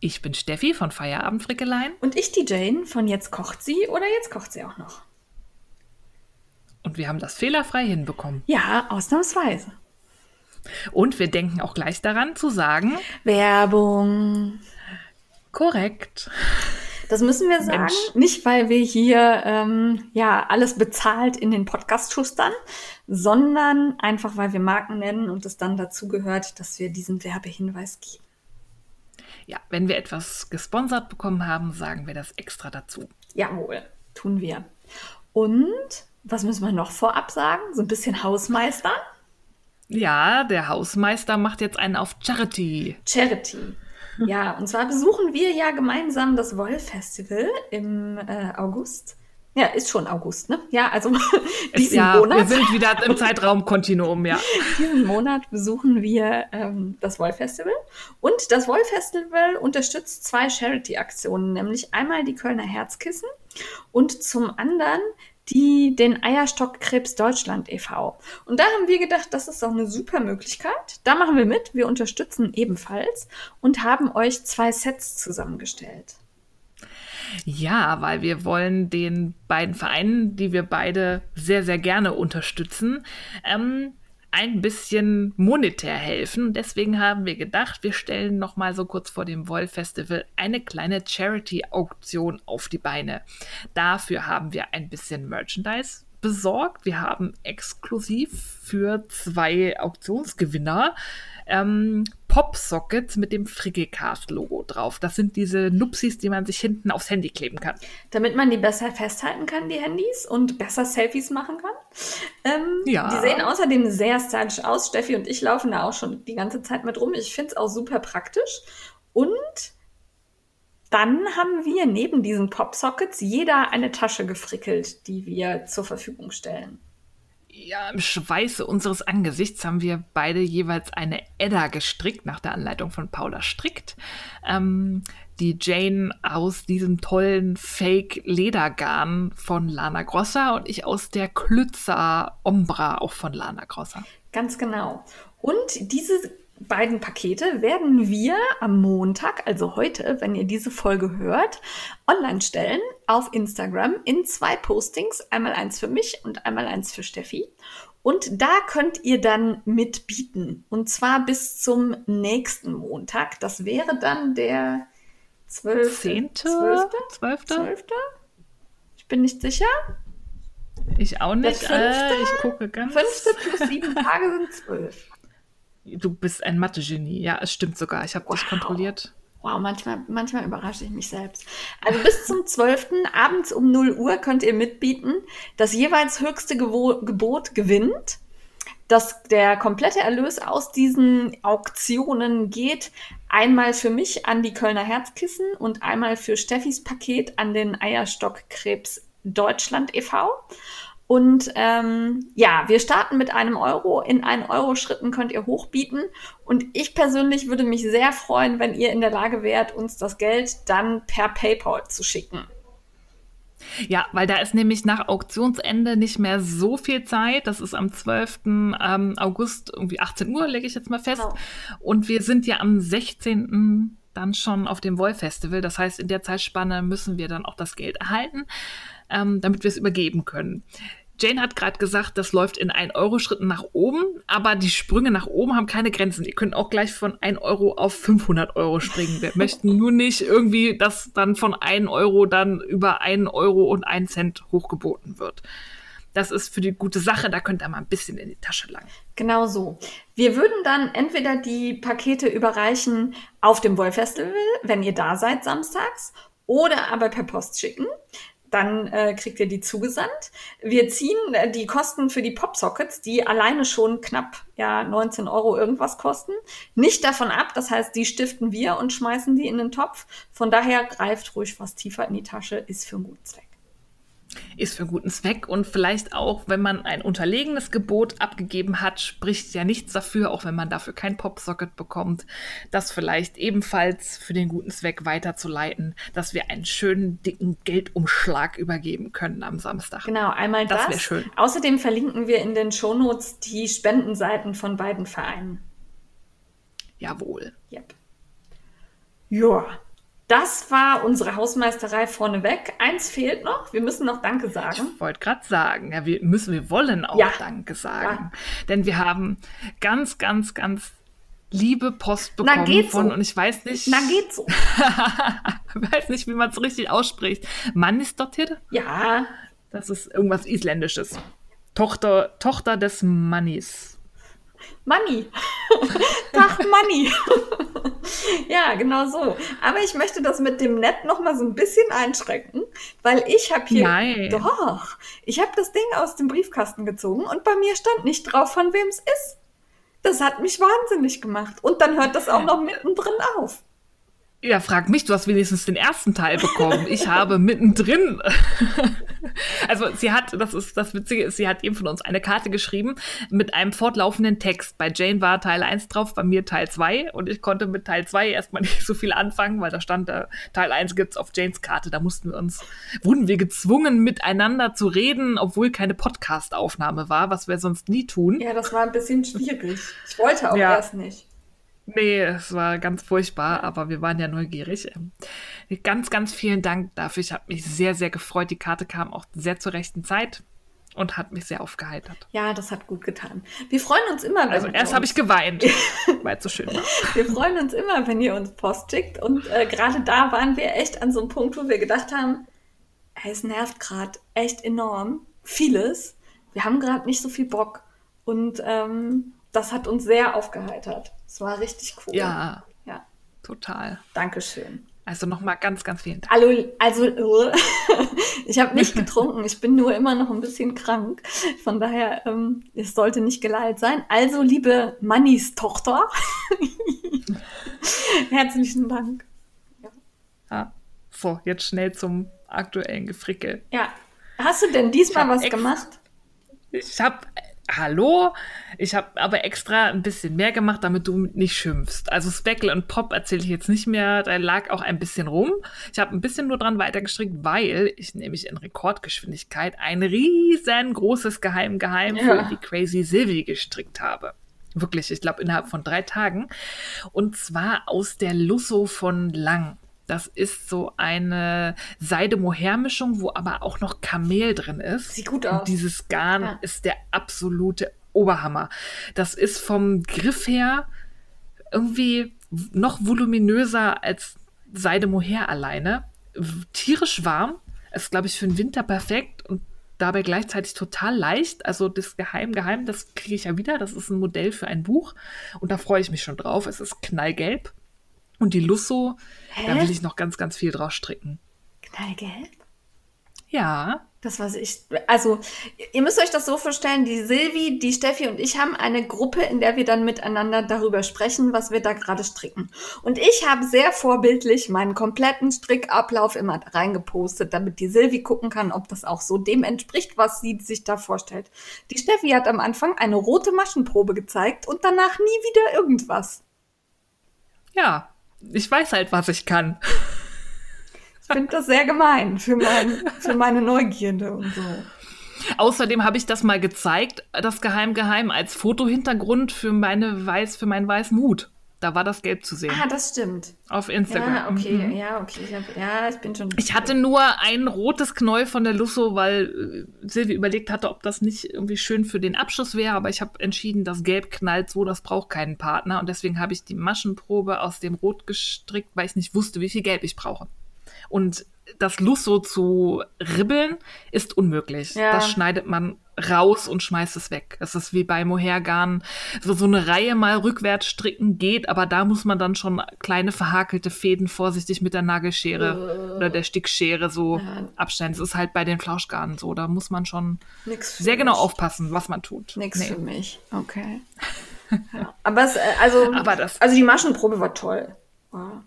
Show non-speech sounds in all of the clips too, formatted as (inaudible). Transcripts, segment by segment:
Ich bin Steffi von Feierabend Frickelein. Und ich die Jane von Jetzt kocht sie oder Jetzt kocht sie auch noch. Und wir haben das fehlerfrei hinbekommen. Ja, ausnahmsweise. Und wir denken auch gleich daran zu sagen. Werbung. Korrekt. Das müssen wir sagen. Mensch. Nicht, weil wir hier ähm, ja alles bezahlt in den Podcast schustern, sondern einfach, weil wir Marken nennen und es dann dazu gehört, dass wir diesen Werbehinweis geben. Ja, wenn wir etwas gesponsert bekommen haben, sagen wir das extra dazu. Jawohl, tun wir. Und was müssen wir noch vorab sagen? So ein bisschen Hausmeister. Ja, der Hausmeister macht jetzt einen auf Charity. Charity. Ja, und zwar besuchen wir ja gemeinsam das Woll-Festival im äh, August. Ja, ist schon August, ne? Ja, also (laughs) diesen ja, Monat. wir sind wieder im (laughs) Zeitraumkontinuum, ja. Diesen Monat besuchen wir ähm, das Woll-Festival. Und das Woll-Festival unterstützt zwei Charity-Aktionen, nämlich einmal die Kölner Herzkissen und zum anderen die den Eierstockkrebs Deutschland e.V. Und da haben wir gedacht, das ist doch eine super Möglichkeit. Da machen wir mit, wir unterstützen ebenfalls und haben euch zwei Sets zusammengestellt. Ja, weil wir wollen den beiden Vereinen, die wir beide sehr, sehr gerne unterstützen, ähm, ein bisschen monetär helfen. Deswegen haben wir gedacht, wir stellen noch mal so kurz vor dem Woll Festival eine kleine Charity-Auktion auf die Beine. Dafür haben wir ein bisschen Merchandise besorgt. Wir haben exklusiv für zwei Auktionsgewinner ähm, Popsockets mit dem Frickelcast-Logo drauf. Das sind diese Nupsis, die man sich hinten aufs Handy kleben kann. Damit man die besser festhalten kann, die Handys, und besser Selfies machen kann. Ähm, Ja. Die sehen außerdem sehr stylisch aus. Steffi und ich laufen da auch schon die ganze Zeit mit rum. Ich finde es auch super praktisch. Und dann haben wir neben diesen Popsockets jeder eine Tasche gefrickelt, die wir zur Verfügung stellen. Ja, im Schweiße unseres Angesichts haben wir beide jeweils eine Edda gestrickt, nach der Anleitung von Paula Strickt. Ähm, die Jane aus diesem tollen Fake-Ledergarn von Lana Grossa und ich aus der Klützer Ombra, auch von Lana Grossa. Ganz genau. Und diese beiden Pakete werden wir am Montag, also heute, wenn ihr diese Folge hört, online stellen auf Instagram in zwei Postings. Einmal eins für mich und einmal eins für Steffi. Und da könnt ihr dann mitbieten. Und zwar bis zum nächsten Montag. Das wäre dann der 12. Zehnte? 12. Zwölfte? 12. Ich bin nicht sicher. Ich auch nicht. Der fünfte? Äh, ich gucke ganz. 5. plus 7 Tage sind 12. Du bist ein Mathe-Genie. Ja, es stimmt sogar. Ich habe dich Wow. kontrolliert. Wow, manchmal, manchmal überrasche ich mich selbst. Also bis zum 12. abends um 0 Uhr könnt ihr mitbieten. Das jeweils höchste Gewo Gebot gewinnt. Dass der komplette Erlös aus diesen Auktionen geht einmal für mich an die Kölner Herzkissen und einmal für Steffis Paket an den Eierstockkrebs Deutschland e.V. Und ähm, ja, wir starten mit einem Euro. In 1 Euro Schritten könnt ihr hochbieten. Und ich persönlich würde mich sehr freuen, wenn ihr in der Lage wärt, uns das Geld dann per PayPal zu schicken. Ja, weil da ist nämlich nach Auktionsende nicht mehr so viel Zeit. Das ist am 12. ähm, August, irgendwie 18 Uhr, lege ich jetzt mal fest. Genau. Und wir sind ja am 16. dann schon auf dem Woll-Festival. Das heißt, in der Zeitspanne müssen wir dann auch das Geld erhalten, ähm, damit wir es übergeben können. Jane hat gerade gesagt, das läuft in 1-Euro-Schritten nach oben, aber die Sprünge nach oben haben keine Grenzen. Ihr könnt auch gleich von 1 Euro auf 500 Euro springen. Wir (laughs) möchten nur nicht irgendwie, dass dann von 1 Euro dann über 1 Euro und 1 Cent hochgeboten wird. Das ist für die gute Sache, da könnt ihr mal ein bisschen in die Tasche langen. Genau so. Wir würden dann entweder die Pakete überreichen auf dem Woll Festival, wenn ihr da seid samstags, oder aber per Post schicken. Dann äh, kriegt ihr die zugesandt. Wir ziehen äh, die Kosten für die Popsockets, die alleine schon knapp ja 19 Euro irgendwas kosten, nicht davon ab. Das heißt, die stiften wir und schmeißen die in den Topf. Von daher greift ruhig was tiefer in die Tasche, ist für einen guten Zweck ist für guten Zweck und vielleicht auch, wenn man ein unterlegenes Gebot abgegeben hat, spricht ja nichts dafür, auch wenn man dafür kein Popsocket bekommt, das vielleicht ebenfalls für den guten Zweck weiterzuleiten, dass wir einen schönen dicken Geldumschlag übergeben können am Samstag. Genau, einmal das. Das wäre schön. Außerdem verlinken wir in den Shownotes die Spendenseiten von beiden Vereinen. Jawohl. Yep. Ja, das war unsere Hausmeisterei vorneweg. Eins fehlt noch. Wir müssen noch Danke sagen. Ich wollte gerade sagen, ja, wir müssen, wir wollen auch ja. Danke sagen. Ja. Denn wir haben ganz, ganz, ganz liebe Post bekommen Na, geht von, so. und ich weiß nicht. Na, geht so. (laughs) weiß nicht, wie man es richtig ausspricht. Mann ist dort hier? Ja. Das ist irgendwas Isländisches. Tochter, Tochter des Mannis. Money. (laughs) Tag Money. (laughs) ja, genau so. Aber ich möchte das mit dem Net noch mal so ein bisschen einschränken, weil ich habe hier Nein. doch, ich habe das Ding aus dem Briefkasten gezogen und bei mir stand nicht drauf, von wem es ist. Das hat mich wahnsinnig gemacht und dann hört das auch noch mittendrin auf. Ja, frag mich, du hast wenigstens den ersten Teil bekommen. Ich habe mittendrin. (laughs) also sie hat, das ist das Witzige ist, sie hat eben von uns eine Karte geschrieben mit einem fortlaufenden Text. Bei Jane war Teil 1 drauf, bei mir Teil 2 und ich konnte mit Teil 2 erstmal (laughs) nicht so viel anfangen, weil da stand, da, Teil 1 gibt's auf Janes Karte. Da mussten wir uns, wurden wir gezwungen, miteinander zu reden, obwohl keine Podcast-Aufnahme war, was wir sonst nie tun. Ja, das war ein bisschen schwierig. Ich wollte auch ja. erst nicht. Nee, es war ganz furchtbar, aber wir waren ja neugierig. Ganz, ganz vielen Dank dafür. Ich habe mich sehr, sehr gefreut. Die Karte kam auch sehr zur rechten Zeit und hat mich sehr aufgeheitert. Ja, das hat gut getan. Wir freuen uns immer, wenn Also erst habe ich geweint, (laughs) weil es so schön war. Wir freuen uns immer, wenn ihr uns Post schickt. Und äh, gerade da waren wir echt an so einem Punkt, wo wir gedacht haben, hey, es nervt gerade echt enorm. Vieles. Wir haben gerade nicht so viel Bock. Und ähm, das hat uns sehr aufgeheitert. Es war richtig cool. Ja, ja. total. Dankeschön. Also nochmal ganz, ganz vielen Dank. Also, also (laughs) ich habe nicht getrunken. Ich bin nur immer noch ein bisschen krank. Von daher, ähm, es sollte nicht geleitet sein. Also, liebe Mannis Tochter, (laughs) herzlichen Dank. Ja. ja. So, jetzt schnell zum aktuellen Gefrickel. Ja. Hast du denn diesmal was gemacht? Ich habe Hallo? Ich habe aber extra ein bisschen mehr gemacht, damit du nicht schimpfst. Also Speckle und Pop erzähle ich jetzt nicht mehr. Da lag auch ein bisschen rum. Ich habe ein bisschen nur dran weitergestrickt, weil ich nämlich in Rekordgeschwindigkeit ein riesengroßes Geheim-Geheim ja. für die Crazy Sylvie gestrickt habe. Wirklich, ich glaube innerhalb von drei Tagen. Und zwar aus der Lusso von Lang. Das ist so eine Seide-Mohair-Mischung, wo aber auch noch Kamel drin ist. Sieht gut aus. Und dieses Garn ja. ist der absolute Oberhammer. Das ist vom Griff her irgendwie noch voluminöser als Seide-Mohair alleine. Tierisch warm. Ist, glaube ich, für den Winter perfekt und dabei gleichzeitig total leicht. Also das Geheim, Geheim, das kriege ich ja wieder. Das ist ein Modell für ein Buch und da freue ich mich schon drauf. Es ist knallgelb und die Lusso, Hä? da will ich noch ganz, ganz viel draus stricken. Knallgelb? Ja. Das weiß ich. Also, ihr müsst euch das so vorstellen, die Silvi, die Steffi und ich haben eine Gruppe, in der wir dann miteinander darüber sprechen, was wir da gerade stricken. Und ich habe sehr vorbildlich meinen kompletten Strickablauf immer reingepostet, damit die Silvi gucken kann, ob das auch so dem entspricht, was sie sich da vorstellt. Die Steffi hat am Anfang eine rote Maschenprobe gezeigt und danach nie wieder irgendwas. Ja, ich weiß halt, was ich kann. Ich finde das sehr gemein für, mein, für meine Neugierde und so. Außerdem habe ich das mal gezeigt, das Geheim Geheim, als Fotohintergrund für meine weiß, für meinen weißen Hut. Da war das Gelb zu sehen. Ah, das stimmt. Auf Instagram. Ja, okay, mhm. ja, okay. Ich hab, ja, ich bin schon. Ich hatte nur ein rotes Knäuel von der Lusso, weil äh, Silvi überlegt hatte, ob das nicht irgendwie schön für den Abschluss wäre, aber ich habe entschieden, das Gelb knallt so, das braucht keinen Partner. Und deswegen habe ich die Maschenprobe aus dem Rot gestrickt, weil ich nicht wusste, wie viel Gelb ich brauche. Und das Lusso zu ribbeln ist unmöglich. Ja. Das schneidet man raus und schmeiß es weg. Das ist wie bei Mohergarn. So, so eine Reihe mal rückwärts stricken geht, aber da muss man dann schon kleine verhakelte Fäden vorsichtig mit der Nagelschere Äh. oder der Stickschere so Ja. abschneiden. Das ist halt bei den Flauschgarnen so. Da muss man schon sehr genau mich. aufpassen, was man tut. Nix Nee. für mich. Okay. (laughs) ja. Aber es, äh, also, Aber das- also die Maschenprobe war toll. War-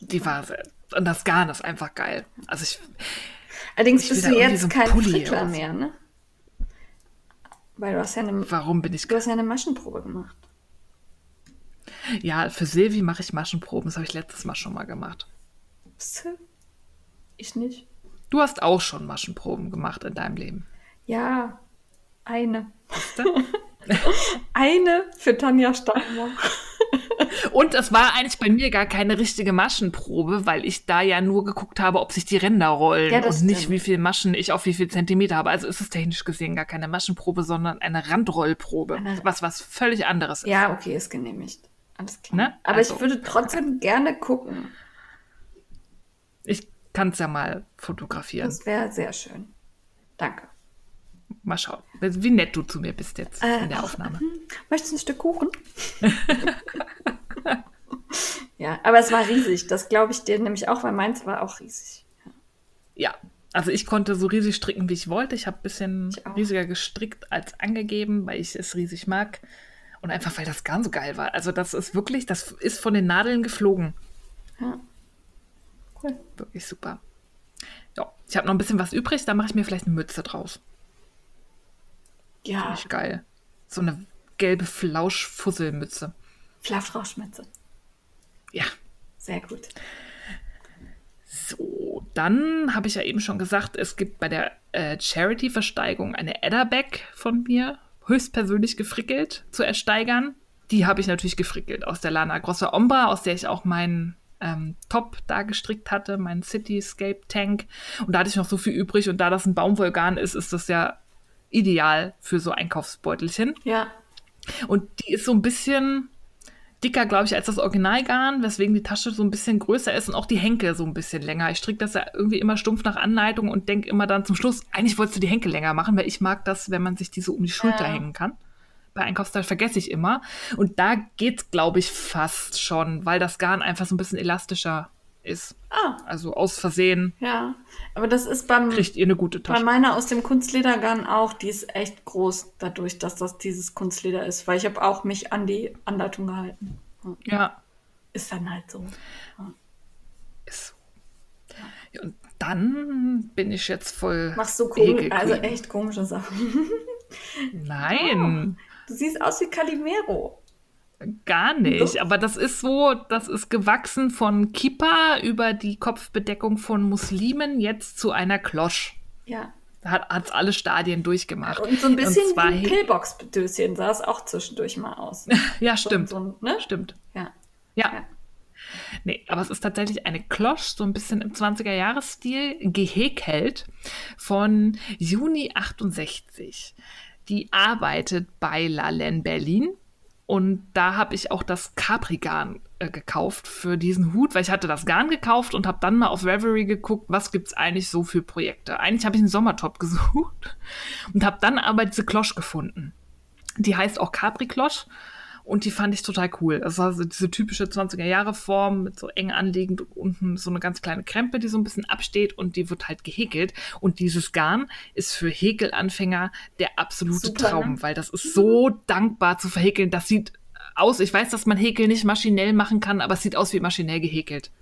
Die war sehr, und das Garn ist einfach geil. Also ich, Allerdings Ich bist du jetzt so ein kein Pulli Frickler mehr, ne? Weil du hast ja eine, warum bin ich du hast ja eine Maschenprobe gemacht. Ja, für Silvi mache ich Maschenproben. Das habe ich letztes Mal schon mal gemacht. Ich nicht. Du hast auch schon Maschenproben gemacht in deinem Leben. Ja, eine. (laughs) Eine für Tanja Steinmann. (laughs) Und es war eigentlich bei mir gar keine richtige Maschenprobe, weil ich da ja nur geguckt habe, ob sich die Ränder rollen Ja, das und nicht, stimmt. wie viel Maschen ich auf wie viel Zentimeter habe. Also ist es technisch gesehen gar keine Maschenprobe, sondern eine Randrollprobe. Eine- was was völlig anderes ist. Ja, okay, ist genehmigt. Alles klar. Ne? Aber Also- ich würde trotzdem gerne gucken. Ich kann es ja mal fotografieren. Das wäre sehr schön. Danke. Mal schauen, wie nett du zu mir bist jetzt Äh, in der ach, Aufnahme. Möchtest du ein Stück Kuchen? (laughs) ja, aber es war riesig. Das glaube ich dir nämlich auch, weil meins war auch riesig. Ja, also ich konnte so riesig stricken, wie ich wollte. Ich habe ein bisschen riesiger gestrickt als angegeben, weil ich es riesig mag. Und einfach, weil das Garn so geil war. Also das ist wirklich, das ist von den Nadeln geflogen. Ja. Cool. Wirklich super. Ja, ich habe noch ein bisschen was übrig, da mache ich mir vielleicht eine Mütze draus. Ja, Finde ich geil. So eine gelbe Flauschfusselmütze. Flauschrauschmütze. Ja. Sehr gut. So, dann habe ich ja eben schon gesagt, es gibt bei der äh, Charity-Versteigerung eine Edda-Bag von mir, höchstpersönlich gefrickelt, zu ersteigern. Die habe ich natürlich gefrickelt aus der Lana Grossa Ombra, aus der ich auch meinen ähm, Top da gestrickt hatte, meinen Cityscape Tank. Und da hatte ich noch so viel übrig. Und da das ein Baumwollgarn ist, ist das ja ideal für so Einkaufsbeutelchen. Ja, Und die ist so ein bisschen dicker, glaube ich, als das Originalgarn, weswegen die Tasche so ein bisschen größer ist und auch die Henkel so ein bisschen länger. Ich stricke das ja irgendwie immer stumpf nach Anleitung und denke immer dann zum Schluss, eigentlich wolltest du die Henkel länger machen, weil ich mag das, wenn man sich die so um die Schulter Ja. hängen kann. Bei Einkaufsteil vergesse ich immer. Und da geht's, glaube ich, fast schon, weil das Garn einfach so ein bisschen elastischer ist. Ah, Also aus Versehen ja. Aber das ist beim, kriegt ihr eine gute bei Tasche. meiner aus dem Kunstledergarn auch. Die ist echt groß dadurch, dass das dieses Kunstleder ist. Weil ich habe auch mich an die Anleitung gehalten. Ja, Ist dann halt so. ist so. Ja, und dann bin ich jetzt voll. Machst du komisch, Ekelqueen. also echt komische Sachen. (laughs) Nein. Du siehst aus wie Calimero. Gar nicht, aber das ist so, das ist gewachsen von Kippa über die Kopfbedeckung von Muslimen jetzt zu einer Klosch. Ja. Da hat hat's alle Stadien durchgemacht. Und so ein bisschen Und zwar wie ein he- Pillbox-Döschen sah es auch zwischendurch mal aus. (laughs) Ja, stimmt. So, so, ne? Stimmt. Ja. Ja. Ja. Nee, aber es ist tatsächlich eine Klosch, so ein bisschen im 20er-Jahres-Stil, gehäkelt von Juni 68. Die arbeitet bei Lalen Berlin und da habe ich auch das Capri-Garn äh, gekauft für diesen Hut, weil ich hatte das Garn gekauft und habe dann mal auf Reverie geguckt, was gibt's eigentlich so für Projekte. Eigentlich habe ich einen Sommertop (laughs) gesucht und habe dann aber diese Klosch gefunden. Die heißt auch Capri-Klosch und die fand ich total cool. Das war so diese typische 20er-Jahre-Form mit so eng anliegend und unten so eine ganz kleine Krempe, die so ein bisschen absteht und die wird halt gehäkelt. Und dieses Garn ist für Häkelanfänger der absolute Super, Traum, ne? weil das ist so dankbar zu verhäkeln. Das sieht aus, ich weiß, dass man Häkel nicht maschinell machen kann, aber es sieht aus wie maschinell gehäkelt.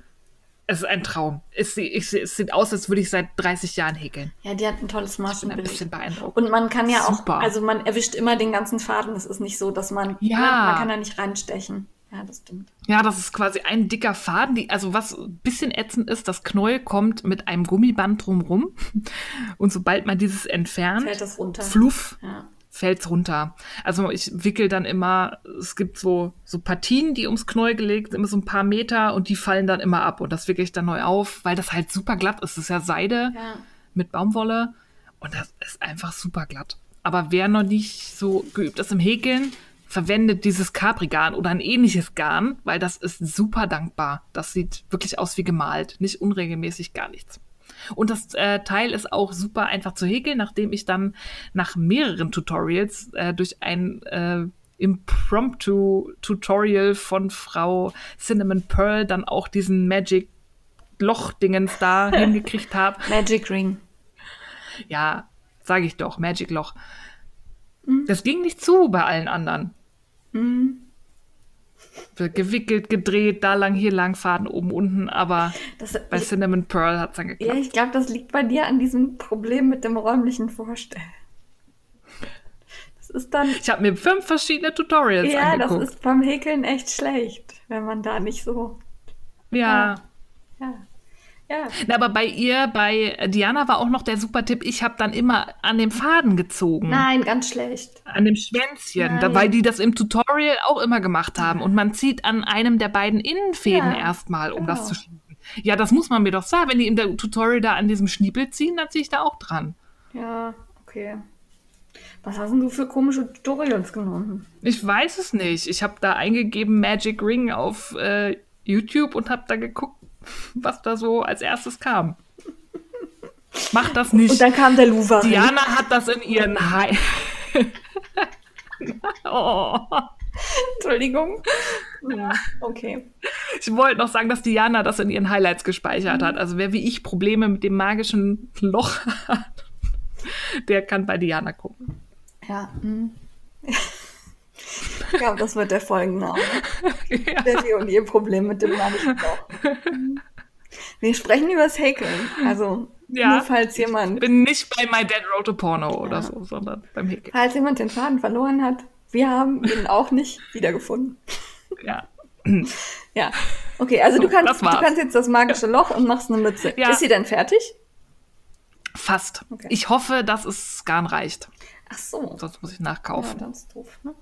Es ist ein Traum. Es, ich, es sieht aus, als würde ich seit 30 Jahren häkeln. Ja, die hat ein tolles Ich bin ein bisschen beeindruckt. Und man kann ja Super. auch, also man erwischt immer den ganzen Faden. Es ist nicht so, dass man, Ja. ne, man kann da nicht reinstechen. Ja, das stimmt. Ja, das ist quasi ein dicker Faden. Die, also was ein bisschen ätzend ist, das Knäuel kommt mit einem Gummiband drumrum. (laughs) Und sobald man dieses entfernt, Fällt das runter. fluff, Ja. Fällt's runter. Also ich wickel dann immer, es gibt so, so Partien, die ums Knäuel gelegt sind, immer so ein paar Meter und die fallen dann immer ab. Und das wickel ich dann neu auf, weil das halt super glatt ist. Das ist ja Seide ja. mit Baumwolle und das ist einfach super glatt. Aber wer noch nicht so geübt ist im Häkeln, verwendet dieses Capri-Garn oder ein ähnliches Garn, weil das ist super dankbar. Das sieht wirklich aus wie gemalt, nicht unregelmäßig, gar nichts. Und das äh, Teil ist auch super einfach zu häkeln, nachdem ich dann nach mehreren Tutorials äh, durch ein äh, Impromptu-Tutorial von Frau Cinnamon Pearl dann auch diesen Magic Loch-Dingens da (laughs) hingekriegt habe. Magic Ring. Ja, sage ich doch, Magic Loch. Mhm. Das ging nicht zu bei allen anderen. Mhm. Wird gewickelt, gedreht, da lang, hier lang, Faden oben, unten, aber das, bei ich, Cinnamon Pearl hat es dann geklappt. Ja, ich glaube, das liegt bei dir an diesem Problem mit dem räumlichen Vorstellen. Das ist dann. Ich habe mir fünf verschiedene Tutorials ja, angeguckt. Ja, das ist beim Häkeln echt schlecht, wenn man da nicht so. Ja. Ja. ja. Ja. Na, aber bei ihr, bei Diana war auch noch der super Tipp, ich habe dann immer an dem Faden gezogen. Nein, ganz schlecht. An dem Schwänzchen, da, weil die das im Tutorial auch immer gemacht haben. Und man zieht an einem der beiden Innenfäden ja, erstmal, um genau. das zu schieben. Ja, das muss man mir doch sagen. Wenn die im Tutorial da an diesem Schniepel ziehen, dann ziehe ich da auch dran. Ja, okay. Was hast denn du für komische Tutorials genommen? Ich weiß es nicht. Ich habe da eingegeben Magic Ring auf äh, YouTube und habe da geguckt, was da so als erstes kam. Mach das nicht. Und dann kam der Luva. Diana hat das in ihren Hai. (laughs) oh. Entschuldigung. Ja, okay. Ich wollte noch sagen, dass Diana das in ihren Highlights gespeichert mhm. hat. Also wer wie ich Probleme mit dem magischen Loch hat, (laughs) der kann bei Diana gucken. Ja. Hm. Ja, das wird der Folgenname. Ja. Betty und ihr Problem mit dem magischen Loch. Wir sprechen über das Häkeln. Also, ja, nur falls jemand. Ich bin nicht bei My Dad Wrote a Porno ja. oder so, sondern beim Häkeln. Falls jemand den Faden verloren hat, wir haben ihn auch nicht wiedergefunden. Ja. Ja. Okay, also so, du, kannst, du kannst jetzt das magische Loch und machst eine Mütze. Ja. Ist sie denn fertig? Fast. Okay. Ich hoffe, dass es Garn reicht. Ach so. Sonst muss ich nachkaufen. Ja, das ist doof, ne?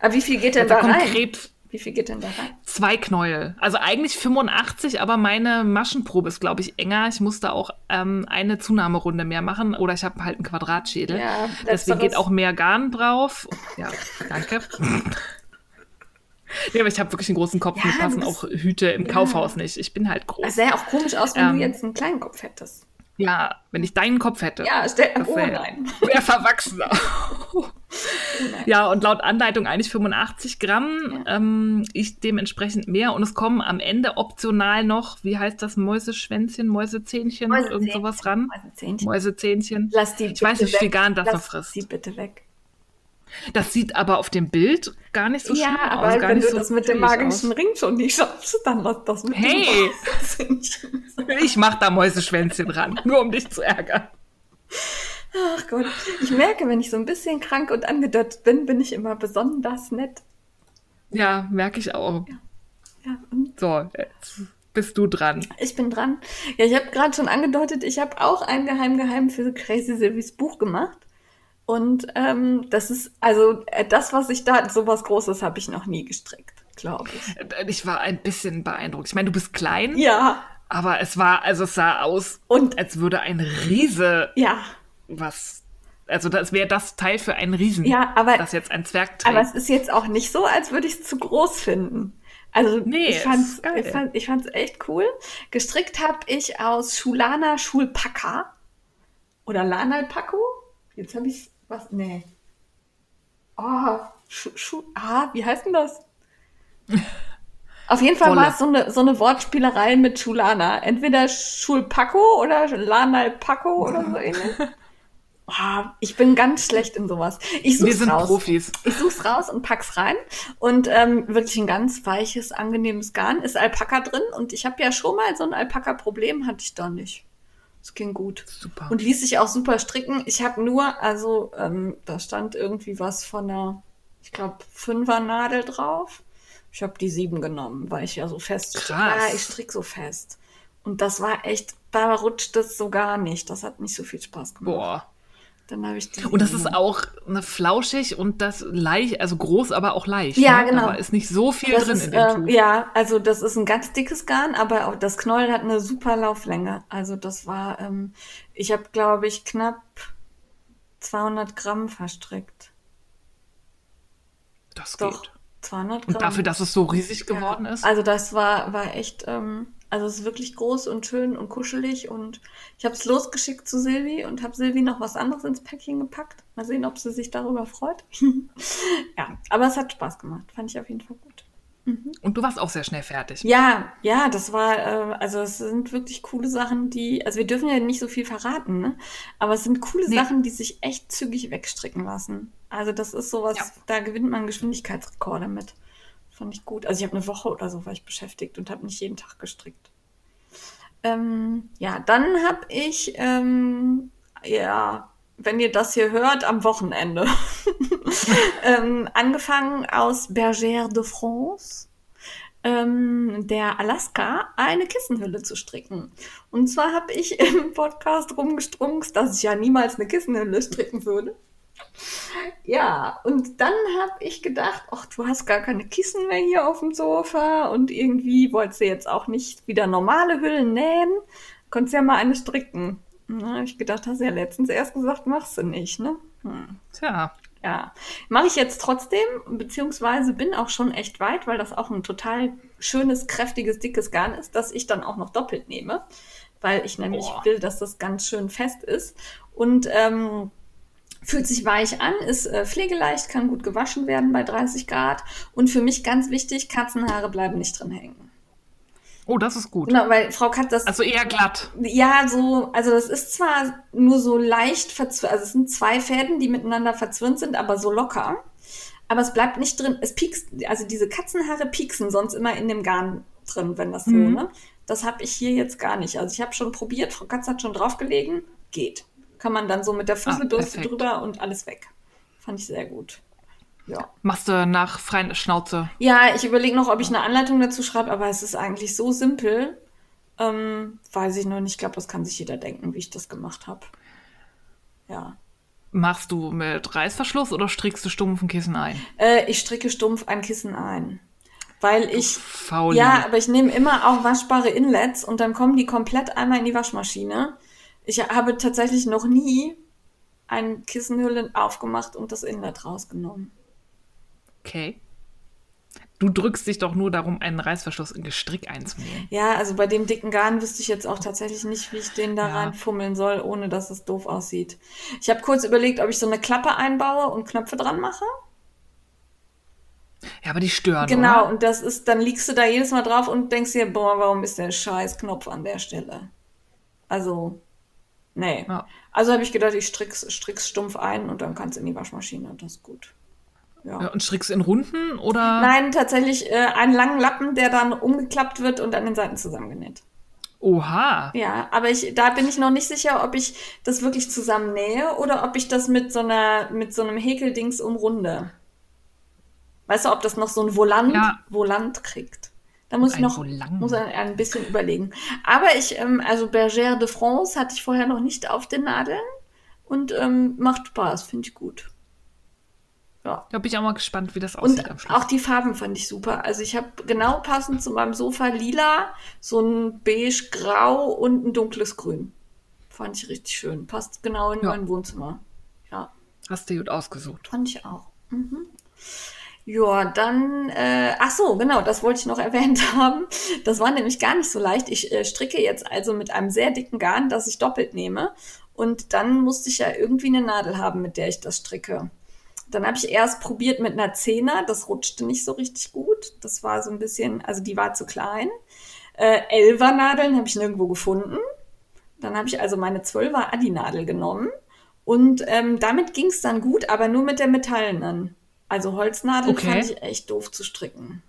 Aber wie viel geht denn da, da rein? Wie viel geht denn da rein? Zwei Knäuel. Also eigentlich 85, aber meine Maschenprobe ist, glaube ich, enger. Ich musste auch ähm, eine Zunahmerunde mehr machen oder ich habe halt einen Quadratschädel. Ja, Deswegen geht auch mehr Garn drauf. Ja, danke. (laughs) Ja, aber ich habe wirklich einen großen Kopf. Ja, Mir passen auch Hüte im ja. Kaufhaus nicht. Ich bin halt groß. Es sähe auch komisch aus, wenn ähm, du jetzt einen kleinen Kopf hättest. Ja, wenn ich deinen Kopf hätte. Ja, stell, (laughs) oh nein. Wäre verwachsener. oh ja, und laut Anleitung eigentlich 85 Gramm. Ja. Ähm, ich dementsprechend mehr. Und es kommen am Ende optional noch, wie heißt das, Mäuseschwänzchen, Mäusezähnchen, Mäusezähnchen. irgend sowas ran. Mäusezähnchen. Mäusezähnchen. Lass die ich weiß nicht, wie viel Garn das Lass frisst. die bitte weg. Das sieht aber auf dem Bild gar nicht so ja, schlimm aber aus. wenn du so das mit dem magischen aus. Ring schon nicht schaffst, dann lass das mit Hey! ich mach da Mäuseschwänzchen ran, nur um dich zu ärgern. Ach Gott, ich merke, wenn ich so ein bisschen krank und angedottet bin, bin ich immer besonders nett. Ja, merke ich auch. Ja. ja so, jetzt bist du dran. Ich bin dran. Ja, ich habe gerade schon angedeutet, ich habe auch ein Geheim-Geheim für Crazy Sylvies Buch gemacht. Und ähm, das ist, also äh, das, was ich da, sowas Großes habe ich noch nie gestrickt, glaube ich. Äh, ich war ein bisschen beeindruckt. Ich meine, du bist klein. Ja. Aber es war, also es sah aus, und, als würde ein Riese ja. was. Also das wäre das Teil für einen Riesen. Ja, aber das jetzt ein Zwerg trägt. Aber es ist jetzt auch nicht so, als würde ich es zu groß finden. Also nee, ich fand's, ich, fand, ich fand's echt cool. Gestrickt habe ich aus Schulana Schulpaka oder Lanalpaco. Jetzt habe ich was? Nee. Oh, Schu, Schu ah, wie heißt denn das? (laughs) Auf jeden Fall war es so eine, so eine Wortspielerei mit Schulana. Entweder Schulpaco oder Lanalpaco oder so ähnlich. Oh, (laughs) ich bin ganz schlecht in sowas. Ich Wir sind raus. Profis. Ich such's raus und pack's rein. Und ähm, wirklich ein ganz weiches, angenehmes Garn. Ist Alpaka drin. Und ich habe ja schon mal so ein Alpaka-Problem, hatte ich da nicht. Es ging gut. Super. Und ließ sich auch super stricken. Ich habe nur, also ähm, da stand irgendwie was von einer, ich glaube, Fünfer-Nadel drauf. Ich habe die sieben genommen, weil ich ja so fest Krass. Ja, ich stricke so fest. Und das war echt, da rutscht es so gar nicht. Das hat nicht so viel Spaß gemacht. Boah. Dann habe ich die. Und das ist auch eine flauschig und das leicht, also groß, aber auch leicht. Ja, ne? genau. Aber ist nicht so viel das drin ist, in dem äh, Tuch. Ja, also das ist ein ganz dickes Garn, aber auch das Knäuel hat eine super Lauflänge. Also das war, ähm, ich habe glaube ich knapp 200 Gramm verstrickt. Das Doch, geht. 200 Gramm. Und dafür, dass es so riesig geworden ja, ist? Also das war, war echt, ähm, Also es ist wirklich groß und schön und kuschelig und ich habe es losgeschickt zu Silvi und habe Silvi noch was anderes ins Päckchen gepackt. Mal sehen, ob sie sich darüber freut. (laughs) ja, aber es hat Spaß gemacht. Fand ich auf jeden Fall gut. Mhm. Und du warst auch sehr schnell fertig. Ja, ja, das war, äh, also es sind wirklich coole Sachen, die, also wir dürfen ja nicht so viel verraten, ne? Aber es sind coole nee. Sachen, die sich echt zügig wegstricken lassen. Also das ist sowas, ja. da gewinnt man Geschwindigkeitsrekorde mit. Fand ich gut. Also ich habe eine Woche oder so war ich beschäftigt und habe nicht jeden Tag gestrickt. Ähm, ja, dann habe ich, ähm, ja, wenn ihr das hier hört, am Wochenende (laughs) ähm, angefangen aus Bergère de France, ähm, der Alaska, eine Kissenhülle zu stricken. Und zwar habe ich im Podcast rumgestrunken, dass ich ja niemals eine Kissenhülle (laughs) stricken würde. Ja, und dann habe ich gedacht, ach, du hast gar keine Kissen mehr hier auf dem Sofa und irgendwie wolltest du jetzt auch nicht wieder normale Hüllen nähen. Konntest ja mal eine stricken. Na, habe ich gedacht, hast ja letztens erst gesagt, machst du nicht, ne? Hm. Tja. Ja, mache ich jetzt trotzdem, beziehungsweise bin auch schon echt weit, weil das auch ein total schönes, kräftiges, dickes Garn ist, das ich dann auch noch doppelt nehme, weil ich nämlich Boah. will, dass das ganz schön fest ist. Und ähm, Fühlt sich weich an, ist äh, pflegeleicht, kann gut gewaschen werden bei 30 Grad. Und für mich ganz wichtig, Katzenhaare bleiben nicht drin hängen. Oh, das ist gut. Genau, weil Frau Katz das. Also eher glatt. Ja, so, also das ist zwar nur so leicht verzwirnt, also es sind zwei Fäden, die miteinander verzwirnt sind, aber so locker. Aber es bleibt nicht drin, es piekst, also diese Katzenhaare pieksen sonst immer in dem Garn drin, wenn das so, mhm. ne? Das habe ich hier jetzt gar nicht. Also ich habe schon probiert, Frau Katz hat schon draufgelegen, geht kann man dann so mit der Fusselbürste ah, drüber und alles weg. Fand ich sehr gut. Ja. Machst du nach freien Schnauze? Ja, ich überlege noch, ob ich eine Anleitung dazu schreibe, aber es ist eigentlich so simpel. Ähm, weiß ich noch nicht. Ich glaube, das kann sich jeder denken, wie ich das gemacht habe. Ja. Machst du mit Reißverschluss oder strickst du stumpf ein Kissen ein? Äh, ich stricke stumpf ein Kissen ein. Weil ich. Fauli. Ja, aber ich nehme immer auch waschbare Inlets und dann kommen die komplett einmal in die Waschmaschine. Ich habe tatsächlich noch nie eine Kissenhülle aufgemacht und das Inlet rausgenommen. Okay. Du drückst dich doch nur darum, einen Reißverschluss in Gestrick einzunähen. Ja, also bei dem dicken Garn wüsste ich jetzt auch tatsächlich nicht, wie ich den da ja. reinfummeln soll, ohne dass es doof aussieht. Ich habe kurz überlegt, ob ich so eine Klappe einbaue und Knöpfe dran mache. Ja, aber die stören. Genau, oder? und das ist, dann liegst du da jedes Mal drauf und denkst dir, boah, warum ist der scheiß Knopf an der Stelle? Also, Nee. Ja. Also habe ich gedacht, ich strick's, strick's stumpf ein und dann kannst du in die Waschmaschine. Das ist gut. Ja. ja und strickst in Runden oder? Nein, tatsächlich äh, einen langen Lappen, der dann umgeklappt wird und an den Seiten zusammengenäht. Oha. Ja, aber ich, da bin ich noch nicht sicher, ob ich das wirklich zusammennähe oder ob ich das mit so einer, mit so einem Häkeldings umrunde. Weißt du, ob das noch so ein Volant, ja. Volant kriegt? Da muss ich noch muss ein, bisschen überlegen. Aber ich, ähm, also Bergère de France hatte ich vorher noch nicht auf den Nadeln und ähm, macht Spaß, finde ich gut. Ja. Da bin ich auch mal gespannt, wie das aussieht und am Schluss. Auch die Farben fand ich super. Also ich habe genau passend zu meinem Sofa lila, so ein beige-grau und ein dunkles Grün. Fand ich richtig schön. Passt genau in ja. mein Wohnzimmer. Ja. Hast du gut ausgesucht. Fand ich auch. Mhm. Ja, dann, äh, ach so, genau, das wollte ich noch (laughs) erwähnt haben. Das war nämlich gar nicht so leicht. Ich äh, stricke jetzt also mit einem sehr dicken Garn, das ich doppelt nehme. Und dann musste ich ja irgendwie eine Nadel haben, mit der ich das stricke. Dann habe ich erst probiert mit einer Zehner, das rutschte nicht so richtig gut. Das war so ein bisschen, also die war zu klein. Äh, Elfer-Nadeln habe ich nirgendwo gefunden. Dann habe ich also meine Zwölfer Adi-Nadel genommen. Und ähm, damit ging es dann gut, aber nur mit der metallenen. Also Holznadeln okay. fand ich echt doof zu stricken.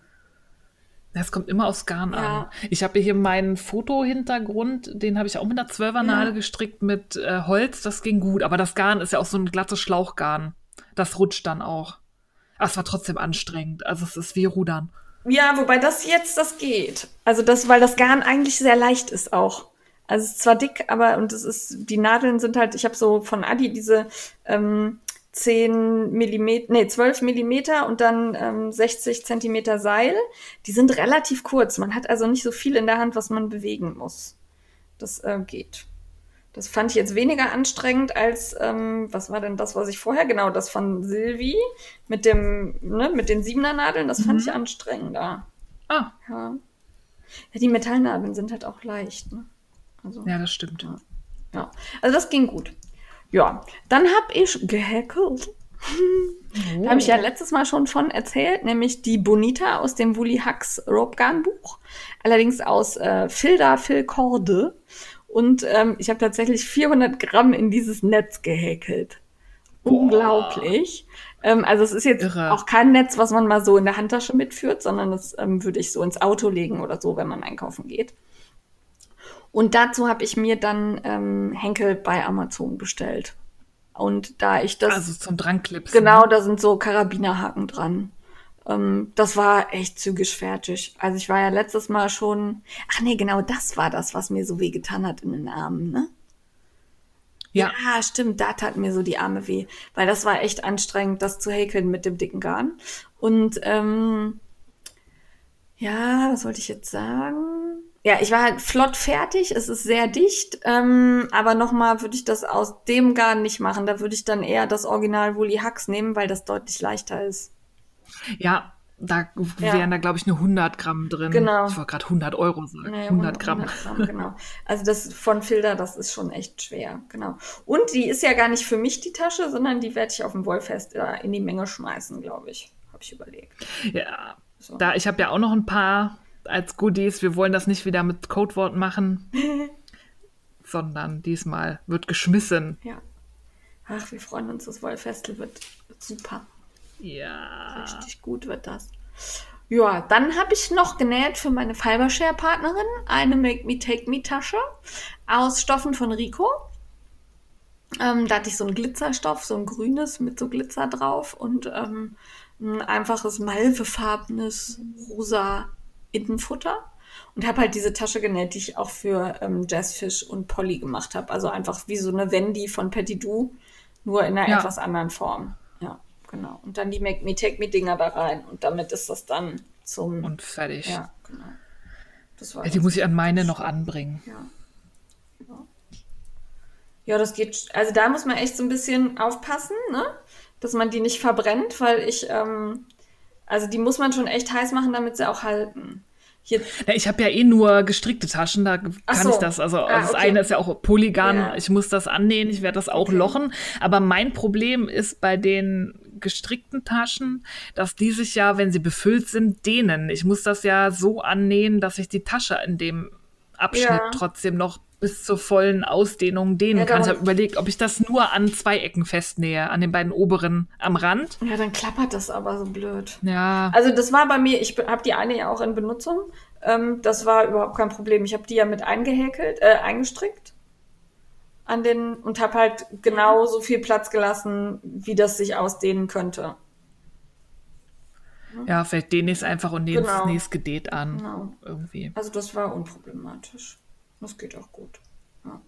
Das kommt immer aufs Garn ja. an. Ich habe hier meinen Fotohintergrund, den habe ich auch mit einer Zwölfernadel ja. gestrickt mit äh, Holz. Das ging gut, aber das Garn ist ja auch so ein glattes Schlauchgarn. Das rutscht dann auch. Aber es war trotzdem anstrengend. Also es ist wie Rudern. Ja, wobei das jetzt, das geht. Also das, weil das Garn eigentlich sehr leicht ist auch. Also es ist zwar dick, aber und es ist, die Nadeln sind halt, ich habe so von Adi diese ähm, 10 Millimeter, nee, 12 Millimeter und dann ähm, 60 Zentimeter Seil. Die sind relativ kurz. Man hat also nicht so viel in der Hand, was man bewegen muss. Das äh, geht. Das fand ich jetzt weniger anstrengend als, ähm, was war denn das, was ich vorher, genau, das von Silvi mit dem, ne, mit den Siebener Nadeln, das fand mhm. ich anstrengender. Ah. Ja. Ja, die Metallnadeln sind halt auch leicht. Ne? Also, ja, das stimmt. Ja. ja. also das ging gut. Ja, dann habe ich gehackelt. Oh. Da habe ich ja letztes Mal schon von erzählt, nämlich die Bonita aus dem Wooly Hacks Rope Gun Buch. Allerdings aus äh, Filda Filcorde. Und ähm, ich habe tatsächlich 400 Gramm in dieses Netz gehäkelt. Unglaublich. Ähm, also es ist jetzt Irre. auch kein Netz, was man mal so in der Handtasche mitführt, sondern das ähm, würde ich so ins Auto legen oder so, wenn man einkaufen geht. Und dazu habe ich mir dann ähm, Henkel bei Amazon bestellt. Und da ich das. Also zum Dranklipsen. Genau, da sind so Karabinerhaken dran. Ähm, das war echt zügig fertig. Also ich war ja letztes Mal schon. Ach nee, genau das war das, was mir so weh getan hat in den Armen, ne? Ja. ja, stimmt, da tat mir so die Arme weh, weil das war echt anstrengend, das zu häkeln mit dem dicken Garn. Und ähm, ja, was wollte ich jetzt sagen? Ja, ich war halt flott fertig, es ist sehr dicht, ähm, aber nochmal würde ich das aus dem Garn nicht machen. Da würde ich dann eher das Original Woolly Hacks nehmen, weil das deutlich leichter ist. Ja, da ja. wären da, glaube ich, nur 100 Gramm drin. Genau. Ich wollte gerade 100 Euro sagen. Nee, 100 Gramm. 100 Gramm genau. Also das von Filter, das ist schon echt schwer. Genau. Und die ist ja gar nicht für mich die Tasche, sondern die werde ich auf dem Wollfest äh, in die Menge schmeißen, glaube ich. Habe ich überlegt. Ja. So. Da, ich habe ja auch noch ein paar als Goodies. Wir wollen das nicht wieder mit Codewort machen, (laughs) sondern diesmal wird geschmissen. Ja. Ach, wir freuen uns, das Wollfestel wird, super. Ja. Richtig gut wird das. Ja, dann habe ich noch genäht für meine Fibershare-Partnerin eine Make Me Take Me Tasche aus Stoffen von Rico. Ähm, da hatte ich so einen Glitzerstoff, so ein grünes mit so Glitzer drauf und ähm, ein einfaches malvefarbenes rosa Innenfutter. Und habe halt diese Tasche genäht, die ich auch für ähm, Jazzfish und Polly gemacht habe. Also einfach wie so eine Wendy von Petit Du, nur in einer ja. etwas anderen Form. Ja. Genau. Und dann die Make Me Take Me Dinger da rein. Und damit ist das dann zum. Und fertig. Ja, genau. Das war ja, die muss ich an meine noch anbringen. Ja. ja. Ja, das geht. Also da muss man echt so ein bisschen aufpassen, ne? Dass man die nicht verbrennt, weil ich, ähm, also die muss man schon echt heiß machen, damit sie auch halten. Hier. Ich habe ja eh nur gestrickte Taschen, da kann so. ich das. Also ah, das okay. eine ist ja auch Polygon, ja. ich muss das annähen, ich werde das auch okay. lochen. Aber mein Problem ist bei den gestrickten Taschen, dass die sich ja, wenn sie befüllt sind, dehnen. Ich muss das ja so annähen, dass ich die Tasche in dem Abschnitt ja. trotzdem noch bis zur vollen Ausdehnung dehnen ja, kann. Ich habe überlegt, ob ich das nur an zwei Ecken festnähe, an den beiden oberen am Rand. Ja, dann klappert das aber so blöd. Ja. Also das war bei mir, ich habe die eine ja auch in Benutzung. Ähm, das war überhaupt kein Problem. Ich habe die ja mit eingehäkelt, äh, eingestrickt an den und habe halt genau so viel Platz gelassen, wie das sich ausdehnen könnte. Ja, vielleicht ich es einfach und nehme genau. es gedehnt an. Genau. Irgendwie. Also das war unproblematisch. Das geht auch gut. Ja.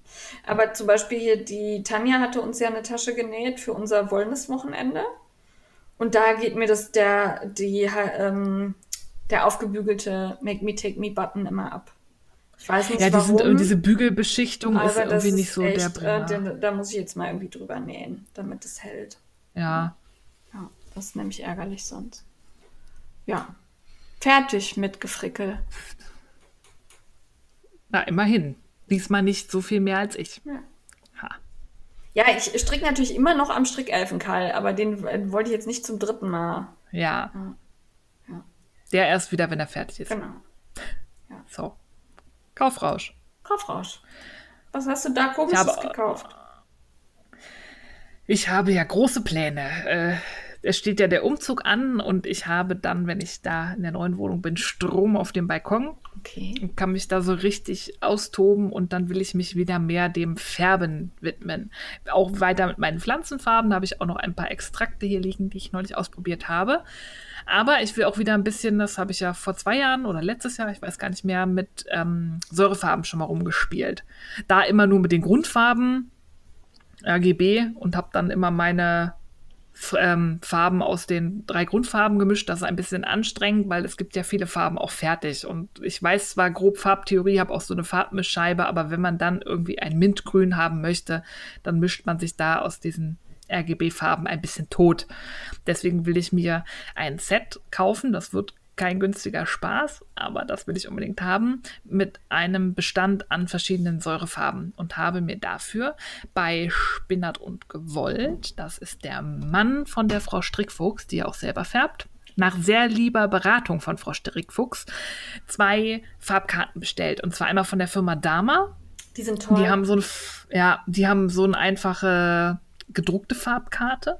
Aber zum Beispiel hier, die Tanja hatte uns ja eine Tasche genäht für unser Wollnis-Wochenende. Und da geht mir das der, die, ähm, der aufgebügelte Make Me Take Me Button immer ab. Ich weiß nicht, ja, die warum. Sind, diese Bügelbeschichtung ist irgendwie nicht so echt, der Bringer. Äh, da muss ich jetzt mal irgendwie drüber nähen, damit es hält. Ja. Ja, das ist nämlich ärgerlich sonst. Ja. Fertig mit Gefrickel. Na, immerhin. Diesmal nicht so viel mehr als ich. Ja. Ja, ich stricke natürlich immer noch am Strickelfenkeil, aber den äh, wollte ich jetzt nicht zum dritten Mal. Ja. ja. Der erst wieder, wenn er fertig ist. Genau. Ja. So. Kaufrausch. Kaufrausch. Was hast du da komisches habe, gekauft? Ich habe ja große Pläne. Es steht ja der Umzug an und ich habe dann, wenn ich da in der neuen Wohnung bin, Strom auf dem Balkon. Okay. Und kann mich da so richtig austoben und dann will ich mich wieder mehr dem Färben widmen. Auch weiter mit meinen Pflanzenfarben. Da habe ich auch noch ein paar Extrakte hier liegen, die ich neulich ausprobiert habe. Aber ich will auch wieder ein bisschen, das habe ich ja vor zwei Jahren oder letztes Jahr, ich weiß gar nicht mehr, mit ähm, Säurefarben schon mal rumgespielt. Da immer nur mit den Grundfarben, RGB, und habe dann immer meine ähm, Farben aus den drei Grundfarben gemischt. Das ist ein bisschen anstrengend, weil es gibt ja viele Farben auch fertig. Und ich weiß zwar grob Farbtheorie, habe auch so eine Farbmischscheibe, aber wenn man dann irgendwie ein Mintgrün haben möchte, dann mischt man sich da aus diesen RGB-Farben ein bisschen tot. Deswegen will ich mir ein Set kaufen. Das wird kein günstiger Spaß, aber das will ich unbedingt haben, mit einem Bestand an verschiedenen Säurefarben und habe mir dafür bei Spinnert und Gewollt, das ist der Mann von der Frau Strickfuchs, die auch selber färbt, nach sehr lieber Beratung von Frau Strickfuchs zwei Farbkarten bestellt. Und zwar einmal von der Firma Dama. Die sind toll. Die haben so ein, ja, die haben so eine einfache gedruckte Farbkarte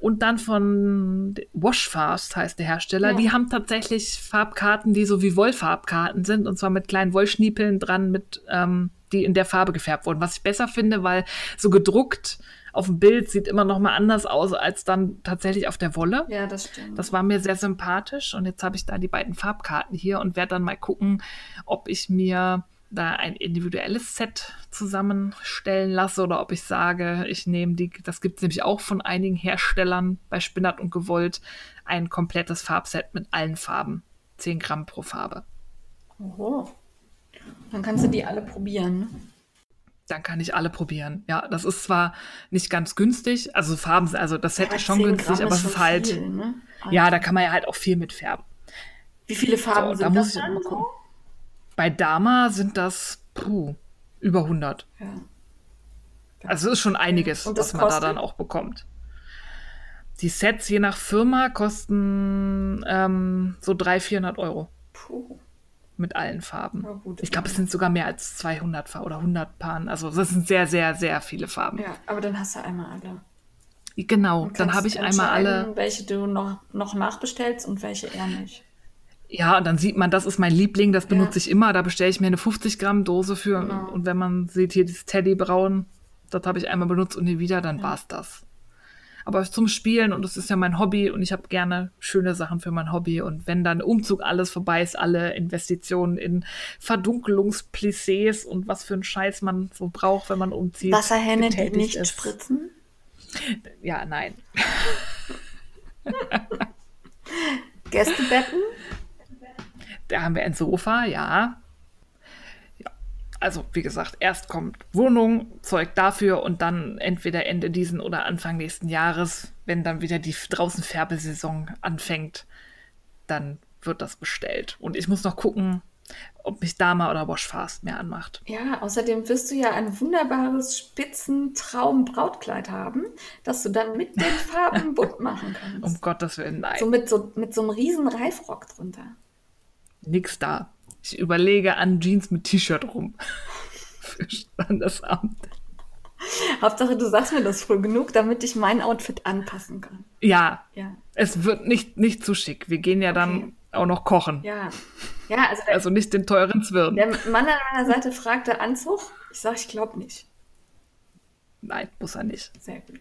und dann von Washfast heißt der Hersteller. Ja. Die haben tatsächlich Farbkarten, die so wie Wollfarbkarten sind und zwar mit kleinen Wollschniepeln dran, mit ähm, die in der Farbe gefärbt wurden. Was ich besser finde, weil so gedruckt auf dem Bild sieht immer noch mal anders aus als dann tatsächlich auf der Wolle. Ja, das stimmt. Das war mir sehr sympathisch und jetzt habe ich da die beiden Farbkarten hier und werde dann mal gucken, ob ich mir da ein individuelles Set zusammenstellen lasse oder ob ich sage, ich nehme die, das gibt es nämlich auch von einigen Herstellern bei Spinnert und Gewollt, ein komplettes Farbset mit allen Farben. 10 Gramm pro Farbe. Oho. Dann kannst du die alle probieren. Dann kann ich alle probieren. Ja, das ist zwar nicht ganz günstig, also Farben, also das Set ja, ist schon günstig, Gramm aber es ist halt. Viel, ne? Ja, da kann man ja halt auch viel mit färben. Wie viele Farben so, sind da das muss ich dann mal gucken. Bei Dama sind das puh, über 100. Ja. Also es ist schon einiges, was man kostet? da dann auch bekommt. Die Sets je nach Firma kosten ähm, so 300, 400 Euro. Puh. Mit allen Farben. Gut, ich glaube, es sind sogar mehr als 200 oder 100 Paaren. Also das sind sehr, sehr, sehr viele Farben. Ja, aber dann hast du einmal alle. Genau, dann habe ich einmal alle. Welche du noch, noch nachbestellst und welche eher nicht. Ja, und dann sieht man, das ist mein Liebling, das benutze ja. ich immer. Da bestelle ich mir eine 50 Gramm Dose für. Genau. Und wenn man sieht, hier dieses Teddybraun, das habe ich einmal benutzt und nie wieder, dann ja. es das. Aber zum Spielen und das ist ja mein Hobby und ich habe gerne schöne Sachen für mein Hobby. Und wenn dann Umzug alles vorbei ist, alle Investitionen in Verdunkelungsplissés und was für einen Scheiß man so braucht, wenn man umzieht. Wasserhähne, die nicht ist. spritzen? Ja, nein. Gästebetten? Da haben wir ein Sofa, ja. ja. Also, wie gesagt, erst kommt Wohnung, Zeug dafür und dann entweder Ende diesen oder Anfang nächsten Jahres, wenn dann wieder die draußen Färbesaison anfängt, dann wird das bestellt. Und ich muss noch gucken, ob mich Dama oder Washfast mehr anmacht. Ja, außerdem wirst du ja ein wunderbares Spitzen-Traum-Brautkleid haben, das du dann mit den (laughs) Farben bunt machen kannst. Um Gottes Willen, nein. So mit so, mit so einem riesen Reifrock drunter nix da. Ich überlege an Jeans mit T-Shirt rum. (laughs) Für Standesamt. Hauptsache, du sagst mir das früh genug, damit ich mein Outfit anpassen kann. Ja. ja. Es wird nicht, nicht zu schick. Wir gehen ja dann okay. auch noch kochen. Ja. ja also, der, also nicht den teuren Zwirn. Der Mann an meiner Seite fragte Anzug. Ich sage, ich glaube nicht. Nein, muss er nicht. Sehr gut.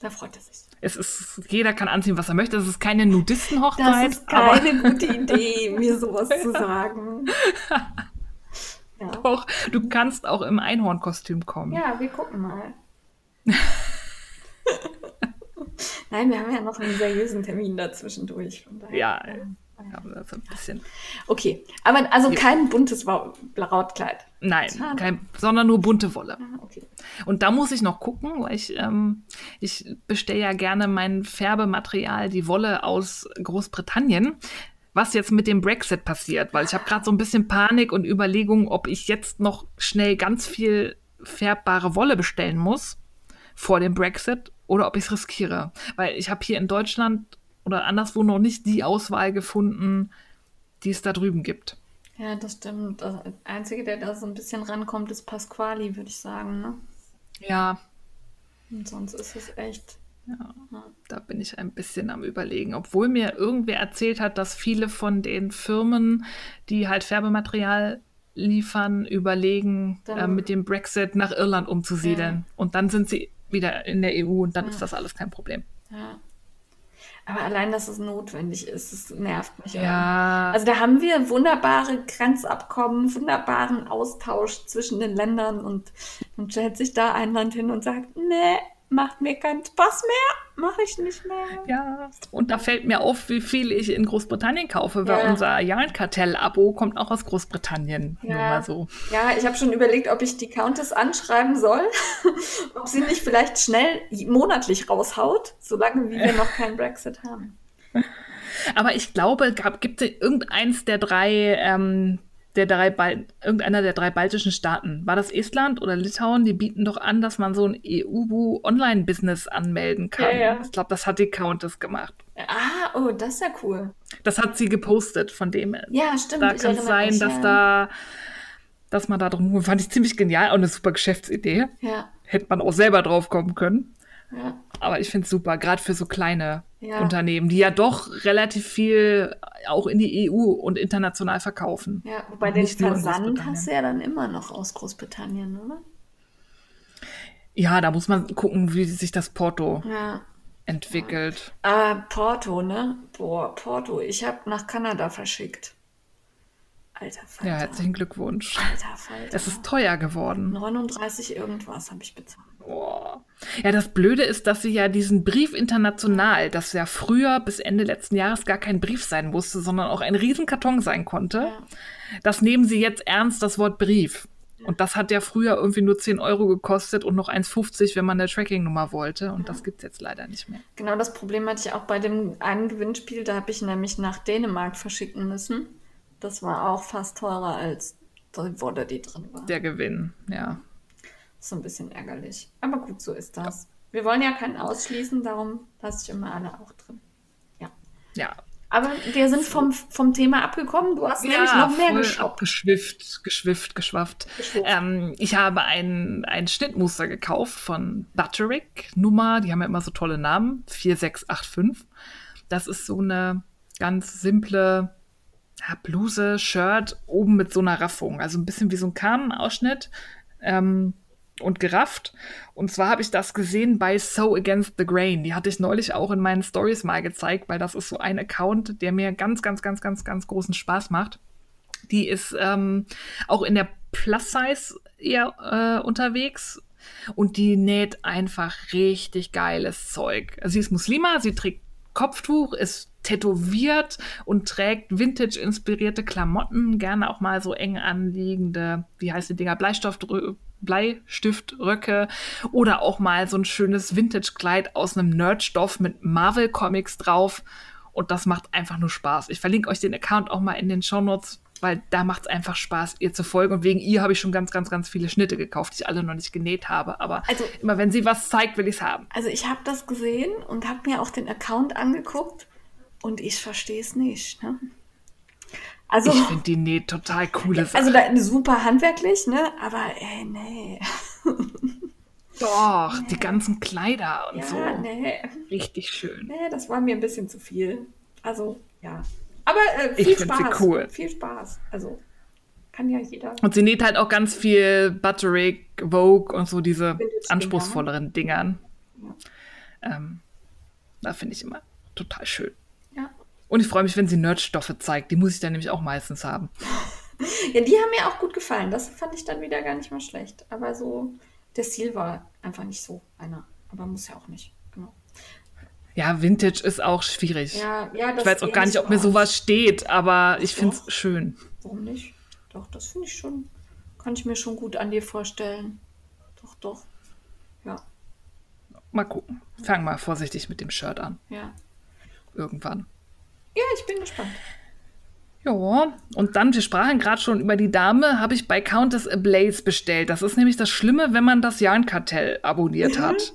Da freut er sich. Es ist, jeder kann anziehen, was er möchte. Es ist keine Nudistenhochzeit. Das ist keine gute Idee, mir sowas zu sagen. (laughs) Ja. Doch, du kannst auch im Einhornkostüm kommen. Ja, wir gucken mal. (laughs) Nein, wir haben ja noch einen seriösen Termin dazwischendurch. Ja, aber das ein bisschen. Okay, aber also kein buntes Brautkleid. Nein, kein, sondern nur bunte Wolle. Ah, okay. Und da muss ich noch gucken, weil ich, ähm, ich bestelle ja gerne mein Färbematerial, die Wolle aus Großbritannien. Was jetzt mit dem Brexit passiert, weil ich habe gerade so ein bisschen Panik und Überlegungen, ob ich jetzt noch schnell ganz viel färbbare Wolle bestellen muss vor dem Brexit oder ob ich es riskiere. Weil ich habe hier in Deutschland oder anderswo noch nicht die Auswahl gefunden, die es da drüben gibt. Ja, das stimmt. Das Einzige, der da so ein bisschen rankommt, ist Pasquali, würde ich sagen. Ne? Ja. Und sonst ist es echt. Ja, ja, da bin ich ein bisschen am Überlegen. Obwohl mir irgendwer erzählt hat, dass viele von den Firmen, die halt Färbematerial liefern, überlegen, äh, mit dem Brexit nach Irland umzusiedeln. Ja. Und dann sind sie wieder in der EU und dann ist das alles kein Problem. Ja. Aber allein, dass es notwendig ist, es nervt mich. Ja. Also da haben wir wunderbare Grenzabkommen, wunderbaren Austausch zwischen den Ländern und dann stellt sich da ein Land hin und sagt, nee, macht mir keinen Spaß mehr, mache ich nicht mehr. Ja, und da fällt mir auf, wie viel ich in Großbritannien kaufe, weil ja. unser Jahrenkartell-Abo kommt auch aus Großbritannien. Ja, Nur mal so. ja ich habe schon überlegt, ob ich die Countess anschreiben soll, (laughs) ob sie nicht vielleicht schnell monatlich raushaut, solange wir noch keinen Brexit haben. (laughs) Aber ich glaube, gab, gibt es irgendeins der drei, ähm, der drei Bal irgendeiner der drei baltischen Staaten, war das Estland oder Litauen? Die bieten doch an, dass man so ein EU-Online-Business anmelden kann. Ja, ja. Ich glaube, das hat die Countess gemacht. Ah, oh, das ist ja cool. Das hat sie gepostet von dem. Ja, stimmt. Da kann es sein, mich, dass ja. da, dass man da drum, fand ich ziemlich genial, auch eine super Geschäftsidee. Ja, Hätte man auch selber drauf kommen können. ja. Aber ich finde es super, gerade für so kleine Ja. Unternehmen, die ja doch relativ viel auch in die EU und international verkaufen. Ja, wobei den Versand hast du ja dann immer noch aus Großbritannien, oder? Ja, da muss man gucken, wie sich das Porto Ja. entwickelt. Äh, Porto, ne? Boah, Porto. Ich habe nach Kanada verschickt. Alter Falter. Ja, herzlichen Glückwunsch. Alter Falter. Es ist teuer geworden. 39 irgendwas habe ich bezahlt. Boah. Ja, das Blöde ist, dass sie ja diesen Brief international, das ja früher bis Ende letzten Jahres gar kein Brief sein musste, sondern auch ein Riesenkarton sein konnte. Ja. Das nehmen sie jetzt ernst, das Wort Brief. Und das hat ja früher irgendwie nur 10 Euro gekostet und noch 1,50, wenn man eine Tracking-Nummer wollte. Und das gibt es jetzt leider nicht mehr. Genau das Problem hatte ich auch bei dem einen Gewinnspiel. Da habe ich nämlich nach Dänemark verschicken müssen. Das war auch fast teurer als die Worte, die drin war. Der Gewinn, ja. So ein bisschen ärgerlich. Aber gut, so ist das. Wir wollen ja keinen ausschließen, darum lasse ich immer alle auch drin. Ja. Ja, Aber wir sind vom, vom Thema abgekommen. Du hast nämlich ja, noch mehr geshoppt. abgeschwifft, geschwifft, geschwafft. Ähm, ich habe ein, ein Schnittmuster gekauft von Butterick Nummer, die haben ja immer so tolle Namen, 4685. Das ist so eine ganz simple ja, Bluse, Shirt, oben mit so einer Raffung. Also ein bisschen wie so ein Kamenausschnitt. Ähm, und gerafft. Und zwar habe ich das gesehen bei So Against the Grain. Die hatte ich neulich auch in meinen Stories mal gezeigt, weil das ist so ein Account, der mir ganz, ganz, ganz, ganz, ganz großen Spaß macht. Die ist ähm, auch in der Plus-Size eher äh, unterwegs und die näht einfach richtig geiles Zeug. Also sie ist Muslima, sie trägt Kopftuch, ist tätowiert und trägt Vintage-inspirierte Klamotten, gerne auch mal so eng anliegende, wie heißt die Dinger, Bleistift, Bleistiftröcke oder auch mal so ein schönes Vintage-Kleid aus einem Nerdstoff mit Marvel-Comics drauf. Und das macht einfach nur Spaß. Ich verlinke euch den Account auch mal in den Shownotes, weil da macht es einfach Spaß, ihr zu folgen. Und wegen ihr habe ich schon ganz, ganz, ganz viele Schnitte gekauft, die ich alle noch nicht genäht habe. Aber Also- immer wenn sie was zeigt, will ich es haben. Also ich habe das gesehen und habe mir auch den Account angeguckt und ich verstehe es nicht. Ne? Also, Ich finde die näht total coole Sachen. also da, super handwerklich, ne? Aber ey, nee. (laughs) Doch, die ganzen Kleider und Ja, so. nee. Richtig schön. Nee, das war mir ein bisschen zu viel. Also, ja. Aber äh, Ich viel sie Spaß. cool. Viel Spaß. Also, kann ja jeder. Und sie näht halt auch ganz viel Butterick, Vogue und so diese anspruchsvolleren Dingern. Ähm, da finde ich immer total schön. Und ich freue mich, wenn sie Nerdstoffe zeigt. Die muss ich dann nämlich auch meistens haben. (laughs) ja, die haben mir auch gut gefallen. Das fand ich dann wieder gar nicht mal schlecht. Aber so, der Stil war einfach nicht so einer. Aber muss ja auch nicht. Genau. Ja, Vintage ist auch schwierig. Ja, ja, ich weiß auch gar ich nicht, ob mir sowas steht, aber ich finde es schön. Warum nicht? Doch, das finde ich schon. Kann ich mir schon gut an dir vorstellen. Doch, doch. Ja, Mal gucken. Fang mal vorsichtig mit dem Shirt an. ja. Irgendwann. Ja, ich bin gespannt. Ja, und dann, wir sprachen gerade schon über die Dame, habe ich bei Countess Ablaze bestellt. Das ist nämlich das Schlimme, wenn man das Yarnkartell abonniert hat.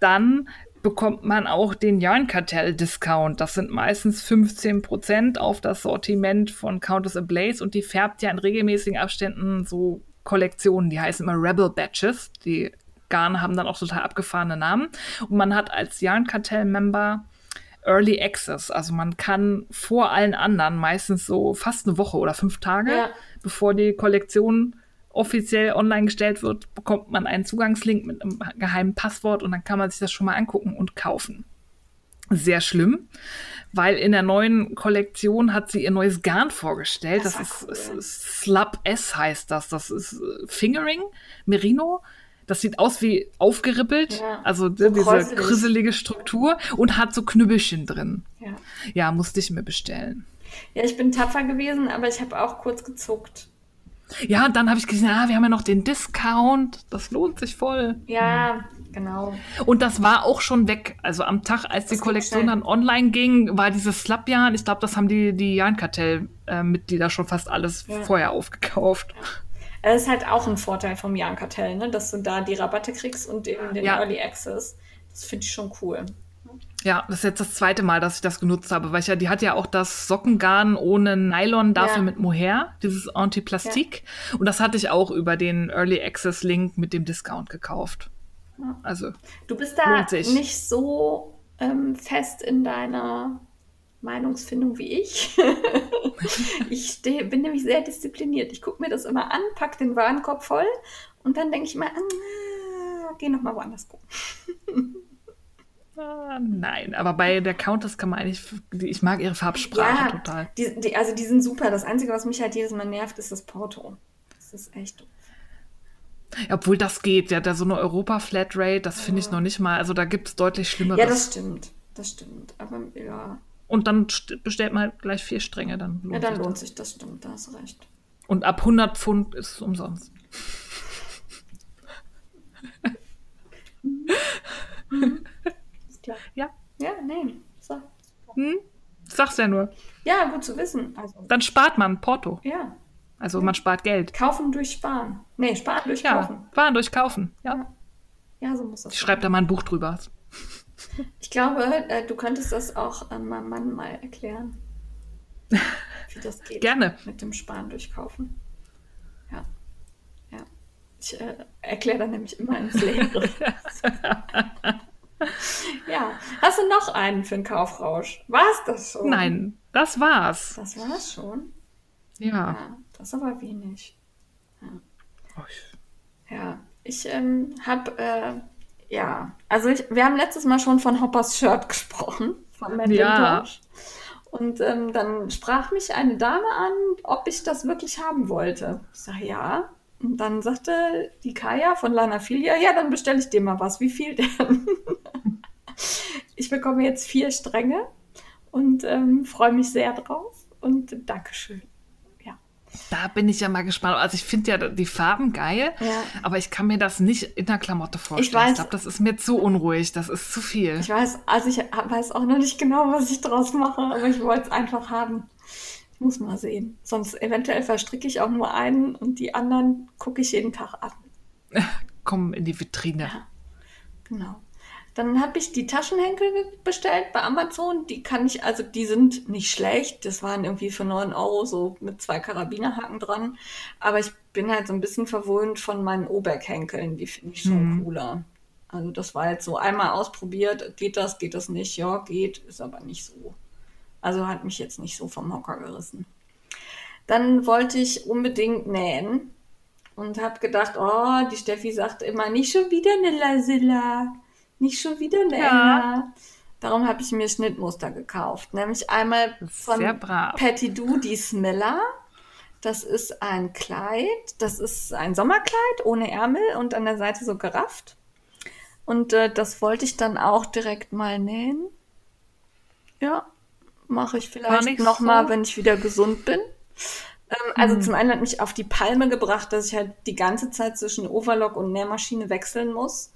Dann bekommt man auch den Yarnkartell-Discount. Das sind meistens 15% auf das Sortiment von Countess Ablaze und die färbt ja in regelmäßigen Abständen so Kollektionen, die heißen immer Rebel Batches. Die Garne haben dann auch total abgefahrene Namen. Und man hat als Yarnkartell-Member Early Access. Also man kann vor allen anderen meistens so fast eine Woche oder fünf Tage, Ja. bevor die Kollektion offiziell online gestellt wird, bekommt man einen Zugangslink mit einem geheimen Passwort und dann kann man sich das schon mal angucken und kaufen. Sehr schlimm, weil in der neuen Kollektion hat sie ihr neues Garn vorgestellt. Das Das, ist, cool. ist, ist Slub S heißt das. Das ist äh, Fingering, Merino. Das sieht aus wie aufgerippelt, Ja, also so diese kräuselig. krüselige Struktur und hat so Knüppelchen drin. Ja. Ja, musste ich mir bestellen. Ja, ich bin tapfer gewesen, aber ich habe auch kurz gezuckt. Ja, und dann habe ich gesehen, ah, wir haben ja noch den Discount. Das lohnt sich voll. Ja, genau. Und das war auch schon weg. Also am Tag, als die Das geht Kollektion schnell. dann online ging, war dieses Slapjan. Ich glaube, das haben die, die Jan-Kartell-Mitglieder schon fast alles Ja. vorher aufgekauft. Das ist halt auch ein Vorteil vom Jan Kartell, ne? dass du da die Rabatte kriegst und eben den Ja. Early Access. Das finde ich schon cool. Ja, das ist jetzt das zweite Mal, dass ich das genutzt habe, weil ich ja, die hat ja auch das Sockengarn ohne Nylon, dafür Ja. mit Mohair, dieses Antiplastik. Und das hatte ich auch über den Early Access Link mit dem Discount gekauft. Also, Du bist da nicht so ähm, fest in deiner Meinungsfindung wie ich. (laughs) ich steh, bin nämlich sehr diszipliniert. Ich gucke mir das immer an, pack den Warenkorb voll und dann denke ich mal, ah, geh noch mal woanders gucken. (laughs) ah, nein, aber bei der Countess kann man eigentlich, ich mag ihre Farbsprache total. Die, die, also die sind super. Das Einzige, was mich halt jedes Mal nervt, ist das Porto. Das ist echt doof. Obwohl das geht, ja so eine Europa-Flatrate, das finde ich noch nicht mal, also da gibt es deutlich Schlimmeres. Ja, das stimmt. Das stimmt. Aber ja, Und dann st- bestellt man halt gleich vier Stränge, dann lohnt ja dann sich lohnt das. sich das. Stimmt, da hast recht. Und ab 100 Pfund ist es umsonst. (laughs) Ist klar. Ja, Ja, nee. So. hm? sag's ja nur. Ja, gut zu wissen. Also, Dann spart man Porto. ja. Also man spart Geld. Kaufen durch Sparen. Nee, Sparen durch Ja, Kaufen. Waren durch Kaufen. Ja. Ja, so muss das Ich schreibe da mal ein Buch drüber. Ich glaube, äh, du könntest das auch an meinem Mann mal erklären. Wie das (laughs) geht. Gerne. Mit dem Sparen durch Kaufen. Ja. Ja. Ich äh, erkläre dann nämlich immer ins Leere. (laughs) ja. Hast du noch einen für den Kaufrausch? War's das schon? Nein, das war's. Das war's schon? Ja. Ja, das ist aber wenig. Oh, ich- Ja, ich ähm, habe, äh, ja, also ich, wir haben letztes Mal schon von Hoppers Shirt gesprochen, von Macintosh. Und ähm, dann sprach mich eine Dame an, ob ich das wirklich haben wollte. Ich sage ja. Und dann sagte die Kaya von Lanafilia, ja, dann bestelle ich dir mal was. Wie viel denn? (laughs) ich bekomme jetzt vier Stränge und ähm, freue mich sehr drauf. Und Dankeschön. Ja. Da bin ich ja mal gespannt. Also ich finde ja die Farben geil, Ja. aber ich kann mir das nicht in der Klamotte vorstellen. Ich, weiß- glaube, das ist mir zu unruhig. Das ist zu viel. Ich weiß, also ich weiß auch noch nicht genau, was ich draus mache, aber ich wollte es einfach haben. Ich muss mal sehen. Sonst eventuell verstricke ich auch nur einen und die anderen gucke ich jeden Tag an. (laughs) Komm in die Vitrine. Genau. Dann habe ich die Taschenhenkel bestellt bei Amazon. Die kann ich, also die sind nicht schlecht. Das waren irgendwie für 9 Euro so mit zwei Karabinerhaken dran. Aber ich bin halt so ein bisschen verwöhnt von meinen Oberk-Henkeln. Die finde ich schon Mhm. cooler. Also das war jetzt so einmal ausprobiert. Geht das, geht das nicht? Ja, geht. Ist aber nicht so. Also hat mich jetzt nicht so vom Hocker gerissen. Dann wollte ich unbedingt nähen und habe gedacht, oh, die Steffi sagt immer, nicht schon wieder eine Lasilla, nicht schon wieder eine Ja. Emma. Darum habe ich mir Schnittmuster gekauft. Nämlich einmal von. Patty Doo, die Smilla. Das ist ein Kleid, das ist ein Sommerkleid ohne Ärmel und an der Seite so gerafft. Und äh, das wollte ich dann auch direkt mal nähen. Ja, mache ich vielleicht nicht noch mal, so- wenn ich wieder gesund bin. Ähm, also Hm. zum einen hat mich auf die Palme gebracht, dass ich halt die ganze Zeit zwischen Overlock und Nähmaschine wechseln muss.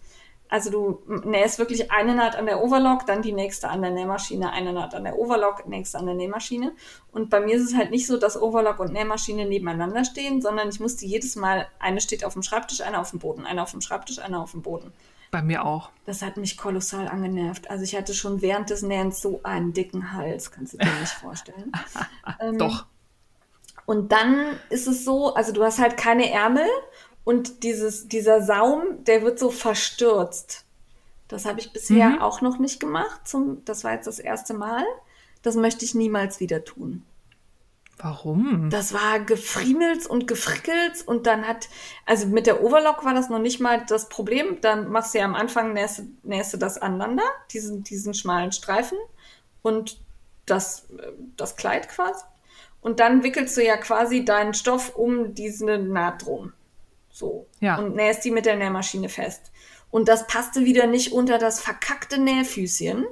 Also du nähst wirklich eine Naht an der Overlock, dann die nächste an der Nähmaschine, eine Naht an der Overlock, nächste an der Nähmaschine. Und bei mir ist es halt nicht so, dass Overlock und Nähmaschine nebeneinander stehen, sondern ich musste jedes Mal, eine steht auf dem Schreibtisch, eine auf dem Boden, eine auf dem Schreibtisch, eine auf dem Boden. Bei mir auch. Das hat mich kolossal angenervt. Also ich hatte schon während des Nähens so einen dicken Hals, kannst du dir nicht (laughs) vorstellen. Ähm, Doch. und dann ist es so, also du hast halt keine Ärmel und dieses, dieser Saum, der wird so verstürzt. Das habe ich bisher Mhm. auch noch nicht gemacht. Zum, das war jetzt das erste Mal. Das möchte ich niemals wieder tun. Warum? Das war gefriemelt und gefrickelt und dann hat, also mit der Overlock war das noch nicht mal das Problem. Dann machst du ja am Anfang, nähst, nähst du das aneinander, diesen, diesen schmalen Streifen und das, das Kleid quasi. Und dann wickelst du ja quasi deinen Stoff um diese Naht drum. So. Ja. Und nähst die mit der Nähmaschine fest. Und das passte wieder nicht unter das verkackte Nähfüßchen.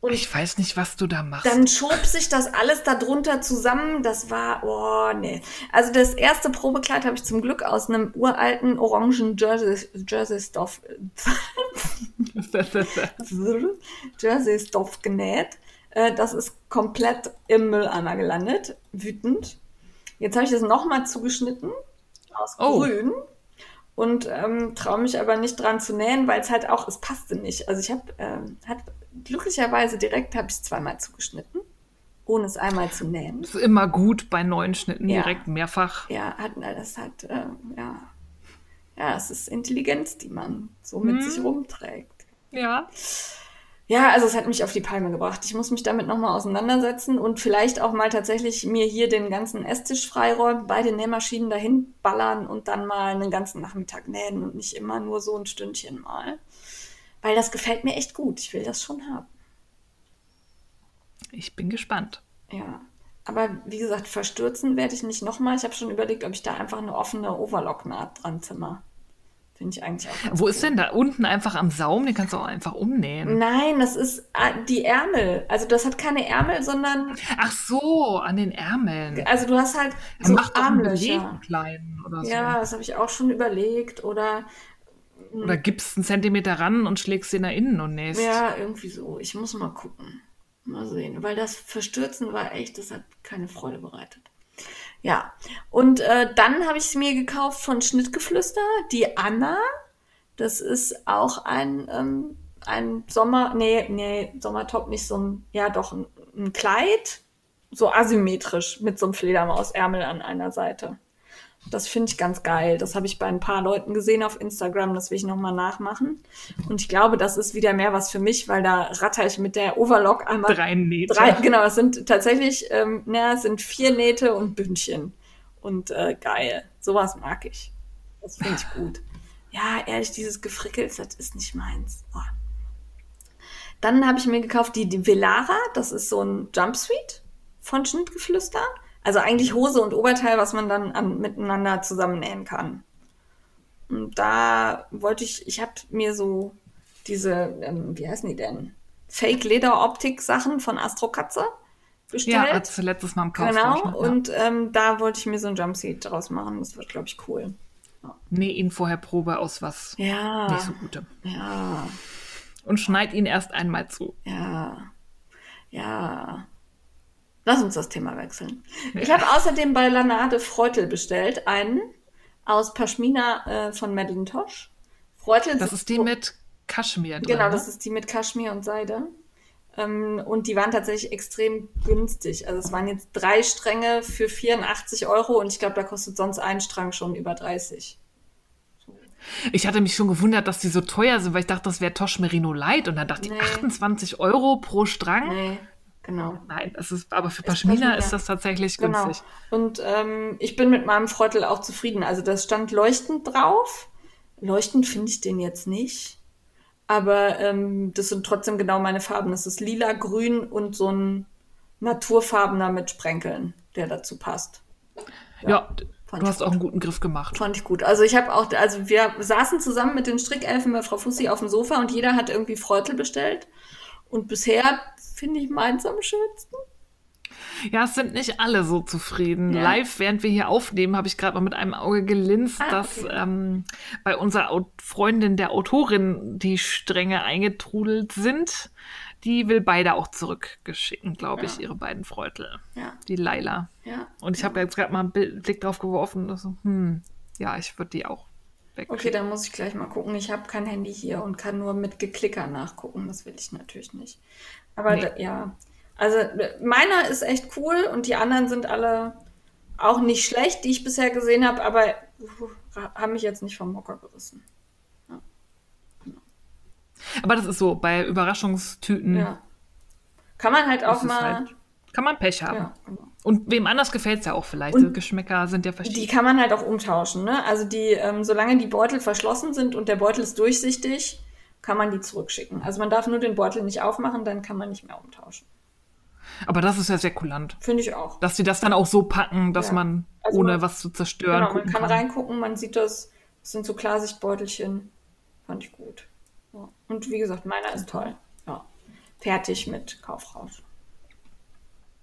Und Ich weiß nicht, was du da machst. dann schob sich das alles darunter zusammen. Das war, oh, nee. Also das erste Probekleid habe ich zum Glück aus einem uralten orangen Jersey, Jersey Stoff, (laughs) Jersey Stoff genäht. Äh, Das ist komplett im Mülleimer gelandet. Wütend. Jetzt habe ich das nochmal zugeschnitten aus Oh. Grün und ähm, traue mich aber nicht dran zu nähen, weil es halt auch, es passte nicht. Also ich habe, ähm, hat glücklicherweise direkt habe ich zweimal zugeschnitten, ohne es einmal zu nähen. ist immer gut bei neuen Schnitten Ja. direkt mehrfach. Ja, hat, das hat, äh, ja, ja, es ist Intelligenz, die man so mit Hm. sich rumträgt. Ja. Ja, also es hat mich auf die Palme gebracht. Ich muss mich damit nochmal auseinandersetzen und vielleicht auch mal tatsächlich mir hier den ganzen Esstisch freiräumen, beide Nähmaschinen dahin ballern und dann mal einen ganzen Nachmittag nähen und nicht immer nur so ein Stündchen mal. Weil das gefällt mir echt gut. Ich will das schon haben. Ich bin gespannt. Ja. Aber wie gesagt, verstürzen werde ich nicht nochmal. Ich habe schon überlegt, ob ich da einfach eine offene Overlock-Naht dran zimmer. Finde ich eigentlich auch. Wo ist denn da unten einfach am Saum? Den kannst du auch einfach umnähen. Nein, das ist äh, die Ärmel. Also das hat keine Ärmel, sondern Ach so, an den Ärmeln. also du hast halt Dann so mach doch einen Beleg Armlöcher. kleinen oder so. Ja, das habe ich auch schon überlegt. Oder Oder gibst einen Zentimeter ran und schlägst den nach innen und nähst. ja, irgendwie so. Ich muss mal gucken. Mal sehen. Weil das Verstürzen war echt, das hat keine Freude bereitet. Ja, und äh, dann habe ich mir gekauft von Schnittgeflüster, die Anna. Das ist auch ein, ähm, ein Sommer, nee, nee, Sommertop, nicht so ein, ja doch, ein, ein Kleid, so asymmetrisch mit so einem Fledermausärmel an einer Seite. Das finde ich ganz geil. Das habe ich bei ein paar Leuten gesehen auf Instagram. Das will ich nochmal nachmachen. Und ich glaube, das ist wieder mehr was für mich, weil da ratter ich mit der Overlock einmal Drei Nähte. Drei, genau, es sind tatsächlich, ähm, na, es sind vier Nähte und Bündchen. Und äh, geil. Sowas mag ich. Das finde ich gut. Ja, ehrlich, dieses Gefrickel, das ist nicht meins. Oh. Dann habe ich mir gekauft die, die Velara. Das ist so ein Jumpsuit von Schnittgeflüster. Also eigentlich Hose und Oberteil, was man dann an, miteinander zusammennähen kann. Und da wollte ich, ich habe mir so diese, ähm, wie heißen die denn? Fake-Leder-Optik-Sachen von Astro Katze bestellt. Ja, als letztes Mal im Kauf genau. ja. Und ähm, da wollte ich mir so ein Jumpsuit draus machen. Das wird, glaube ich, cool. näh ihn vorher Probe aus was Ja. nicht so Gutem. Ja. Und schneid ihn erst einmal zu. Ja. Ja. Lass uns das Thema wechseln. Ich habe außerdem bei Lanade Freutel bestellt, einen aus Pashmina äh, von Madeline Tosh. Freutel Das ist die so- mit Kaschmir drin. Genau, ne? das ist die mit Kaschmir und Seide. Ähm, und die waren tatsächlich extrem günstig. Also es waren jetzt drei Stränge für 84 Euro und ich glaube, da kostet sonst ein Strang schon über 30. Ich hatte mich schon gewundert, dass die so teuer sind, weil ich dachte, das wäre Tosh Merino Light. Und dann dachte Nee. ich, 28 Euro pro Strang? Nee, genau. Nein, das ist, aber für Pashmina ist das tatsächlich Genau. günstig. Und ähm, ich bin mit meinem Freutel auch zufrieden. Also das stand leuchtend drauf. Leuchtend finde ich den jetzt nicht. Aber ähm, das sind trotzdem genau meine Farben. Das ist lila, grün und so ein naturfarbener mit Sprenkeln, der dazu passt. Ja, fand du hast auch einen guten Griff gemacht. Fand ich gut. Also ich habe auch, also wir saßen zusammen mit den Strickelfen bei Frau Fussi auf dem Sofa und jeder hat irgendwie Freutel bestellt. Und bisher finde ich meins am schönsten. Ja, es sind nicht alle so zufrieden. Ja. Live, während wir hier aufnehmen, habe ich gerade noch mit einem Auge gelinst, Ah, dass okay. ähm, bei unserer Au Freundin, der Autorin, die Stränge eingetrudelt sind. Die will beide auch zurückgeschicken, glaube ich, Ja. ihre beiden Freutel. Ja, Die Laila. ja. Und ich habe jetzt gerade mal einen Blick drauf geworfen. Und so, hm, ja, ich würde die auch Okay, wegschicken. dann muss ich gleich mal gucken. Ich habe kein Handy hier und kann nur mit Geklicker nachgucken. Das will ich natürlich nicht. Aber Nee. da, ja, also meiner ist echt cool und die anderen sind alle auch nicht schlecht, die ich bisher gesehen habe, aber uh, haben mich jetzt nicht vom Hocker gerissen. Aber das ist so, bei Überraschungstüten Ja. Kann man halt auch mal. halt, kann man Pech haben. ja, genau. Und wem anders gefällt es ja auch vielleicht. Und Die Geschmäcker sind ja Die verschieden. kann man halt auch umtauschen, ne? Also die, ähm, solange die Beutel verschlossen sind und der Beutel ist durchsichtig, kann man die zurückschicken. Also man darf nur den Beutel nicht aufmachen, dann kann man nicht mehr umtauschen. Aber das ist ja sehr kulant. Finde ich auch. Dass sie das dann auch so packen, dass Ja. man Also ohne man- was zu zerstören Genau, man kann, kann. reingucken, man sieht das. Das sind so Klarsichtbeutelchen. Fand ich gut. Ja. Und wie gesagt, meiner ist toll. Ja. fertig mit Kaufrausch.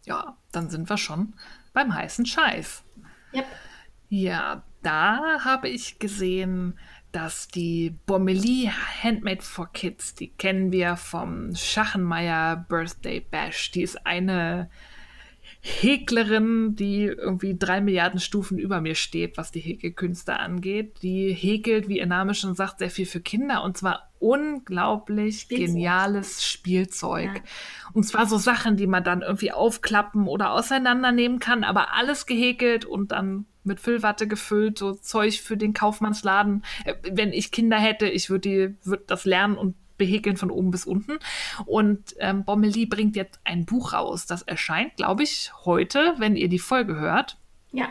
Ja, dann sind wir schon beim heißen Scheiß. Yep. Ja, da habe ich gesehen, dass die Bommelie Handmade for Kids, die kennen wir vom Schachenmeier Birthday Bash. Die ist eine Häklerin, die irgendwie drei Milliarden Stufen über mir steht, was die Häkelkünste angeht. Die häkelt, wie ihr Name schon sagt, sehr viel für Kinder und zwar unglaublich Spielzeug. geniales Spielzeug. Ja. Und zwar so Sachen, die man dann irgendwie aufklappen oder auseinandernehmen kann, aber alles gehäkelt und dann mit Füllwatte gefüllt, so Zeug für den Kaufmannsladen. Äh, wenn ich Kinder hätte, ich würde würd das lernen und behäkeln von oben bis unten. Und ähm, Bommelie bringt jetzt ein Buch raus. Das erscheint, glaube ich, heute, wenn ihr die Folge hört. Ja.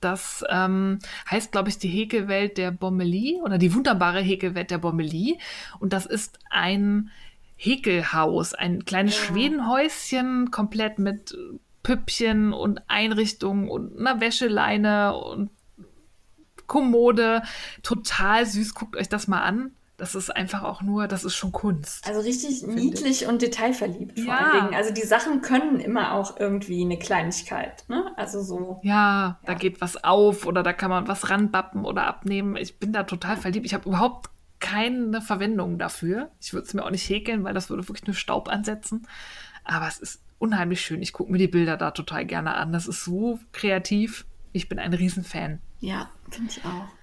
Das ähm, heißt, glaube ich, die Häkelwelt der Bommelie oder die wunderbare Häkelwelt der Bommelie. Und das ist ein Häkelhaus, ein kleines ja. Schwedenhäuschen, komplett mit Püppchen und Einrichtungen und einer Wäscheleine und Kommode. Total süß. Guckt euch das mal an. Das ist einfach auch nur, das ist schon Kunst. Also richtig niedlich ich. und detailverliebt vor ja. allen Dingen. Also die Sachen können immer auch irgendwie eine Kleinigkeit, ne? Also so. Ja, ja, da geht was auf oder da kann man was ranbappen oder abnehmen. Ich bin da total verliebt. Ich habe überhaupt keine Verwendung dafür. Ich würde es mir auch nicht häkeln, weil das würde wirklich nur Staub ansetzen. Aber es ist unheimlich schön. Ich gucke mir die Bilder da total gerne an. Das ist so kreativ. Ich bin ein Riesenfan. Ja, finde ich auch.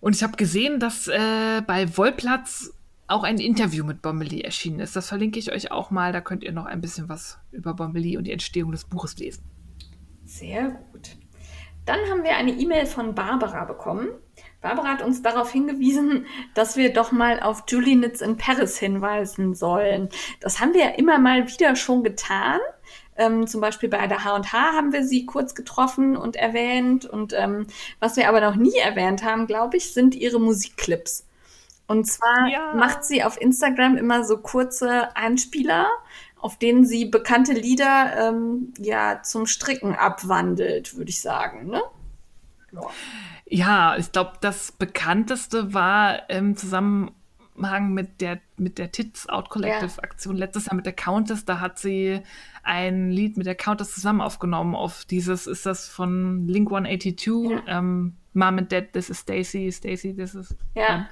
Und ich habe gesehen, dass äh, bei Wollplatz auch ein Interview mit Bombeli erschienen ist. Das verlinke ich euch auch mal. Da könnt ihr noch ein bisschen was über Bombeli und die Entstehung des Buches lesen. Sehr gut. Dann haben wir eine E-Mail von Barbara bekommen. Barbara hat uns darauf hingewiesen, dass wir doch mal auf Julie Nitz in Paris hinweisen sollen. Das haben wir ja immer mal wieder schon getan. Ähm, zum Beispiel bei der H&H haben wir sie kurz getroffen und erwähnt. Und ähm, was wir aber noch nie erwähnt haben, glaube ich, sind ihre Musikclips. Und zwar ja. macht sie auf Instagram immer so kurze Einspieler, auf denen sie bekannte Lieder ähm, ja zum Stricken abwandelt, würde ich sagen. Ne? Ja. ja, ich glaube, das bekannteste war im Zusammenhang mit der mit der Tits Out Collective Aktion letztes Jahr mit der Countess. Da hat sie ein Lied mit der Countess zusammen aufgenommen auf dieses, ist das von Link 182, ja. ähm, Mom and Dad, this is Stacy, Stacy, this is ja.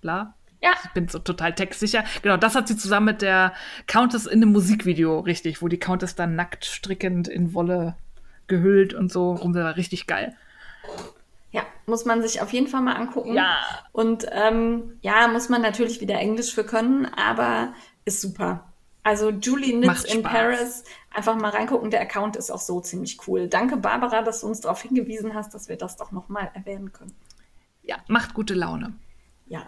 bla. Ja. Ich bin so total textsicher. Genau, das hat sie zusammen mit der Countess in einem Musikvideo, richtig, wo die Countess dann nackt strickend in Wolle gehüllt und so rum. War richtig geil. Ja, muss man sich auf jeden Fall mal angucken. Ja. Und ähm, ja, muss man natürlich wieder Englisch für können, aber ist super. Also Julie Nitz in Paris, einfach mal reingucken. Der Account ist auch so ziemlich cool. Danke, Barbara, dass du uns darauf hingewiesen hast, dass wir das doch nochmal erwähnen können. Ja, macht gute Laune. Ja,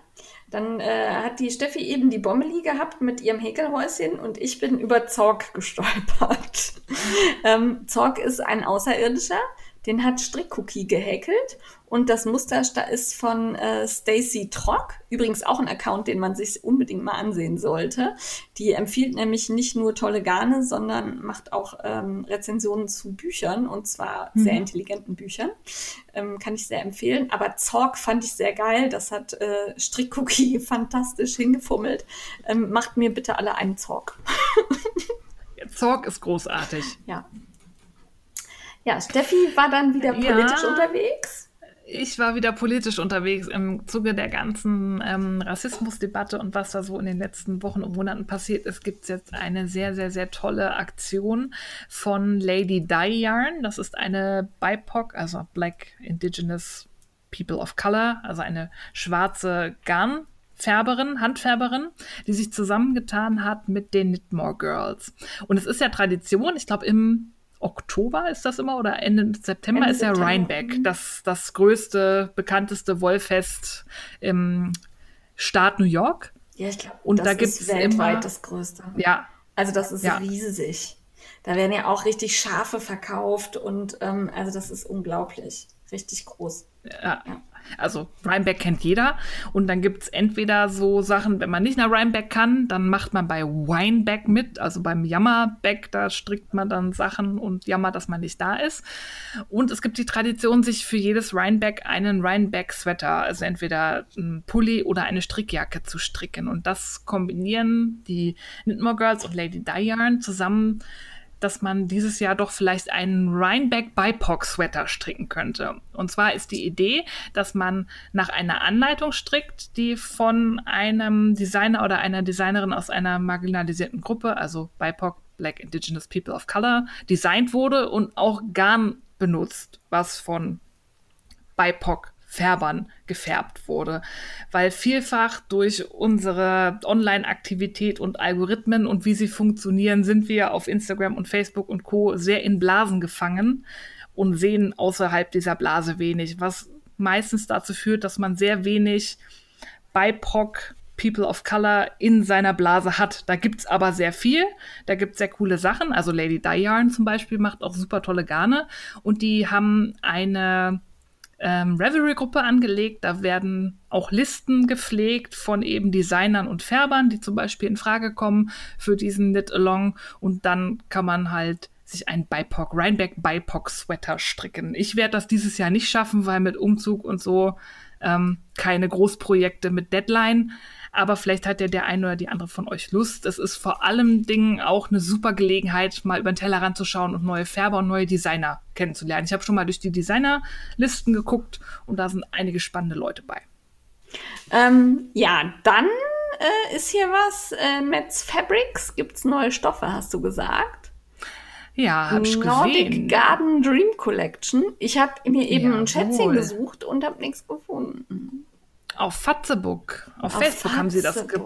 dann äh, hat die Steffi eben die Bommeli gehabt mit ihrem Häkelhäuschen und ich bin über Zorg gestolpert. (laughs) ähm, Zorg ist ein Außerirdischer, den hat Strickcookie gehäkelt und das Muster ist von äh, Stacy Trock. Übrigens auch ein Account, den man sich unbedingt mal ansehen sollte. Die empfiehlt nämlich nicht nur tolle Garne, sondern macht auch ähm, Rezensionen zu Büchern und zwar mhm. sehr intelligenten Büchern. Ähm, kann ich sehr empfehlen. Aber Zorg fand ich sehr geil. Das hat äh, Strickcookie (laughs) fantastisch hingefummelt. Ähm, macht mir bitte alle einen Zorg. (laughs) Zorg ist großartig. Ja. Ja, Steffi war dann wieder politisch ja, unterwegs. Ich war wieder politisch unterwegs im Zuge der ganzen ähm, Rassismusdebatte und was da so in den letzten Wochen und Monaten passiert ist, gibt es jetzt eine sehr, sehr, sehr tolle Aktion von Lady Dye Yarn. Das ist eine BIPOC, also Black Indigenous People of Color, also eine schwarze Garnfärberin, Handfärberin, die sich zusammengetan hat mit den Knitmore Girls. Und es ist ja Tradition, ich glaube im Oktober ist das immer oder Ende September Ende ist ja Rhinebeck, mhm. das, das größte, bekannteste Wollfest im Staat New York. Ja, ich glaube, das da ist weltweit immer, das größte. Ja. Also das ist ja. riesig. Da werden ja auch richtig Schafe verkauft und ähm, also das ist unglaublich. Richtig groß. Ja. ja. Also Rhinebeck kennt jeder. Und dann gibt es entweder so Sachen, wenn man nicht nach Rhinebeck kann, dann macht man bei Wineback mit, also beim Jammerback, da strickt man dann Sachen und jammert, dass man nicht da ist. Und es gibt die Tradition, sich für jedes Rhinebeck einen Rhinebeck-Sweater, also entweder ein Pulli oder eine Strickjacke zu stricken. Und das kombinieren die Knitmore Girls und Lady Diane zusammen dass man dieses Jahr doch vielleicht einen Rhinebeck BIPOC Sweater stricken könnte. Und zwar ist die Idee, dass man nach einer Anleitung strickt, die von einem Designer oder einer Designerin aus einer marginalisierten Gruppe, also BIPOC, Black Indigenous People of Color, designt wurde und auch Garn benutzt, was von BIPOC Färbern gefärbt wurde, weil vielfach durch unsere Online-Aktivität und Algorithmen und wie sie funktionieren, sind wir auf Instagram und Facebook und Co sehr in Blasen gefangen und sehen außerhalb dieser Blase wenig, was meistens dazu führt, dass man sehr wenig BIPOC People of Color in seiner Blase hat. Da gibt es aber sehr viel. Da gibt es sehr coole Sachen. Also Lady Dye zum Beispiel macht auch super tolle Garne. Und die haben eine ähm, Revelry-Gruppe angelegt. Da werden auch Listen gepflegt von eben Designern und Färbern, die zum Beispiel in Frage kommen für diesen Knit-Along. Und dann kann man halt sich einen BIPOC, Rhinebeck BIPOC Sweater stricken. Ich werde das dieses Jahr nicht schaffen, weil mit Umzug und so ähm, keine Großprojekte mit Deadline aber vielleicht hat ja der eine oder die andere von euch Lust. Es ist vor allem Dingen auch eine super Gelegenheit, mal über den Tellerrand zu schauen und neue Färber und neue Designer kennenzulernen. Ich habe schon mal durch die Designerlisten geguckt und da sind einige spannende Leute bei. Ähm, ja, dann äh, ist hier was. Äh, Metz Fabrics gibt es neue Stoffe, hast du gesagt? Ja, habe ich Nordic gesehen. Garden Dream Collection. Ich habe mir eben Jawohl. ein Schätzchen gesucht und habe nichts gefunden. Auf Fatzebook, auf, Auf Facebook haben sie das ge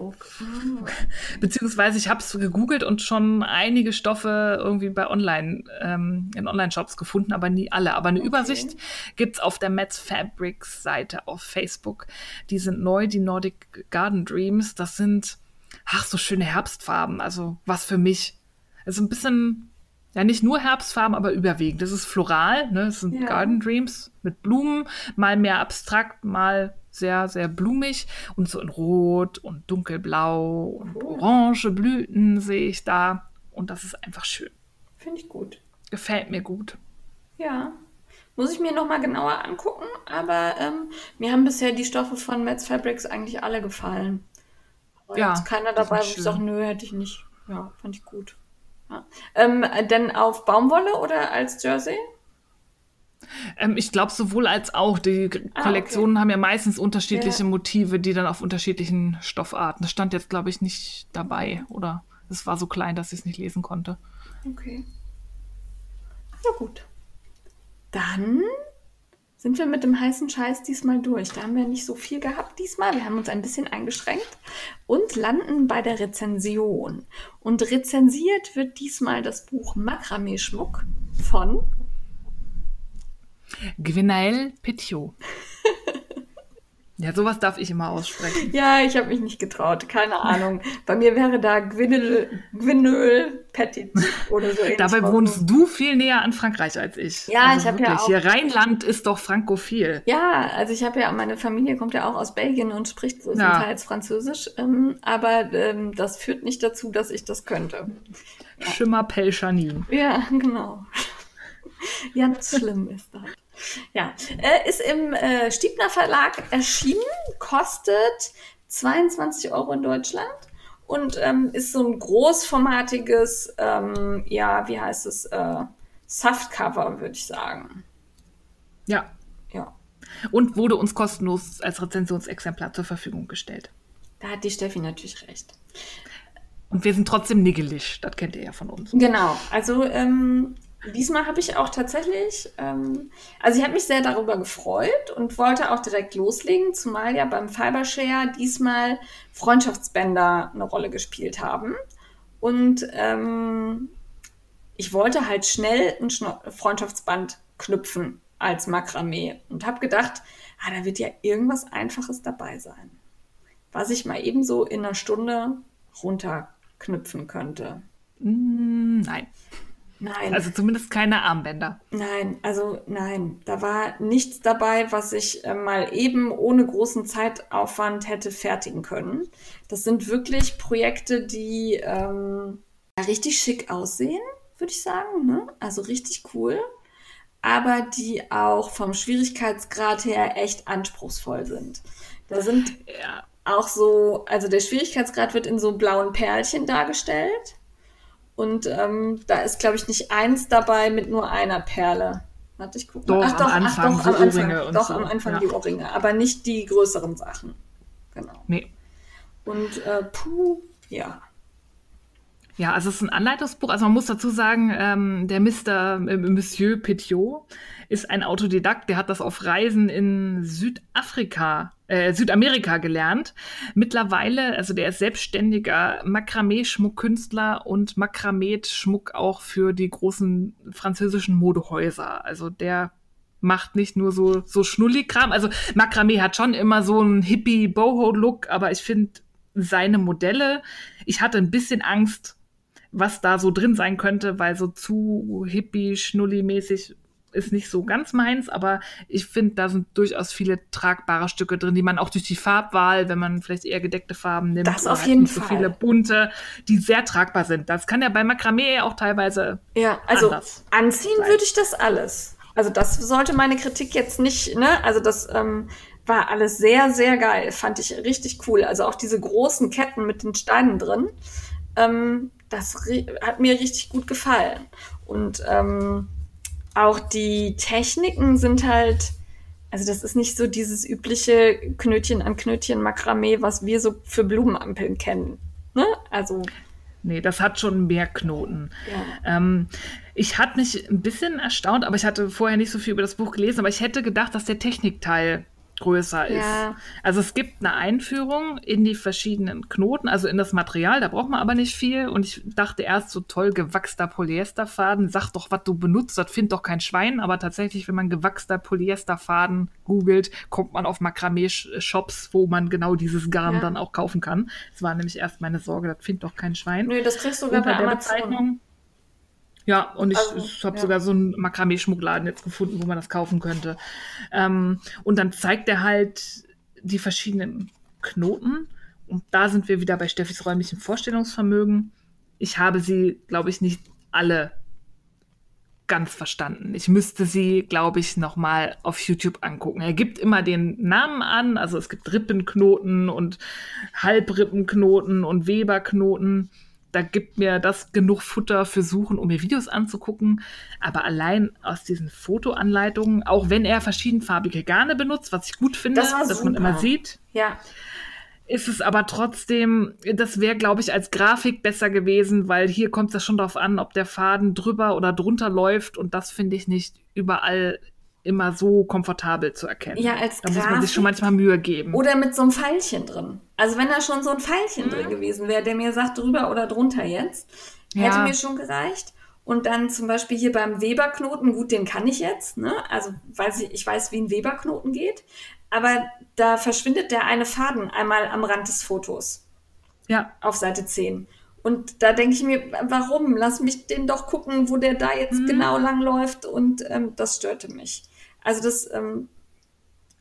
(laughs) Beziehungsweise ich habe es gegoogelt und schon einige Stoffe irgendwie bei Online, ähm, in Online-Shops gefunden, aber nie alle. Aber eine Übersicht gibt's auf der Metz Fabrics Seite auf Facebook. Die sind neu, die Nordic Garden Dreams. Das sind, ach, so schöne Herbstfarben. Also was für mich. Also ein bisschen, ja, nicht nur Herbstfarben, aber überwiegend. Das ist floral, ne? Das sind Ja. Garden Dreams mit Blumen, mal mehr abstrakt, mal sehr, sehr blumig und so in Rot und dunkelblau und orange Blüten sehe ich da. Und das ist einfach schön. Finde ich gut. Gefällt mir gut. Ja. Muss ich mir nochmal genauer angucken, aber ähm, mir haben bisher die Stoffe von Metz Fabrics eigentlich alle gefallen. War Ja, jetzt keiner dabei, wo ich sage, nö, hätte ich nicht. Ja, fand ich gut. Ja. Ähm, äh, denn auf Baumwolle oder als Jersey? Ähm, ich glaube sowohl als auch. Die Ah, Kollektionen haben ja meistens unterschiedliche Ja. Motive, die dann auf unterschiedlichen Stoffarten. Das stand jetzt, glaube ich, nicht dabei. Oder es war so klein, dass ich es nicht lesen konnte. Okay. Ja, gut. Dann sind wir mit dem heißen Scheiß diesmal durch. Da haben wir nicht so viel gehabt diesmal. Wir haben uns ein bisschen eingeschränkt und landen bei der Rezension. Und rezensiert wird diesmal das Buch Makramee-Schmuck von Gwenaël Petiot. ja, sowas darf ich immer aussprechen. (laughs) Ja, ich habe mich nicht getraut. Keine Ahnung. Bei mir wäre da Gwynel Petit oder so. Dabei wohnst du viel näher an Frankreich als ich. Ja, ich hab ja auch- Hier Rheinland ist doch frankophil. Ja, also ich habe ja, meine Familie kommt ja auch aus Belgien und spricht größtenteils Französisch, ähm, aber ähm, das führt nicht dazu, dass ich das könnte. Schimmer Pelchanin. Ja, genau. (laughs) Ganz schlimm ist das. Ja, äh, ist im äh, Stiebner Verlag erschienen, kostet 22 Euro in Deutschland und ähm, ist so ein großformatiges, ähm, ja, wie heißt es, äh, Softcover, würde ich sagen. Ja. Ja, Und wurde uns kostenlos als Rezensionsexemplar zur Verfügung gestellt. da hat die Steffi natürlich recht. Und wir sind trotzdem niggelig. Das kennt ihr ja von uns. Genau, also ähm, diesmal habe ich auch tatsächlich, ähm, also ich habe mich sehr darüber gefreut und wollte auch direkt loslegen, zumal ja beim Fibershare diesmal Freundschaftsbänder eine Rolle gespielt haben. Und ähm, ich wollte halt schnell ein Freundschaftsband knüpfen als Makramee und habe gedacht, ah, da wird ja irgendwas Einfaches dabei sein, was ich mal ebenso in einer Stunde runterknüpfen könnte. Mm, nein. Nein. Also zumindest keine Armbänder. Nein, also nein, da war nichts dabei, was ich äh, mal eben ohne großen Zeitaufwand hätte fertigen können. Das sind wirklich Projekte, die ähm, richtig schick aussehen, würde ich sagen. Ne? Also richtig cool. Aber die auch vom Schwierigkeitsgrad her echt anspruchsvoll sind. Da sind Ja. auch so, also der Schwierigkeitsgrad wird in so blauen Perlchen dargestellt. Und ähm, da ist, glaube ich, nicht eins dabei mit nur einer Perle. Warte, ich gucke Doch, mal. am Anfang so am Anfang. Ohrringe und doch, so, am Anfang ja. die Ohrringe, aber nicht die größeren Sachen. Genau. Nee. Und äh, puh, ja. Ja, also es ist ein Anleitungsbuch. Also man muss dazu sagen, ähm, der Mr. äh, Monsieur Petiot ist ein Autodidakt, der hat das auf Reisen in Südafrika, äh, Südamerika gelernt. Mittlerweile, also der ist selbstständiger Makramee-Schmuckkünstler und Makramee-Schmuck auch für die großen französischen Modehäuser. Also der macht nicht nur so, so Schnulli-Kram. Also Makramee hat schon immer so einen Hippie-Boho-Look, aber ich finde seine Modelle, ich hatte ein bisschen Angst, was da so drin sein könnte, weil so zu hippie-schnulli-mäßig ist nicht so ganz meins, aber ich finde, da sind durchaus viele tragbare Stücke drin, die man auch durch die Farbwahl, wenn man vielleicht eher gedeckte Farben nimmt, Das auf halt jeden nicht so Fall. viele bunte, die sehr tragbar sind. Das kann ja bei Makramee auch teilweise Ja, also Anders anziehen sein. würde ich das alles. Also das sollte meine Kritik jetzt nicht, ne? Also das ähm, war alles sehr, sehr geil. Fand ich richtig cool. Also auch diese großen Ketten mit den Steinen drin. Ähm, das hat mir richtig gut gefallen. Und ähm, auch die Techniken sind halt, also das ist nicht so dieses übliche Knötchen an Knötchen Makramee, was wir so für Blumenampeln kennen. Ne? Also, Nee, das hat schon mehr Knoten. ja. Ähm, ich hatte mich ein bisschen erstaunt, aber ich hatte vorher nicht so viel über das Buch gelesen, aber ich hätte gedacht, dass der Technikteil größer ist. Ja. Also es gibt eine Einführung in die verschiedenen Knoten, also in das Material, da braucht man aber nicht viel. Und ich dachte erst so toll, gewachster Polyesterfaden, sag doch, was du benutzt, das findet doch kein Schwein. Aber tatsächlich, wenn man gewachster Polyesterfaden googelt, kommt man auf Makramee-Shops, wo man genau dieses Garn Ja. dann auch kaufen kann. Das war nämlich erst meine Sorge, das findet doch kein Schwein Nö, das kriegst du sogar bei der Amazon. Bezeichnung. Ja, und ich, Also, ich habe ja. sogar so einen Makramee-Schmuckladen jetzt gefunden, wo man das kaufen könnte. Ähm, und dann zeigt er halt die verschiedenen Knoten. Und da sind wir wieder bei Steffis räumlichem Vorstellungsvermögen. Ich habe sie, glaube ich, nicht alle ganz verstanden. Ich müsste sie, glaube ich, noch mal auf YouTube angucken. Er gibt immer den Namen an, also es gibt Rippenknoten und Halbrippenknoten und Weberknoten. Da gibt mir das genug Futter für Suchen, um mir Videos anzugucken. Aber allein aus diesen Fotoanleitungen, auch wenn er verschiedenfarbige Garne benutzt, was ich gut finde, Das dass man immer sieht, Ja, ist es aber trotzdem, das wäre, glaube ich, als Grafik besser gewesen, weil hier kommt es ja schon darauf an, ob der Faden drüber oder drunter läuft. Und das finde ich nicht überall immer so komfortabel zu erkennen. Ja, als da muss man sich Grafik schon manchmal Mühe geben. Oder mit so einem Pfeilchen drin. Also wenn da schon so ein Pfeilchen drin gewesen wäre, der mir sagt, drüber oder drunter jetzt, hätte Ja. mir schon gereicht. Und dann zum Beispiel hier beim Weberknoten, gut, den kann ich jetzt, ne? Also weiß ich, ich weiß, wie ein Weberknoten geht. Aber da verschwindet der eine Faden einmal am Rand des Fotos ja, auf Seite 10. Und da denke ich mir, warum? Lass mich den doch gucken, wo der da jetzt Mhm. genau lang läuft. Und ähm, das störte mich. Also das ähm,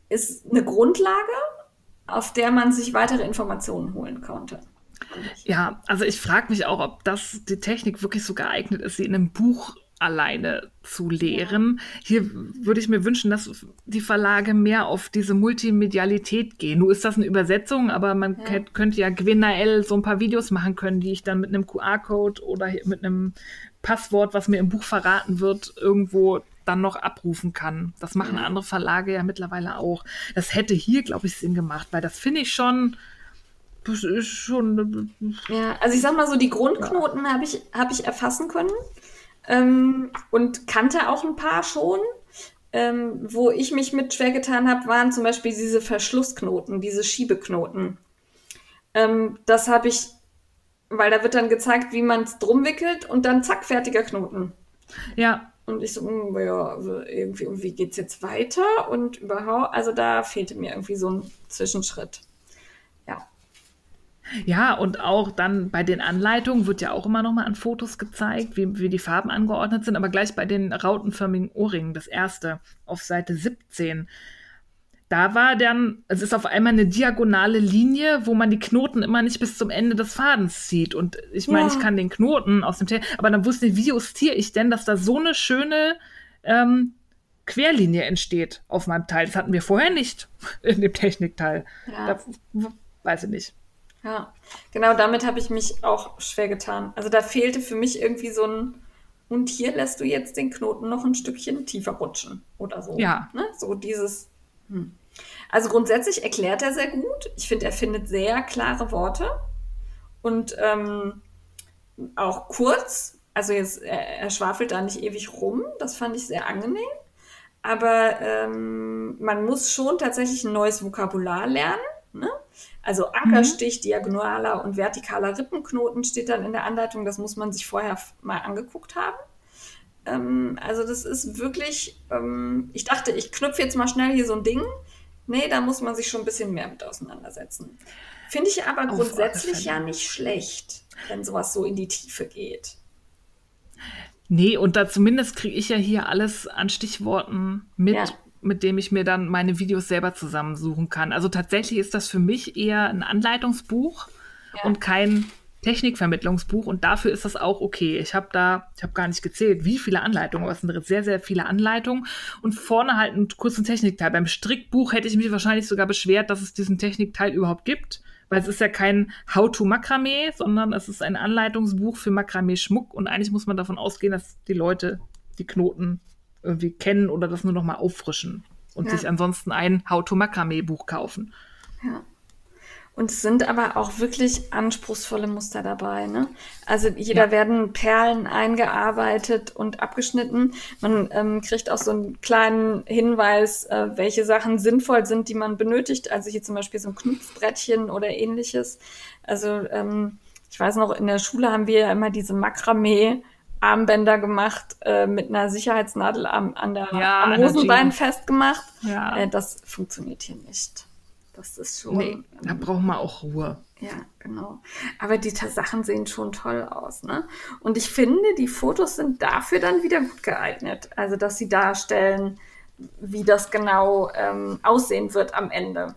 ist eine Grundlage, auf der man sich weitere Informationen holen konnte. ja, also ich frage mich auch, ob das die Technik wirklich so geeignet ist, sie in einem Buch alleine zu lehren. Hier würde ich mir wünschen, dass die Verlage mehr auf diese Multimedialität gehen. Nun ist das eine Übersetzung, aber man Ja. könnt- könnte ja gewinnell so ein paar Videos machen können, die ich dann mit einem QR-Code oder mit einem Passwort, was mir im Buch verraten wird, irgendwo dann noch abrufen kann. Das machen andere Verlage ja mittlerweile auch. Das hätte hier, glaube ich, Sinn gemacht, weil das finde ich schon, das ist schon Ja, also ich sag mal so, die Grundknoten habe ich, hab ich erfassen können ähm, und kannte auch ein paar schon. Ähm, wo ich mich mit schwer getan habe, waren zum Beispiel diese Verschlussknoten, diese Schiebeknoten. Ähm, das habe ich, weil da wird dann gezeigt, wie man es drum wickelt und dann zack, fertiger Knoten. ja, Und ich so, hm, ja, also irgendwie, irgendwie geht's jetzt weiter und überhaupt, also da fehlte mir irgendwie so ein Zwischenschritt. Ja. Ja, und auch dann bei den Anleitungen wird ja auch immer noch mal an Fotos gezeigt, wie, wie die Farben angeordnet sind. Aber gleich bei den rautenförmigen Ohrringen, das erste, auf Seite 17, da war dann, es ist auf einmal eine diagonale Linie, wo man die Knoten immer nicht bis zum Ende des Fadens zieht. Und ich meine, Ja. ich kann den Knoten aus dem Teil, aber dann wusste ich, wie justiere ich denn, dass da so eine schöne ähm, Querlinie entsteht auf meinem Teil. Das hatten wir vorher nicht (laughs) in dem Technikteil. Ja. Da, weiß ich nicht. Ja, genau damit habe ich mich auch schwer getan. Also da fehlte für mich irgendwie so ein, und hier lässt du jetzt den Knoten noch ein Stückchen tiefer rutschen oder so. Ja. Ne? So dieses. Hm. Also grundsätzlich erklärt er sehr gut. Ich finde, er findet sehr klare Worte und ähm, auch kurz. Also jetzt, er, er schwafelt da nicht ewig rum. Das fand ich sehr angenehm. Aber ähm, man muss schon tatsächlich ein neues Vokabular lernen. Ne? Also Ankerstich, diagonaler und vertikaler Rippenknoten steht dann in der Anleitung. Das muss man sich vorher mal angeguckt haben. Ähm, also das ist wirklich, ähm, ich dachte, ich knüpfe jetzt mal schnell hier so ein Ding. Nee, da muss man sich schon ein bisschen mehr mit auseinandersetzen. Finde ich aber Auf grundsätzlich ja nicht schlecht, wenn sowas so in die Tiefe geht. Nee, und da zumindest kriege ich ja hier alles an Stichworten mit, Ja. mit dem ich mir dann meine Videos selber zusammensuchen kann. Also tatsächlich ist das für mich eher ein Anleitungsbuch Ja. und kein Technikvermittlungsbuch und dafür ist das auch okay. Ich habe da, ich habe gar nicht gezählt, wie viele Anleitungen, aber es sind sehr, sehr viele Anleitungen und vorne halt einen kurzen Technikteil. Beim Strickbuch hätte ich mich wahrscheinlich sogar beschwert, dass es diesen Technikteil überhaupt gibt, weil es ist ja kein How-to-Makramee, sondern es ist ein Anleitungsbuch für Makramee-Schmuck und eigentlich muss man davon ausgehen, dass die Leute die Knoten irgendwie kennen oder das nur noch mal auffrischen und Ja. sich ansonsten ein How-to-Makramee-Buch kaufen. Ja. Und es sind aber auch wirklich anspruchsvolle Muster dabei. Ne? Also jeder Ja. werden Perlen eingearbeitet und abgeschnitten. Man ähm, kriegt auch so einen kleinen Hinweis, äh, welche Sachen sinnvoll sind, die man benötigt. Also hier zum Beispiel so ein Knüpfbrettchen oder ähnliches. Also ähm, ich weiß noch, in der Schule haben wir ja immer diese Makramee. Armbänder gemacht äh, mit einer Sicherheitsnadel am, an der, Ja, am Hosenbein festgemacht. Ja. Äh, das funktioniert hier nicht. Das ist schon. Nee, da braucht man auch Ruhe. Ja, genau. Aber die Sachen sehen schon toll aus, ne? Und ich finde, die Fotos sind dafür dann wieder gut geeignet. Also, dass sie darstellen, wie das genau ähm, aussehen wird am Ende.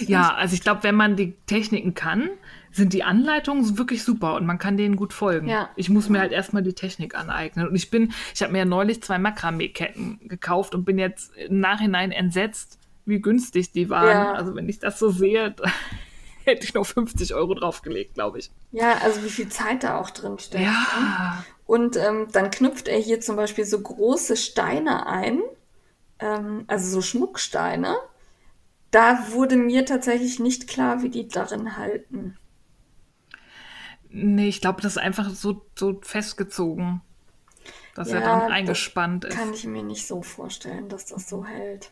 Ja, also ich glaube, wenn man die Techniken kann, sind die Anleitungen wirklich super und man kann denen gut folgen. Ja. Ich muss mir halt erstmal die Technik aneignen. Und ich bin, ich habe mir ja neulich zwei Makramee-Ketten gekauft und bin jetzt im Nachhinein entsetzt, wie günstig die waren. Ja. Also wenn ich das so sehe, (laughs) da hätte ich noch 50 Euro draufgelegt, glaube ich. Ja, also wie viel Zeit da auch drin steckt. Ne? Ja. Und ähm, dann knüpft er hier zum Beispiel so große Steine ein, ähm, also so Schmucksteine. Da wurde mir tatsächlich nicht klar, wie die darin halten. Nee, ich glaube, das ist einfach so, so festgezogen, dass er Ja, dann das eingespannt ist. Kann ich mir nicht so vorstellen, dass das so hält.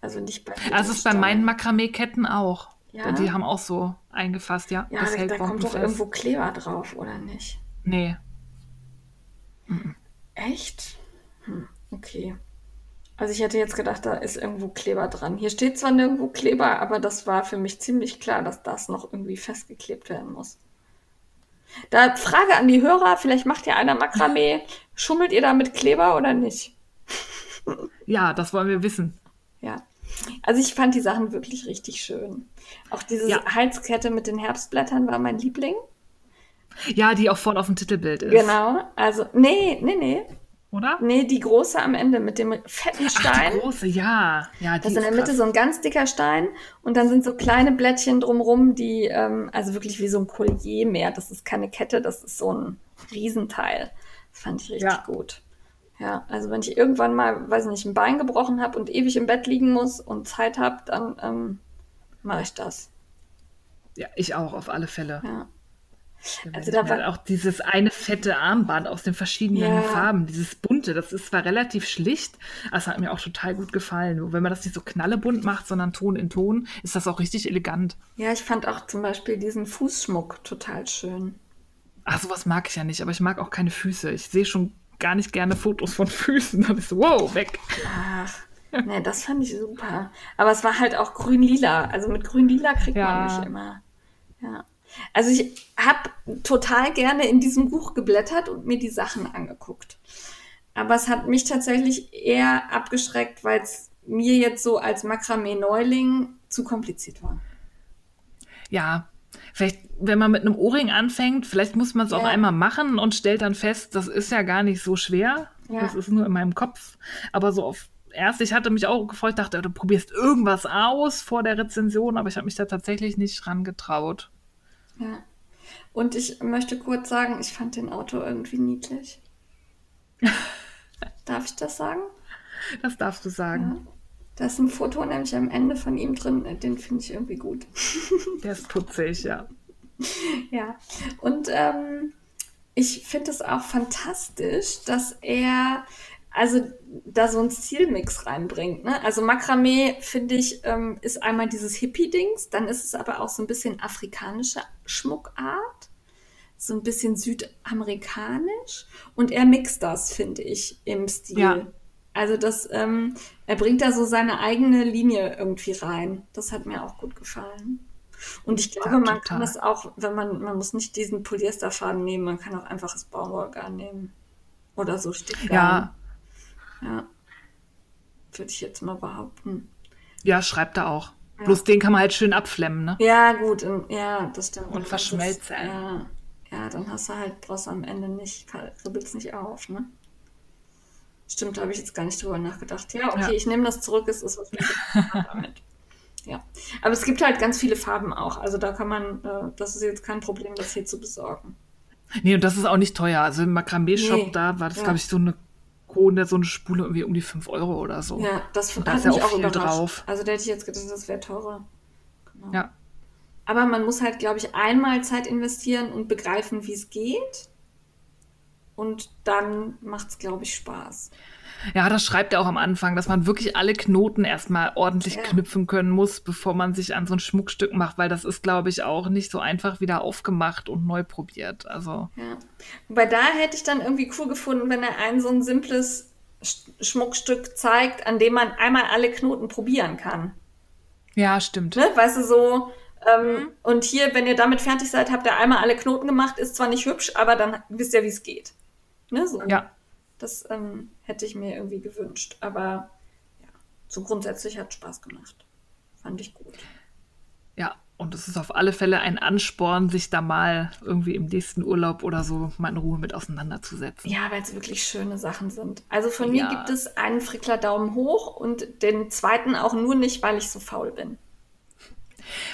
Also nicht bei Also es ist bei meinen Makramee-Ketten auch. Ja? Die haben auch so eingefasst, ja. Ja, das hält da kommt doch irgendwo Kleber drauf, oder nicht? Nee. Echt? Hm, okay. Also ich hätte jetzt gedacht, da ist irgendwo Kleber dran. Hier steht zwar nirgendwo Kleber, aber das war für mich ziemlich klar, dass das noch irgendwie festgeklebt werden muss. Da Frage an die Hörer, vielleicht macht ja einer Makramee. Schummelt ihr da mit Kleber oder nicht? Ja, das wollen wir wissen. Ja. Also ich fand die Sachen wirklich richtig schön. Auch diese Ja. Halskette mit den Herbstblättern war mein Liebling. Ja, die auch vorne auf dem Titelbild ist. Genau. Also, nee, nee, nee. Oder? Nee, die große am Ende mit dem fetten Ach, Stein. die große, ja. Ja, die Das ist in der Mitte krass. so ein ganz dicker Stein und dann sind so kleine Blättchen drumrum, die, ähm, also wirklich wie so ein Collier mehr. Das ist keine Kette, das ist so ein Riesenteil. Das fand ich richtig Ja. gut. Ja, also wenn ich irgendwann mal, weiß nicht, ein Bein gebrochen habe und ewig im Bett liegen muss und Zeit habe, dann ähm, mache ich das. Ja, ich auch, auf alle Fälle. Ja. Also da war- auch dieses eine fette Armband aus den verschiedenen Ja. Farben, dieses bunte, das ist zwar relativ schlicht, aber es hat mir auch total gut gefallen. Wenn man das nicht so knallebunt macht, sondern Ton in Ton, ist das auch richtig elegant. Ja, ich fand auch zum Beispiel diesen Fußschmuck total schön. Ach, sowas mag ich ja nicht, aber ich mag auch keine Füße. Ich sehe schon gar nicht gerne Fotos von Füßen. Dann ist so, wow, weg. Ach, nee, das fand ich super. Aber es war halt auch grün-lila. Also mit grün-lila kriegt Ja. man mich immer. Ja. Also ich habe total gerne in diesem Buch geblättert und mir die Sachen angeguckt. Aber es hat mich tatsächlich eher abgeschreckt, weil es mir jetzt so als Makramee-Neuling zu kompliziert war. Ja, vielleicht, wenn man mit einem Ohrring anfängt, vielleicht muss man es auch Ja. einmal machen und stellt dann fest, das ist ja gar nicht so schwer. Ja. Das ist nur in meinem Kopf. Aber so auf erst, ich hatte mich auch gefreut, dachte, du probierst irgendwas aus vor der Rezension, aber ich habe mich da tatsächlich nicht rangetraut. Ja. Und ich möchte kurz sagen, ich fand den Autor irgendwie niedlich. (laughs) Darf ich das sagen? Das darfst du sagen. Da ist ein Foto nämlich am Ende von ihm drin, den finde ich irgendwie gut. (laughs) Der ist putzig, ja. Ja, und ähm, ich finde es auch fantastisch, dass er also da so einen Stilmix reinbringt. Ne? Also Makramee, finde ich, ähm, ist einmal dieses Hippie-Dings, dann ist es aber auch so ein bisschen afrikanische Schmuckart, so ein bisschen südamerikanisch und er mixt das, finde ich, im Stil. Ja. Also das, ähm, er bringt da so seine eigene Linie irgendwie rein. Das hat mir auch gut gefallen. Und ich glaube, Ja, man kann das auch, wenn man, man muss nicht diesen Polyesterfaden nehmen, man kann auch einfach das Baumwollgarn nehmen. Oder so Stickgarn. Ja, Ja. Würde ich jetzt mal behaupten. ja, schreibt er auch. Bloß den kann man halt schön abflemmen, ne? Ja, gut, und, ja, das stimmt. Und verschmelzen. es- Ja, ja, dann hast du halt, brauchst am Ende nicht, kribbelt's nicht auf, ne? Stimmt, da habe ich jetzt gar nicht drüber nachgedacht. Ja, okay, Ja. ich nehme das zurück, es ist was (laughs) mit damit. Ja, aber es gibt halt ganz viele Farben auch. Also da kann man, äh, das ist jetzt kein Problem, das hier zu besorgen. Nee, und das ist auch nicht teuer. Also im Makramee-Shop, Nee, da war das, ja. glaube ich, so eine Krone, so eine Spule irgendwie um die 5 Euro oder so. Ja, das Und da hat mich auch auch viel überrascht. drauf. Also da hätte ich jetzt gedacht, das wäre teurer. Genau. Ja. Aber man muss halt, glaube ich, einmal Zeit investieren und begreifen, wie es geht. Und dann macht es, glaube ich, Spaß. Ja, das schreibt er auch am Anfang, dass man wirklich alle Knoten erstmal ordentlich Ja. knüpfen können muss, bevor man sich an so ein Schmuckstück macht, weil das ist, glaube ich, auch nicht so einfach wieder aufgemacht und neu probiert. Also, Ja. Wobei da hätte ich dann irgendwie cool gefunden, wenn er ein so ein simples Sch- Schmuckstück zeigt, an dem man einmal alle Knoten probieren kann. ja, stimmt. Ne? Weißt du, so. Ähm, Und hier, wenn ihr damit fertig seid, habt ihr einmal alle Knoten gemacht. Ist zwar nicht hübsch, aber dann wisst ihr, wie es geht. Ne? So. Ja, Das ähm, hätte ich mir irgendwie gewünscht. Aber ja, so grundsätzlich hat Spaß gemacht. Fand ich gut. ja. Und es ist auf alle Fälle ein Ansporn, sich da mal irgendwie im nächsten Urlaub oder so mal in Ruhe mit auseinanderzusetzen. Ja, weil es wirklich schöne Sachen sind. Also von Ja. mir gibt es einen Frickler Daumen hoch und den zweiten auch nur nicht, weil ich so faul bin.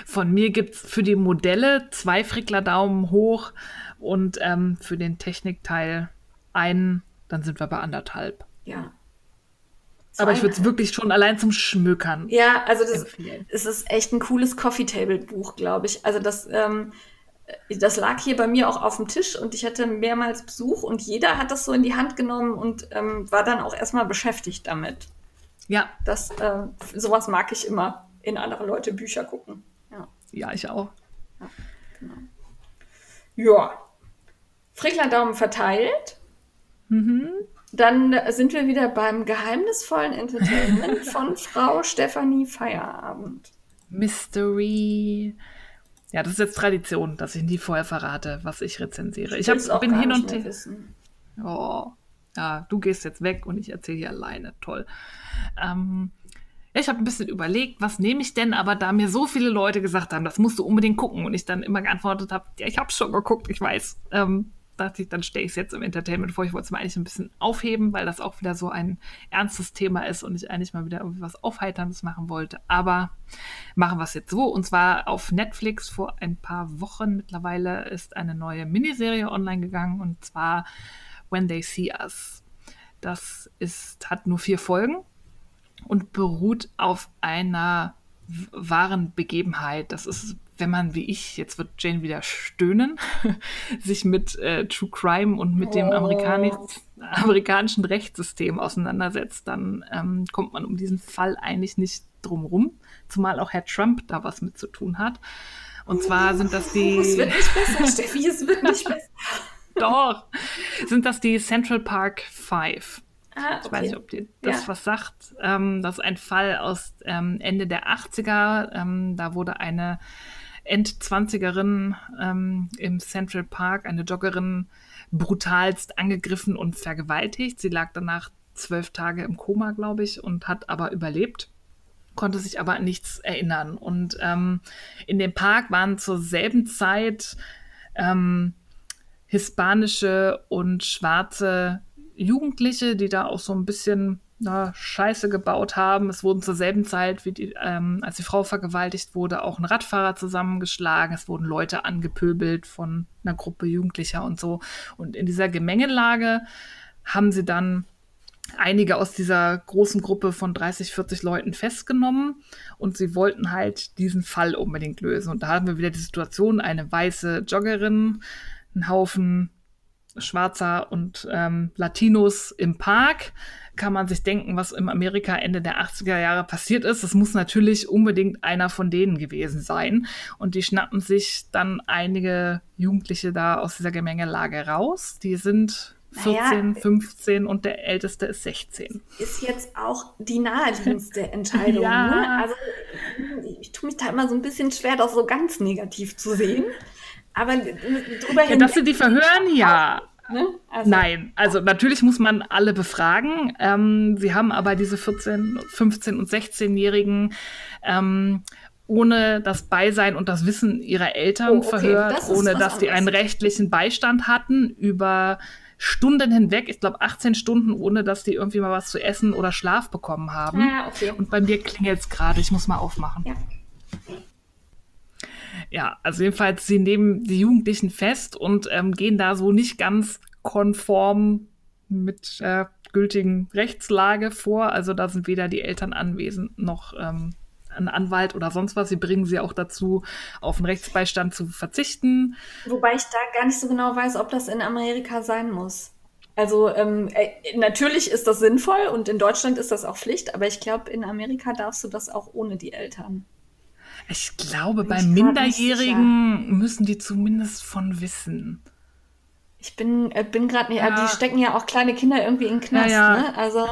Von mir gibt es für die Modelle zwei Frickler Daumen hoch und ähm, für den Technikteil einen, dann sind wir bei anderthalb. Ja. Aber ich würde es wirklich schon allein zum Schmökern Ja, also das, empfehlen. es ist echt ein cooles Coffee-Table-Buch, glaube ich. Also das, ähm, das lag hier bei mir auch auf dem Tisch und ich hatte mehrmals Besuch und jeder hat das so in die Hand genommen und ähm, war dann auch erstmal beschäftigt damit. Ja, Das, ähm, sowas mag ich immer, in andere Leute Bücher gucken. Ja. ja, ich auch. Ja. Frickler Daumen verteilt. Dann sind wir wieder beim geheimnisvollen Entertainment (laughs) von Frau Stefanie Feierabend. Mystery. Ja, das ist jetzt Tradition, dass ich nie vorher verrate, was ich rezensiere. Ich hab, bin hin und her. Oh, ja, du gehst jetzt weg und ich erzähle hier alleine. Toll. Ähm, ja, ich habe ein bisschen überlegt, was nehme ich denn, aber da mir so viele Leute gesagt haben, das musst du unbedingt gucken und ich dann immer geantwortet habe, ja, ich habe schon geguckt, ich weiß, ähm, dachte ich, dann stelle ich es jetzt im Entertainment vor. Ich wollte es mal eigentlich ein bisschen aufheben, weil das auch wieder so ein ernstes Thema ist und ich eigentlich mal wieder irgendwie was Aufheiterndes machen wollte. Aber machen wir es jetzt so. Und zwar auf Netflix vor ein paar Wochen mittlerweile ist eine neue Miniserie online gegangen und zwar When They See Us. Das ist, hat nur vier Folgen und beruht auf einer wahren Begebenheit. Das ist, wenn man wie ich, jetzt wird Jane wieder stöhnen, (laughs) sich mit äh, True Crime und mit dem Oh. amerikanisch, amerikanischen Rechtssystem auseinandersetzt, dann ähm, kommt man um diesen Fall eigentlich nicht drum rum, zumal auch Herr Trump da was mit zu tun hat. Und zwar sind das die. Es wird nicht besser, (laughs) Steffi, es wird nicht besser. Doch. Sind das die Central Park Five? Ah, Ich weiß nicht, ob dir das Ja. was sagt. Ähm, das ist ein Fall aus ähm, Ende der 80er. Ähm, da wurde eine Endzwanzigerin ähm, im Central Park, eine Joggerin, brutalst angegriffen und vergewaltigt. Sie lag danach zwölf Tage im Koma, glaube ich, und hat aber überlebt konnte sich aber an nichts erinnern. Und ähm, in dem Park waren zur selben Zeit ähm, hispanische und schwarze Jugendliche, die da auch so ein bisschen na, Scheiße gebaut haben. Es wurden zur selben Zeit, wie die, ähm, als die Frau vergewaltigt wurde, auch ein Radfahrer zusammengeschlagen. Es wurden Leute angepöbelt von einer Gruppe Jugendlicher und so. Und in dieser Gemengelage haben sie dann einige aus dieser großen Gruppe von 30, 40 Leuten festgenommen und sie wollten halt diesen Fall unbedingt lösen. Und da haben wir wieder die Situation, eine weiße Joggerin, ein Haufen Schwarzer und ähm, Latinos im Park. Kann man sich denken, was im Amerika Ende der 80er Jahre passiert ist. Es muss natürlich unbedingt einer von denen gewesen sein. Und die schnappen sich dann einige Jugendliche da aus dieser Gemengelage raus. Die sind 14, naja, 15 und der älteste ist 16. Ist jetzt auch die naheliegendste (laughs) Entscheidung. ja. ne? Also ich tue mich da immer so ein bisschen schwer, das so ganz negativ zu sehen. Aber drüber ja, dass sie die verhören, ja. Ne? Also, Nein, also natürlich muss man alle befragen. Ähm, sie haben aber diese 14, 15 und 16-Jährigen ähm, ohne das Beisein und das Wissen ihrer Eltern oh, okay. verhört, das ohne dass die einen rechtlichen Beistand hatten über Stunden hinweg, ich glaube 18 Stunden, ohne dass die irgendwie mal was zu essen oder Schlaf bekommen haben. Ah, okay. Und bei mir klingelt es gerade, ich muss mal aufmachen. Ja. Ja, also jedenfalls, sie nehmen die Jugendlichen fest und ähm, gehen da so nicht ganz konform mit äh, gültigen Rechtslage vor. Also da sind weder die Eltern anwesend noch ähm, ein Anwalt oder sonst was. Sie bringen sie auch dazu, auf einen Rechtsbeistand zu verzichten. Wobei ich da gar nicht so genau weiß, ob das in Amerika sein muss. Also ähm, äh, natürlich ist das sinnvoll und in Deutschland ist das auch Pflicht, aber ich glaube, in Amerika darfst du das auch ohne die Eltern. Ich glaube, bei ich Minderjährigen müssen die zumindest von wissen. Ich bin, äh, bin gerade nicht, ja. die stecken ja auch kleine Kinder irgendwie in den Knast, ja, ja. ne? Also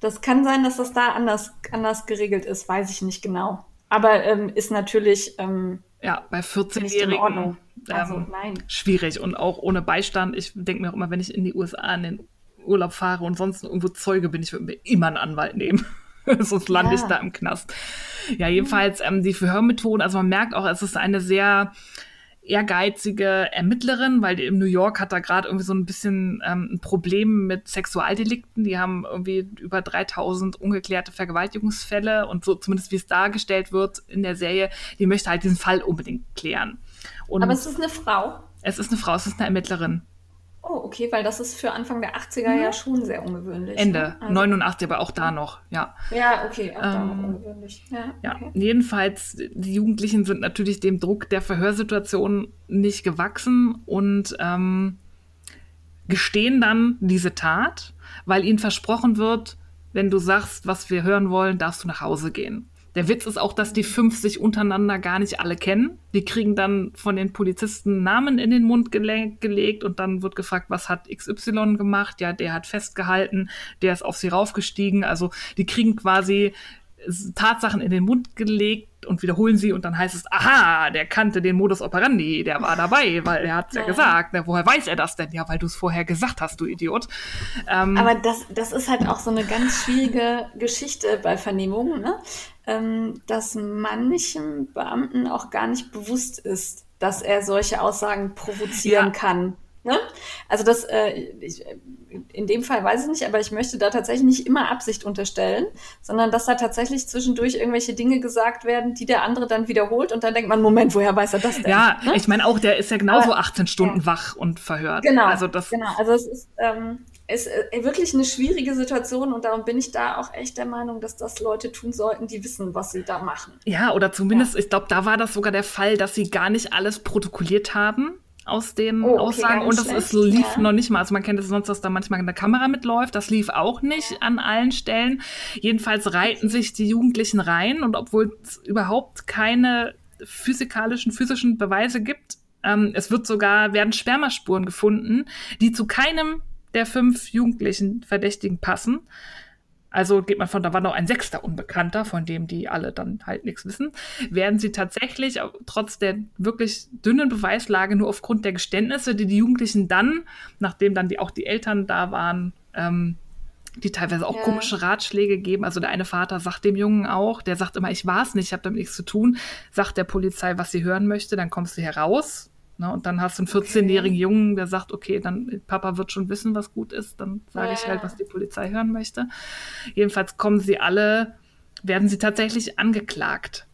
das kann sein, dass das da anders, anders geregelt ist, weiß ich nicht genau. Aber ähm, ist natürlich. Ähm, ja, bei 14-Jährigen also, ähm, schwierig und auch ohne Beistand. Ich denke mir auch immer, wenn ich in die USA in den Urlaub fahre und sonst irgendwo Zeuge bin, ich würde mir immer einen Anwalt nehmen. (laughs) Sonst lande ja. ich da im Knast. Ja, jedenfalls ähm, die Verhörmethoden, also man merkt auch, es ist eine sehr ehrgeizige Ermittlerin, weil in New York hat da gerade irgendwie so ein bisschen ähm, ein Problem mit Sexualdelikten. Die haben irgendwie über 3000 ungeklärte Vergewaltigungsfälle und so zumindest wie es dargestellt wird in der Serie, die möchte halt diesen Fall unbedingt klären. Und Aber es ist eine Frau. Es ist eine Frau, es ist eine Ermittlerin. Oh, okay, weil das ist für Anfang der 80er mhm. ja schon sehr ungewöhnlich. Ende, ne? also, 89, aber auch da noch, ja. Ja, okay, auch ähm, da noch ähm, ungewöhnlich. Ja, ja. Okay. jedenfalls, die Jugendlichen sind natürlich dem Druck der Verhörsituation nicht gewachsen und ähm, gestehen dann diese Tat, weil ihnen versprochen wird, wenn du sagst, was wir hören wollen, darfst du nach Hause gehen. Der Witz ist auch, dass die fünf sich untereinander gar nicht alle kennen. Die kriegen dann von den Polizisten Namen in den Mund gele gelegt und dann wird gefragt, was hat XY gemacht? Ja, der hat festgehalten, der ist auf sie raufgestiegen. Also die kriegen quasi Tatsachen in den Mund gelegt und wiederholen sie und dann heißt es, aha, der kannte den Modus operandi, der war dabei, weil er hat es ja. gesagt. Na, woher weiß er das denn? Ja, weil du es vorher gesagt hast, du Idiot. Ähm, Aber das, das ist halt auch so eine ganz schwierige Geschichte bei Vernehmungen. Ne? ähm, dass manchen Beamten auch gar nicht bewusst ist, dass er solche Aussagen provozieren ja. kann. Ne? Also das, äh, ich, in dem Fall weiß ich nicht, aber ich möchte da tatsächlich nicht immer Absicht unterstellen, sondern dass da tatsächlich zwischendurch irgendwelche Dinge gesagt werden, die der andere dann wiederholt und dann denkt man, Moment, woher weiß er das denn? Ja, ne? ich meine auch, der ist ja genauso aber, 18 Stunden ja. wach und verhört. Genau, also das genau. Also es ist, ähm, ist äh, wirklich eine schwierige Situation und darum bin ich da auch echt der Meinung, dass das Leute tun sollten, die wissen, was sie da machen. Ja, oder zumindest, ja. ich glaube, da war das sogar der Fall, dass sie gar nicht alles protokolliert haben aus den oh, okay, Aussagen und das ist, lief ja. noch nicht mal. Also man kennt es sonst, dass da manchmal eine Kamera mitläuft. Das lief auch nicht ja. an allen Stellen. Jedenfalls reiten sich die Jugendlichen rein und obwohl es überhaupt keine physikalischen, physischen Beweise gibt, ähm, es wird sogar, werden Spermaspuren gefunden, die zu keinem der fünf jugendlichen Verdächtigen passen. Also geht man von, da war noch ein sechster Unbekannter, von dem die alle dann halt nichts wissen, werden sie tatsächlich trotz der wirklich dünnen Beweislage nur aufgrund der Geständnisse, die die Jugendlichen dann, nachdem dann die, auch die Eltern da waren, ähm, die teilweise auch ja. komische Ratschläge geben. Also der eine Vater sagt dem Jungen auch, der sagt immer, ich war es nicht, ich habe damit nichts zu tun, sagt der Polizei, was sie hören möchte, dann kommst du heraus, Ne? Und dann hast du einen 14-jährigen okay. Jungen, der sagt, okay, dann Papa wird schon wissen, was gut ist, dann sage ja. ich halt, was die Polizei hören möchte. Jedenfalls kommen sie alle, werden sie tatsächlich angeklagt,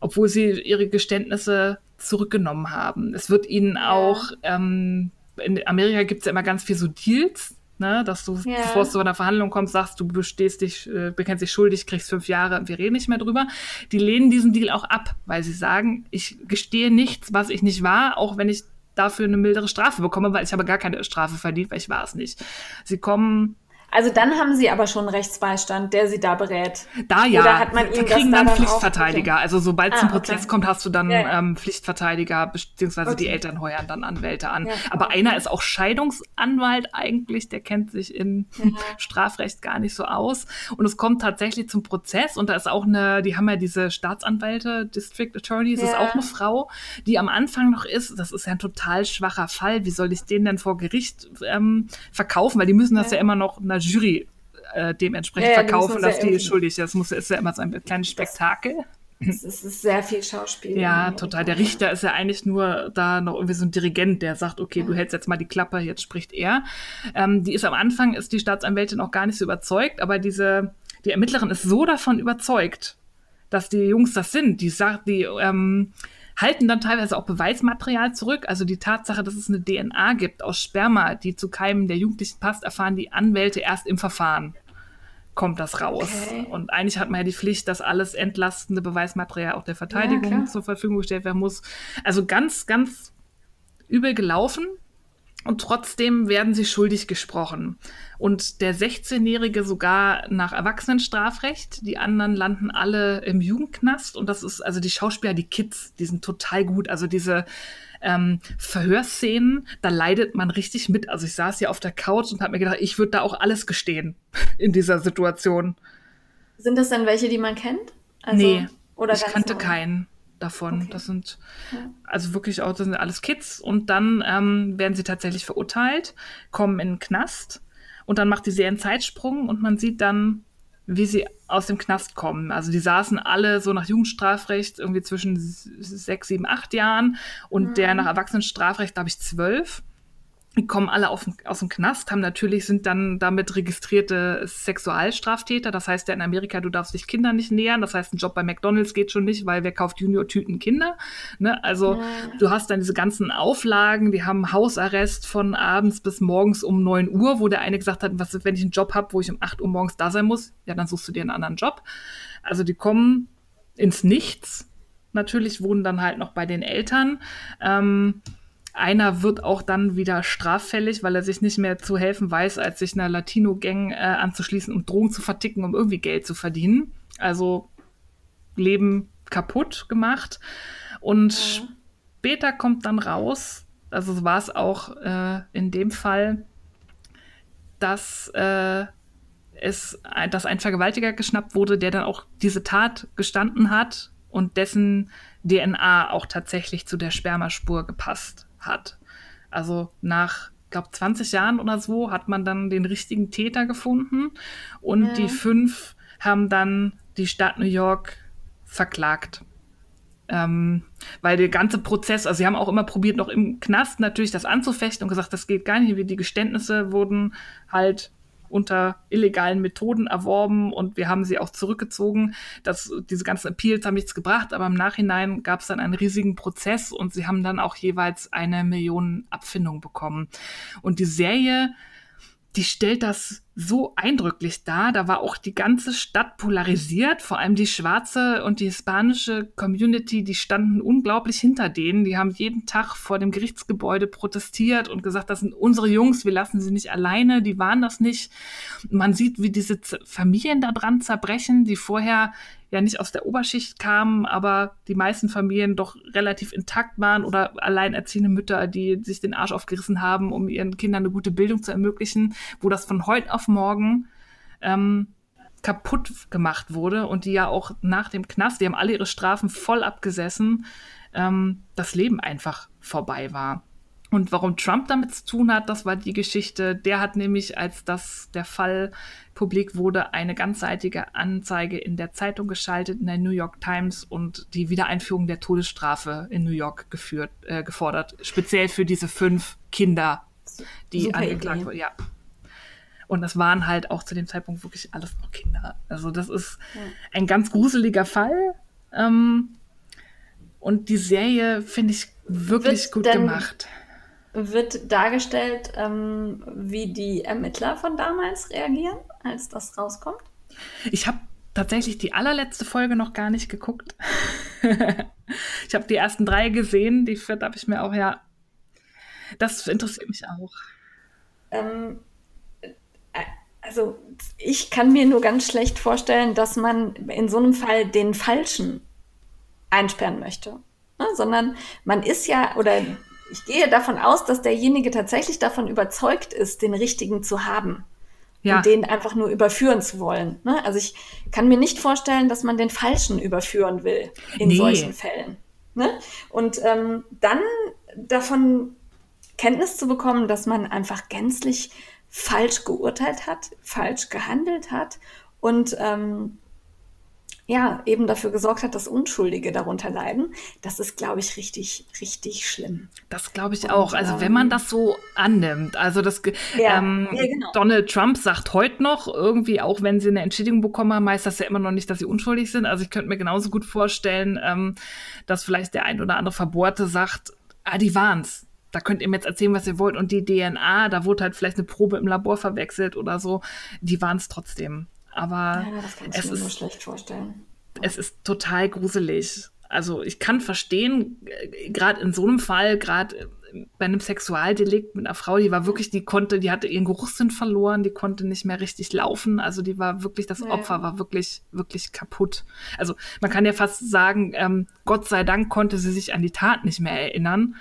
obwohl sie ihre Geständnisse zurückgenommen haben. Es wird ihnen auch, ähm, in Amerika gibt es ja immer ganz viel so Deals, ne, dass du, ja. bevor du zu einer Verhandlung kommst, sagst, du bestehst dich, äh, bekennst dich schuldig, kriegst fünf Jahre, wir reden nicht mehr drüber. Die lehnen diesen Deal auch ab, weil sie sagen, ich gestehe nichts, was ich nicht war, auch wenn ich dafür eine mildere Strafe bekomme, weil ich habe gar keine Strafe verdient, weil ich war es nicht. Sie kommen also dann haben Sie aber schon Rechtsbeistand, der Sie da berät. Da ja. Oder hat man Sie kriegen dann, dann Pflichtverteidiger. Okay. Also sobald es ah, zum Prozess okay. kommt, hast du dann ja, ja. Ähm, Pflichtverteidiger, beziehungsweise okay. die Eltern heuern dann Anwälte an. Ja, aber einer ist auch Scheidungsanwalt eigentlich, der kennt sich in (laughs) Strafrecht gar nicht so aus. Und es kommt tatsächlich zum Prozess und da ist auch eine, die haben ja diese Staatsanwälte, District Attorneys, ist auch eine Frau, die am Anfang noch ist. Das ist ja ein total schwacher Fall. Wie soll ich den denn vor Gericht ähm, verkaufen? Weil die müssen das ja, immer noch einer Jury äh, dementsprechend ja, ja, verkaufen, dass die schuldig ist. Das muss, ist ja immer so ein kleines Spektakel. Es ist sehr viel Schauspiel. Ja, total. Der Richter ist ja eigentlich nur da noch irgendwie so ein Dirigent, der sagt, okay, ja. du hältst jetzt mal die Klappe, jetzt spricht er. Ähm, die ist am Anfang, ist die Staatsanwältin auch gar nicht so überzeugt, aber diese, die Ermittlerin ist so davon überzeugt, dass die Jungs das sind. Die sagt, die, ähm, halten dann teilweise auch Beweismaterial zurück. Also die Tatsache, dass es eine DNA gibt aus Sperma, die zu Keimen der Jugendlichen passt, erfahren die Anwälte erst im Verfahren. Kommt das raus. Okay. Und eigentlich hat man ja die Pflicht, dass alles entlastende Beweismaterial auch der Verteidigung ja, zur Verfügung gestellt werden muss. Also ganz, ganz übel gelaufen. Und trotzdem werden sie schuldig gesprochen. Und der 16-Jährige sogar nach Erwachsenenstrafrecht. Die anderen landen alle im Jugendknast. Und das ist, also die Schauspieler, die Kids, die sind total gut. Also diese ähm, Verhörszenen, da leidet man richtig mit. Also ich saß hier auf der Couch und habe mir gedacht, ich würde da auch alles gestehen (laughs) in dieser Situation. Sind das dann welche, die man kennt? Also, nee, oder ich kannte neu? keinen davon. Okay. Das sind ja. also wirklich auch, das sind alles Kids. Und dann ähm, werden sie tatsächlich verurteilt, kommen in den Knast und dann macht die Serie einen Zeitsprung und man sieht dann, wie sie aus dem Knast kommen. Also die saßen alle so nach Jugendstrafrecht irgendwie zwischen sechs, sieben, acht Jahren und mhm. der nach Erwachsenenstrafrecht, glaube ich, zwölf die kommen alle auf, aus dem Knast, haben natürlich, sind dann damit registrierte Sexualstraftäter. Das heißt ja in Amerika, du darfst dich Kindern nicht nähern. Das heißt, ein Job bei McDonalds geht schon nicht, weil wer kauft Junior-Tüten Kinder? Ne? Also ja. du hast dann diese ganzen Auflagen, die haben Hausarrest von abends bis morgens um neun Uhr, wo der eine gesagt hat, was ist, wenn ich einen Job habe, wo ich um acht Uhr morgens da sein muss? Ja, dann suchst du dir einen anderen Job. Also die kommen ins Nichts. Natürlich wohnen dann halt noch bei den Eltern. Ähm, einer wird auch dann wieder straffällig, weil er sich nicht mehr zu helfen weiß, als sich einer Latino-Gang äh, anzuschließen, um Drogen zu verticken, um irgendwie Geld zu verdienen. Also Leben kaputt gemacht. Und ja. später kommt dann raus, also war es auch äh, in dem Fall, dass äh, es, dass ein Vergewaltiger geschnappt wurde, der dann auch diese Tat gestanden hat und dessen DNA auch tatsächlich zu der Spermaspur gepasst hat. Also nach, glaube 20 Jahren oder so hat man dann den richtigen Täter gefunden und ja. die fünf haben dann die Stadt New York verklagt. Ähm, weil der ganze Prozess, also sie haben auch immer probiert, noch im Knast natürlich das anzufechten und gesagt, das geht gar nicht, wie die Geständnisse wurden halt unter illegalen Methoden erworben und wir haben sie auch zurückgezogen. Das, diese ganzen Appeals haben nichts gebracht, aber im Nachhinein gab es dann einen riesigen Prozess und sie haben dann auch jeweils eine Million Abfindung bekommen. Und die Serie die stellt das so eindrücklich dar. Da war auch die ganze Stadt polarisiert, vor allem die schwarze und die hispanische Community, die standen unglaublich hinter denen. Die haben jeden Tag vor dem Gerichtsgebäude protestiert und gesagt, das sind unsere Jungs, wir lassen sie nicht alleine, die waren das nicht. Man sieht, wie diese Familien da dran zerbrechen, die vorher ja nicht aus der Oberschicht kamen, aber die meisten Familien doch relativ intakt waren oder alleinerziehende Mütter, die sich den Arsch aufgerissen haben, um ihren Kindern eine gute Bildung zu ermöglichen, wo das von heute auf morgen ähm, kaputt gemacht wurde und die ja auch nach dem Knast, die haben alle ihre Strafen voll abgesessen, ähm, das Leben einfach vorbei war. Und warum Trump damit zu tun hat, das war die Geschichte. Der hat nämlich, als das der Fall publik wurde, eine ganzseitige Anzeige in der Zeitung geschaltet, in der New York Times und die Wiedereinführung der Todesstrafe in New York geführt, äh, gefordert. Speziell für diese fünf Kinder, die Super angeklagt wurden. Ja. Und das waren halt auch zu dem Zeitpunkt wirklich alles noch Kinder. Also das ist ein ganz gruseliger Fall. Ähm, und die Serie finde ich wirklich Wird gut gemacht. Wird dargestellt, ähm, wie die Ermittler von damals reagieren, als das rauskommt? Ich habe tatsächlich die allerletzte Folge noch gar nicht geguckt. (laughs) ich habe die ersten drei gesehen, die vierte habe ich mir auch, ja. Das interessiert mich auch. Ähm, äh, also ich kann mir nur ganz schlecht vorstellen, dass man in so einem Fall den Falschen einsperren möchte. Ne? Sondern man ist ja, oder ich gehe davon aus, dass derjenige tatsächlich davon überzeugt ist, den Richtigen zu haben. Ja, und den einfach nur überführen zu wollen. Ne? Also ich kann mir nicht vorstellen, dass man den Falschen überführen will in Nee. solchen Fällen. Ne? Und ähm, dann davon Kenntnis zu bekommen, dass man einfach gänzlich falsch geurteilt hat, falsch gehandelt hat und ähm, ja, eben dafür gesorgt hat, dass Unschuldige darunter leiden, das ist, glaube ich, richtig, richtig schlimm. das glaube ich Und, auch. Also wenn man das so annimmt, also das Ja, ähm, ja, genau. Donald Trump sagt heute noch irgendwie, auch wenn sie eine Entschädigung bekommen haben, heißt das ja immer noch nicht, dass sie unschuldig sind. Also ich könnte mir genauso gut vorstellen, ähm, dass vielleicht der ein oder andere Verbohrte sagt, ah, die waren's. Da könnt ihr mir jetzt erzählen, was ihr wollt. Und die DNA, da wurde halt vielleicht eine Probe im Labor verwechselt oder so. Die waren es trotzdem. Aber Ja, das kann ich es mir nur ist schlecht vorstellen. es ist total gruselig. Also ich kann verstehen, gerade in so einem Fall, gerade bei einem Sexualdelikt mit einer Frau, die war wirklich, die konnte, die hatte ihren Geruchssinn verloren, die konnte nicht mehr richtig laufen. Also die war wirklich, das Ja. Opfer war wirklich, wirklich kaputt. Also man kann ja fast sagen, ähm, Gott sei Dank konnte sie sich an die Tat nicht mehr erinnern,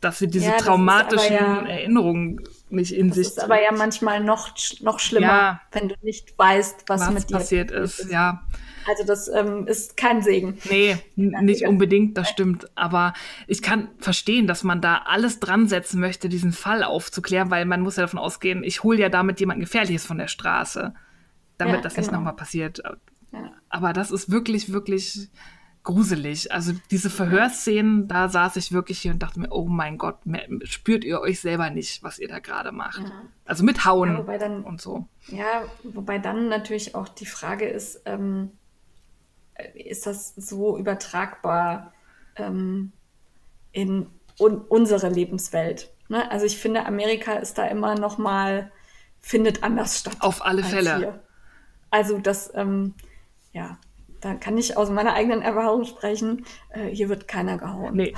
dass sie diese Ja, traumatischen ja- Erinnerungen nicht in Das sich ist aber ja manchmal noch, noch schlimmer, Ja. wenn du nicht weißt, was, was mit dir passiert ist. Ja, Also das ähm, ist kein Segen. Nee, nicht unbedingt, das stimmt. Aber ich kann verstehen, dass man da alles dran setzen möchte, diesen Fall aufzuklären, weil man muss ja davon ausgehen, ich hole ja damit jemanden Gefährliches von der Straße, damit Ja, das nicht genau. nochmal passiert. Ja. Aber das ist wirklich, wirklich gruselig. Also diese Verhörszenen, da saß ich wirklich hier und dachte mir, oh mein Gott, spürt ihr euch selber nicht, was ihr da gerade macht. Also mit Hauen Ja, dann- und so. Ja, wobei dann natürlich auch die Frage ist, ähm, äh, ist das so übertragbar ähm, in un unsere Lebenswelt? Ne? Also ich finde, Amerika ist da immer noch mal, findet anders statt. Auf alle Fälle. hier. Also das, ähm, ja, da kann ich aus meiner eigenen Erfahrung sprechen. Äh, hier wird keiner gehauen. Nee.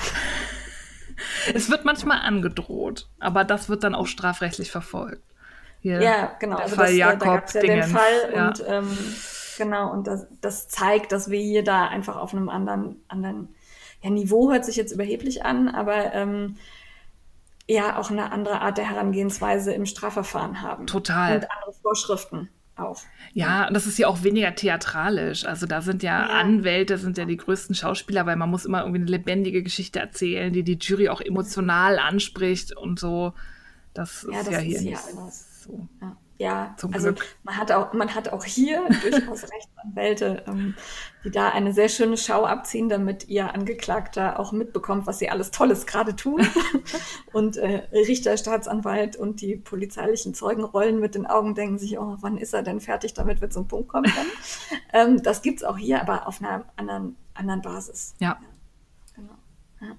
(laughs) es wird manchmal angedroht, aber das wird dann auch strafrechtlich verfolgt. Hier, Ja, genau. Der Also Fall das, äh, da Jakob gab's ja den Dingens, Fall ja. und ähm, genau, und das, das zeigt, dass wir hier da einfach auf einem anderen, anderen ja, Niveau hört sich jetzt überheblich an, aber ähm, ja auch eine andere Art der Herangehensweise im Strafverfahren haben. Total. Und andere Vorschriften auch. Ja, und das ist ja auch weniger theatralisch. Also da sind ja, Ja. Anwälte, sind ja die größten Schauspieler, weil man muss immer irgendwie eine lebendige Geschichte erzählen, die die Jury auch emotional anspricht und so. Das ist Ja, ja, das hier ist nicht anders. so. Ja, ja Zum also Glück. man hat auch, man hat auch hier (laughs) durchaus Rechtsanwälte, ähm, die da eine sehr schöne Schau abziehen, damit ihr Angeklagter auch mitbekommt, was sie alles Tolles gerade tun. (laughs) und äh, Richter, Staatsanwalt und die polizeilichen Zeugen rollen mit den Augen, denken sich, oh, wann ist er denn fertig, damit wir zum Punkt kommen können. (laughs) ähm, das gibt's auch hier, aber auf einer anderen, anderen Basis. Ja. Genau. Ja.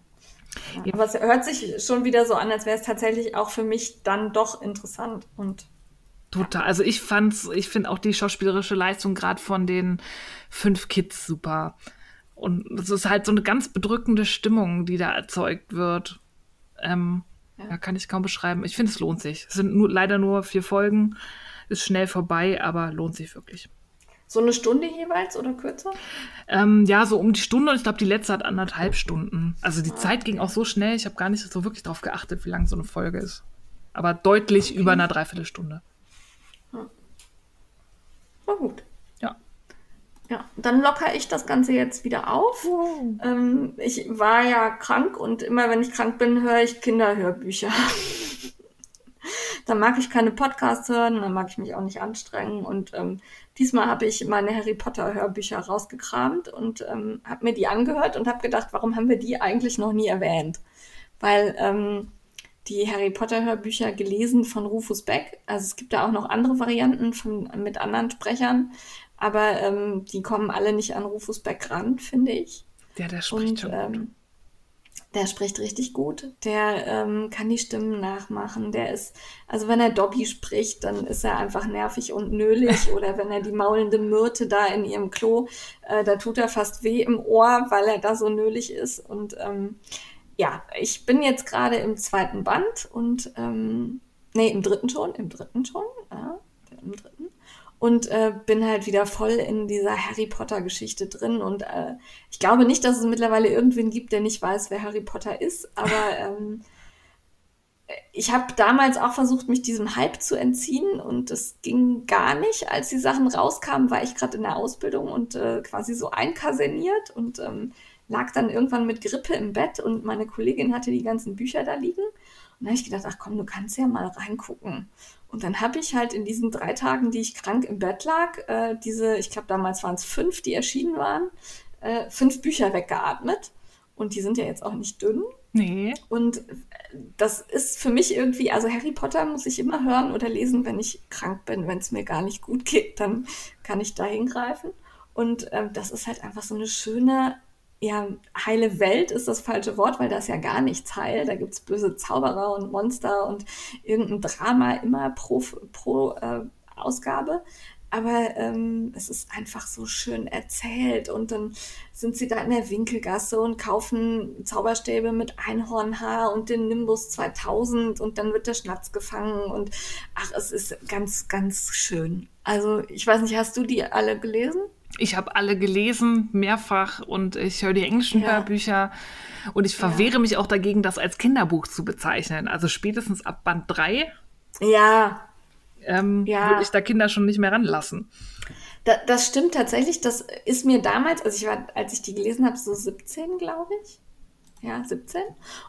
Ja. Aber es hört sich schon wieder so an, als wäre es tatsächlich auch für mich dann doch interessant und Total. Also ich fand's, ich finde auch die schauspielerische Leistung gerade von den fünf Kids super. Und es ist halt so eine ganz bedrückende Stimmung, die da erzeugt wird. Ähm, Ja. ja. kann ich kaum beschreiben. Ich finde, es lohnt sich. Es sind nur, leider nur vier Folgen. Ist schnell vorbei, aber lohnt sich wirklich. So eine Stunde jeweils oder kürzer? Ähm, ja, so um die Stunde und ich glaube, die letzte hat anderthalb Stunden. Also Ah, die Zeit ging auch so schnell, ich habe gar nicht so wirklich darauf geachtet, wie lang so eine Folge ist. Aber deutlich über einer Dreiviertelstunde. War gut. Ja, dann lockere ich das Ganze jetzt wieder auf. Ähm, ich war ja krank und immer wenn ich krank bin, höre ich Kinderhörbücher. (laughs) dann mag ich keine Podcasts hören, dann mag ich mich auch nicht anstrengen. Und ähm, diesmal habe ich meine Harry Potter Hörbücher rausgekramt und ähm, habe mir die angehört und habe gedacht, warum haben wir die eigentlich noch nie erwähnt? Weil ähm, die Harry Potter Hörbücher gelesen von Rufus Beck. Also es gibt da auch noch andere Varianten von, mit anderen Sprechern, aber ähm, die kommen alle nicht an Rufus Beck ran, finde ich. Ja, der spricht Und schon gut. ähm, der spricht richtig gut. Der ähm, kann die Stimmen nachmachen. Der ist, also wenn er Dobby spricht, dann ist er einfach nervig und nölig. (laughs) Oder wenn er die maulende Myrte da in ihrem Klo, äh, da tut er fast weh im Ohr, weil er da so nölig ist. Und ähm, ja, ich bin jetzt gerade im zweiten Band und ähm, nee, im dritten schon, im dritten schon, ja, im dritten. Und äh, bin halt wieder voll in dieser Harry Potter-Geschichte drin. Und äh, ich glaube nicht, dass es mittlerweile irgendwen gibt, der nicht weiß, wer Harry Potter ist. Aber (laughs) ähm, ich habe damals auch versucht, mich diesem Hype zu entziehen. Und es ging gar nicht. Als die Sachen rauskamen, war ich gerade in der Ausbildung und äh, quasi so einkaserniert und ähm, lag dann irgendwann mit Grippe im Bett. Und meine Kollegin hatte die ganzen Bücher da liegen. Und da habe ich gedacht, ach komm, du kannst ja mal reingucken. Und dann habe ich halt in diesen drei Tagen, die ich krank im Bett lag, äh, diese, ich glaube damals waren es fünf, die erschienen waren, äh, fünf Bücher weggeatmet. Und die sind ja jetzt auch nicht dünn. Nee. Und äh, das ist für mich irgendwie, also Harry Potter muss ich immer hören oder lesen, wenn ich krank bin. Wenn es mir gar nicht gut geht, dann kann ich da hingreifen. Und äh, das ist halt einfach so eine schöne, ja, heile Welt ist das falsche Wort, weil da ist ja gar nichts heil. Da gibt's böse Zauberer und Monster und irgendein Drama immer pro, pro äh, Ausgabe. Aber ähm, es ist einfach so schön erzählt. Und dann sind sie da in der Winkelgasse und kaufen Zauberstäbe mit Einhornhaar und den Nimbus 2000 und dann wird der Schnatz gefangen. Und ach, es ist ganz, ganz schön. Also, ich weiß nicht, hast du die alle gelesen? Ich habe alle gelesen, mehrfach, und ich höre die englischen Ja. Hörbücher. Und ich verwehre mich auch dagegen, das als Kinderbuch zu bezeichnen. Also spätestens ab Band 3 Ja, ähm, Ja. würde ich da Kinder schon nicht mehr ranlassen. Da, das stimmt tatsächlich. Das ist mir damals, also ich war, als ich die gelesen habe, so 17, glaube ich. Ja, 17.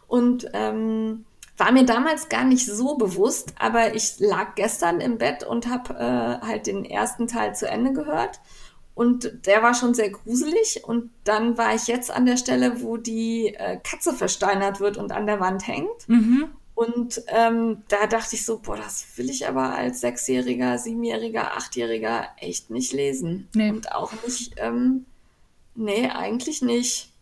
Und ähm, war mir damals gar nicht so bewusst, aber ich lag gestern im Bett und habe äh, halt den ersten Teil zu Ende gehört. Und der war schon sehr gruselig. Und dann war ich jetzt an der Stelle, wo die äh, Katze versteinert wird und an der Wand hängt. Mhm. Und ähm, da dachte ich so, boah, das will ich aber als Sechsjähriger, Siebenjähriger, Achtjähriger echt nicht lesen. Nee. Und auch nicht, ähm, nee, eigentlich nicht.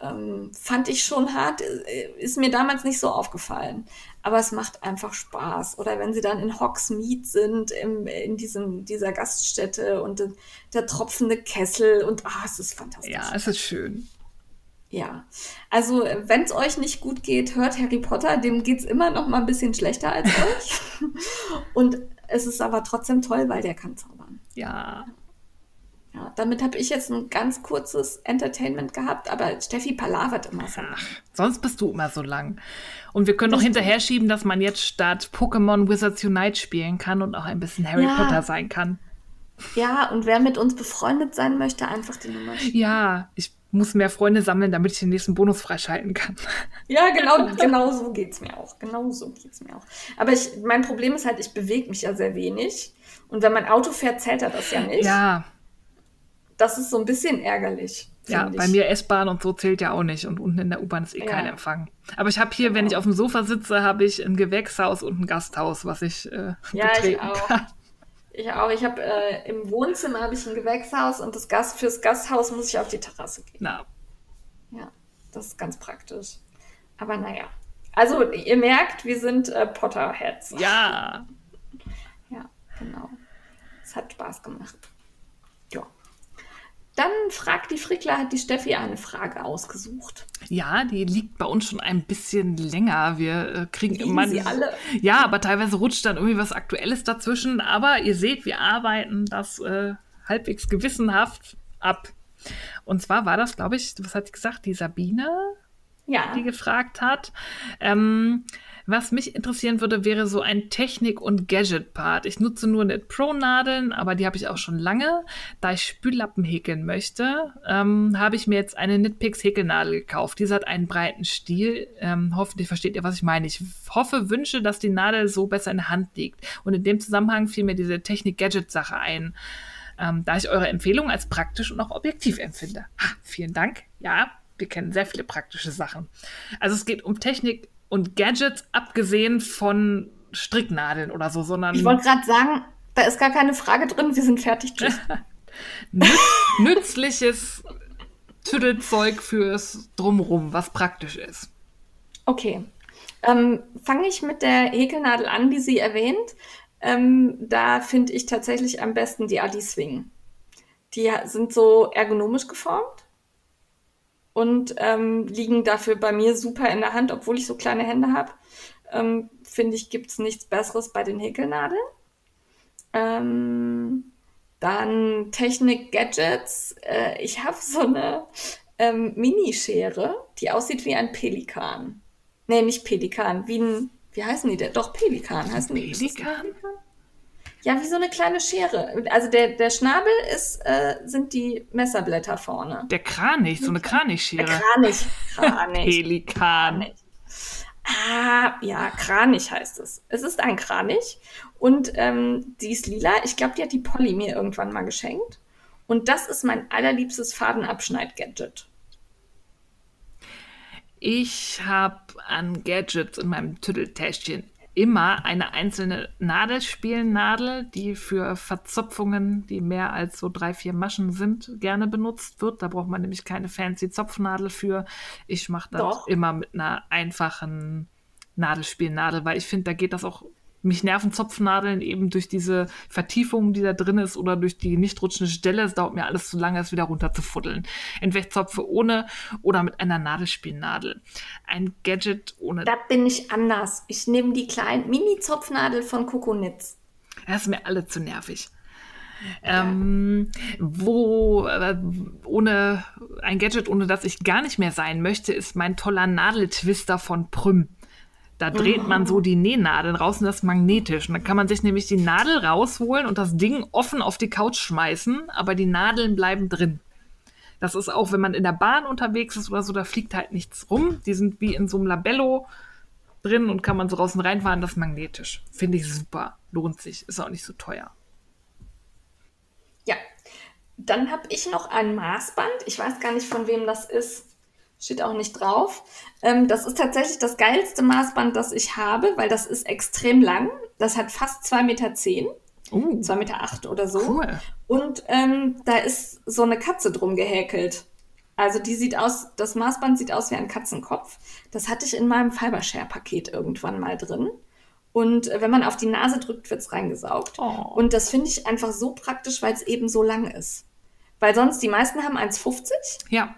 Ähm, fand ich schon hart, äh, ist mir damals nicht so aufgefallen. Aber es macht einfach Spaß. Oder wenn sie dann in Hogsmeade sind, im, in diesem, dieser Gaststätte und äh, der tropfende Kessel und ah, es ist fantastisch. Ja, es ist schön. Ja, also wenn es euch nicht gut geht, hört Harry Potter, dem geht's immer noch mal ein bisschen schlechter als euch. (laughs) Und es ist aber trotzdem toll, weil der kann zaubern. Ja. Ja, damit habe ich jetzt ein ganz kurzes Entertainment gehabt, aber Steffi palavert immer so. Ach, sonst bist du immer so lang. Und wir können noch hinterher schieben, dass man jetzt statt Pokémon Wizards Unite spielen kann und auch ein bisschen Harry Ja. Potter sein kann. Ja, und wer mit uns befreundet sein möchte, einfach die Nummer schicken. Ja, ich muss mehr Freunde sammeln, damit ich den nächsten Bonus freischalten kann. (laughs) Ja, genau, genau so geht's mir auch. Genau so geht's mir auch. Aber ich, mein Problem ist halt, ich bewege mich ja sehr wenig. Und wenn mein Auto fährt, zählt er das ja nicht. Ja, Das ist so ein bisschen ärgerlich. ja, bei ich. mir S-Bahn und so zählt ja auch nicht. Und unten in der U-Bahn ist eh Ja. kein Empfang. Aber ich habe hier, wenn ich auf dem Sofa sitze, habe ich ein Gewächshaus und ein Gasthaus, was ich äh, Ja, ich betreten auch. kann. Ich auch. Ich habe äh, im Wohnzimmer habe ich ein Gewächshaus und das Gast fürs Gasthaus muss ich auf die Terrasse gehen. Na, Ja, das ist ganz praktisch. Aber naja. Also ihr merkt, wir sind äh, Potterheads. ja. Ja, genau. Es hat Spaß gemacht. Dann fragt die Frickler, hat die Steffi eine Frage ausgesucht. Ja, die liegt bei uns schon ein bisschen länger. Wir äh, kriegen Liegen immer sie alle? Ja, aber teilweise rutscht dann irgendwie was Aktuelles dazwischen. Aber ihr seht, wir arbeiten das äh, halbwegs gewissenhaft ab. Und zwar war das, glaube ich, was hat sie gesagt, die Sabine, Ja. die gefragt hat. Ähm, Was mich interessieren würde, wäre so ein Technik- und Gadget-Part. Ich nutze nur Net Pro-Nadeln, aber die habe ich auch schon lange. Da ich Spüllappen häkeln möchte, ähm, habe ich mir jetzt eine Knitpicks Häkelnadel gekauft. Diese hat einen breiten Stiel. Ähm, hoffentlich versteht ihr, was ich meine. Ich hoffe, wünsche, dass die Nadel so besser in der Hand liegt. Und in dem Zusammenhang fiel mir diese Technik-Gadget-Sache ein. Ähm, da ich eure Empfehlung als praktisch und auch objektiv empfinde. Ha, vielen Dank. Ja, wir kennen sehr viele praktische Sachen. Also es geht um Technik und Gadgets, abgesehen von Stricknadeln oder so, sondern. Ich wollte gerade sagen, da ist gar keine Frage drin, wir sind fertig. Tschüss. (laughs) nützliches Tüdelzeug fürs Drumrum, was praktisch ist. Okay. Ähm, Fange ich mit der Häkelnadel an, die sie erwähnt. Ähm, da finde ich tatsächlich am besten die Adi Swing. Die sind so ergonomisch geformt und ähm, liegen dafür bei mir super in der Hand, obwohl ich so kleine Hände habe. Ähm, Finde ich, gibt es nichts Besseres bei den Häkelnadeln. Ähm, dann Technik Gadgets. Äh, ich habe so eine ähm, Minischere, die aussieht wie ein Pelikan. Nee, nicht Pelikan, wie ein, wie heißen die denn? Doch, Pelikan heißen die. Pelikan? Ja, wie so eine kleine Schere. Also der, der Schnabel ist, äh, sind die Messerblätter vorne. Der Kranich, so eine Kranichschere. Der Kranich. Kranich. (laughs) Pelikan. Kranich. Ah, ja, Kranich heißt es. Es ist ein Kranich und ähm, die ist lila. Ich glaube, die hat die Polly mir irgendwann mal geschenkt. Und das ist mein allerliebstes Fadenabschneid-Gadget. Ich habe an Gadgets in meinem Tütteltäschchen immer eine einzelne Nadelspielnadel, die für Verzopfungen, die mehr als so drei, vier Maschen sind, gerne benutzt wird. Da braucht man nämlich keine fancy Zopfnadel für. Ich mache das Doch. immer mit einer einfachen Nadelspielnadel, weil ich finde, da geht das auch mich nerven Zopfnadeln eben durch diese Vertiefung, die da drin ist oder durch die nicht rutschende Stelle. Es dauert mir alles zu lange, es wieder runter zu fuddeln. Entweder Zopfe ohne oder mit einer Nadelspielnadel. Ein Gadget ohne. Da bin ich anders. Ich nehme die kleinen Mini-Zopfnadel von Kokonitz. Das ist mir alle zu nervig. Ja. Ähm, wo äh, ohne ein Gadget, ohne das ich gar nicht mehr sein möchte, ist mein toller Nadeltwister von Prüm. Da dreht man so die Nähnadeln raus und das ist magnetisch. Und dann kann man sich nämlich die Nadel rausholen und das Ding offen auf die Couch schmeißen, aber die Nadeln bleiben drin. Das ist auch, wenn man in der Bahn unterwegs ist oder so, da fliegt halt nichts rum. Die sind wie in so einem Labello drin und kann man so und reinfahren. Das ist magnetisch. Finde ich super. Lohnt sich. Ist auch nicht so teuer. Ja. Dann habe ich noch ein Maßband. Ich weiß gar nicht, von wem das ist. Steht auch nicht drauf. Ähm, das ist tatsächlich das geilste Maßband, das ich habe, weil das ist extrem lang. Das hat fast 2,10 Meter. Zehn. Uh, 2,8 Meter acht oder so. Cool. Und ähm, da ist so eine Katze drum gehäkelt. Also die sieht aus, das Maßband sieht aus wie ein Katzenkopf. Das hatte ich in meinem Fibershare-Paket irgendwann mal drin. Und äh, wenn man auf die Nase drückt, wird es reingesaugt. Oh. Und das finde ich einfach so praktisch, weil es eben so lang ist. Weil sonst, die meisten haben 1,50. Ja.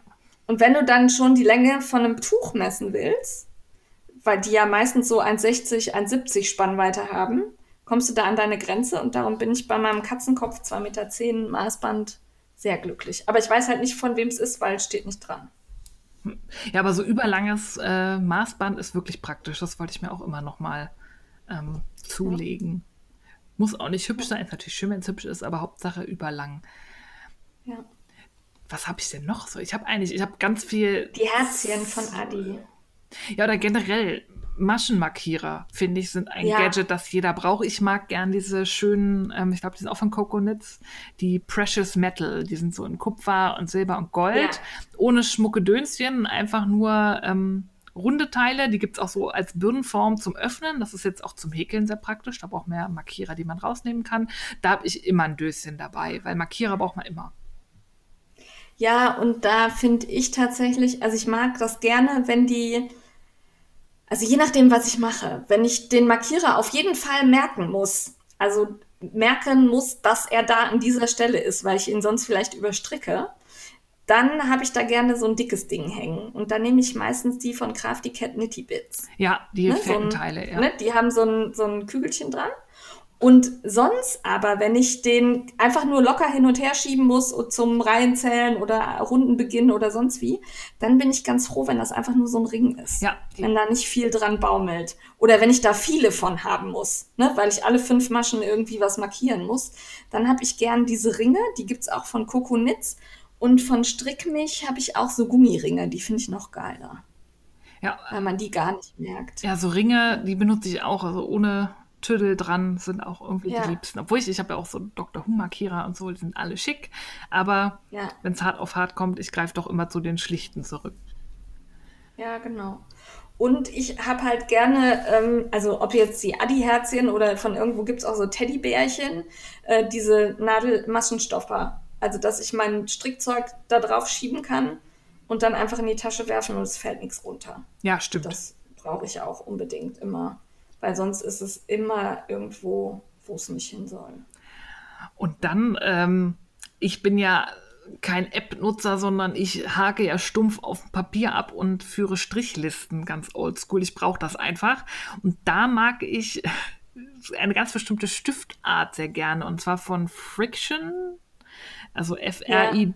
Und wenn du dann schon die Länge von einem Tuch messen willst, weil die ja meistens so 1,60, 1,70 Spannweite haben, kommst du da an deine Grenze und darum bin ich bei meinem Katzenkopf 2,10 Meter Maßband sehr glücklich. Aber ich weiß halt nicht, von wem es ist, weil es steht nicht dran. Ja, aber so überlanges äh, Maßband ist wirklich praktisch. Das wollte ich mir auch immer noch mal ähm, zulegen. Ja. Muss auch nicht hübsch sein. Ist natürlich schön, wenn es hübsch ist, aber Hauptsache überlang. Ja was habe ich denn noch so? Ich habe eigentlich, ich habe ganz viel. Die Herzchen von Adi. Ja, oder generell Maschenmarkierer, finde ich, sind ein ja. Gadget, das jeder braucht. Ich mag gern diese schönen, ähm, ich glaube, die sind auch von Coconuts, die Precious Metal. Die sind so in Kupfer und Silber und Gold, ja. ohne schmucke Dönschen, einfach nur ähm, runde Teile. Die gibt es auch so als Birnenform zum Öffnen. Das ist jetzt auch zum Häkeln sehr praktisch. Da braucht man ja Markierer, die man rausnehmen kann. Da habe ich immer ein Döschen dabei, weil Markierer braucht man immer. Ja, und da finde ich tatsächlich, also ich mag das gerne, wenn die, also je nachdem, was ich mache, wenn ich den Markierer auf jeden Fall merken muss, also merken muss, dass er da an dieser Stelle ist, weil ich ihn sonst vielleicht überstricke, dann habe ich da gerne so ein dickes Ding hängen. Und dann nehme ich meistens die von Crafty Cat Nitty Bits. Ja, die ne? fetten so ein, Teile, ja. Ne? Die haben so ein, so ein Kügelchen dran. Und sonst aber, wenn ich den einfach nur locker hin und her schieben muss zum Reihenzählen oder Rundenbeginn oder sonst wie, dann bin ich ganz froh, wenn das einfach nur so ein Ring ist. Ja. Wenn da nicht viel dran baumelt. Oder wenn ich da viele von haben muss, ne? weil ich alle fünf Maschen irgendwie was markieren muss, dann habe ich gern diese Ringe. Die gibt's auch von Coco Knits. Und von Strickmilch habe ich auch so Gummiringe. Die finde ich noch geiler. Ja. Weil man die gar nicht merkt. Ja, so Ringe, die benutze ich auch. Also ohne Tüdel dran sind auch irgendwie Ja. die liebsten. Obwohl ich, ich habe ja auch so Dr. Who-Markierer und so, die sind alle schick. Aber Ja. wenn es hart auf hart kommt, ich greife doch immer zu den schlichten zurück. Ja, genau. Und ich habe halt gerne, ähm, also ob jetzt die Adi-Herzchen oder von irgendwo gibt's auch so Teddybärchen, äh, diese Nadelmaschenstoffer. Also, dass ich mein Strickzeug da drauf schieben kann und dann einfach in die Tasche werfen und es fällt nichts runter. Ja, stimmt. Das brauche ich auch unbedingt immer. Weil sonst ist es immer irgendwo, wo es nicht hin soll. Und dann, ähm, ich bin ja kein App-Nutzer, sondern ich hake ja stumpf auf Papier ab und führe Strichlisten ganz oldschool. Ich brauche das einfach. Und da mag ich (laughs) eine ganz bestimmte Stiftart sehr gerne. Und zwar von Friction, also F-R-I-X-O-N,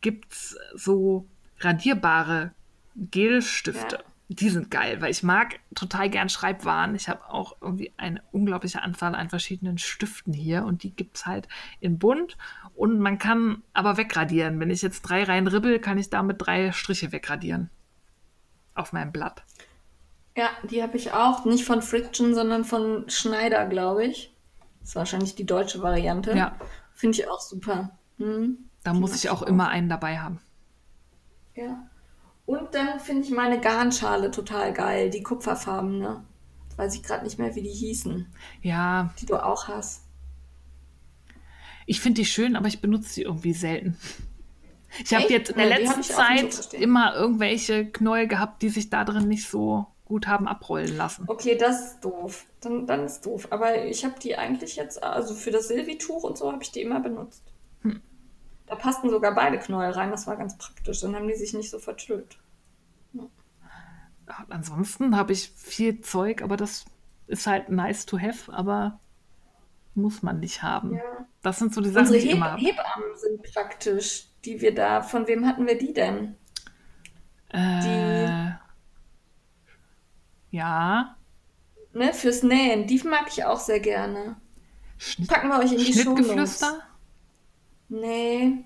gibt es so radierbare Gelstifte. Ja. Die sind geil, weil ich mag total gern Schreibwaren. Ich habe auch irgendwie eine unglaubliche Anzahl an verschiedenen Stiften hier und die gibt es halt in bunt. Und man kann aber wegradieren. Wenn ich jetzt drei Reihen ribbel, kann ich damit drei Striche wegradieren. Auf meinem Blatt. Ja, die habe ich auch. Nicht von Friction, sondern von Schneider, glaube ich. Das ist wahrscheinlich die deutsche Variante. Ja. Finde ich auch super. Hm. Da Die muss ich auch immer einen dabei haben. Ja. Und dann finde ich meine Garnschale total geil, die kupferfarbene. Weiß ich gerade nicht mehr, wie die hießen, Ja, die du auch hast. ich finde die schön, aber ich benutze sie irgendwie selten. Ich habe jetzt in der die letzten Zeit immer irgendwelche Knäuel gehabt, die sich da drin nicht so gut haben abrollen lassen. Okay, das ist doof. Dann, dann ist doof. Aber ich habe die eigentlich jetzt, also für das Silvi-Tuch und so habe ich die immer benutzt. Hm. Da passten sogar beide Knäuel rein, das war ganz praktisch. Dann haben die sich nicht so vertüllt. Ansonsten habe ich viel Zeug, aber das ist halt nice to have, aber muss man nicht haben. Ja. Das sind so die Sachen, Unsere die ich Heb immer. Hebammen sind praktisch, die wir da, von wem hatten wir die denn? Äh, ja, Ne, fürs Nähen, die mag ich auch sehr gerne. Schnitt, Packen wir euch in die. Schnittgeflüster? Nee.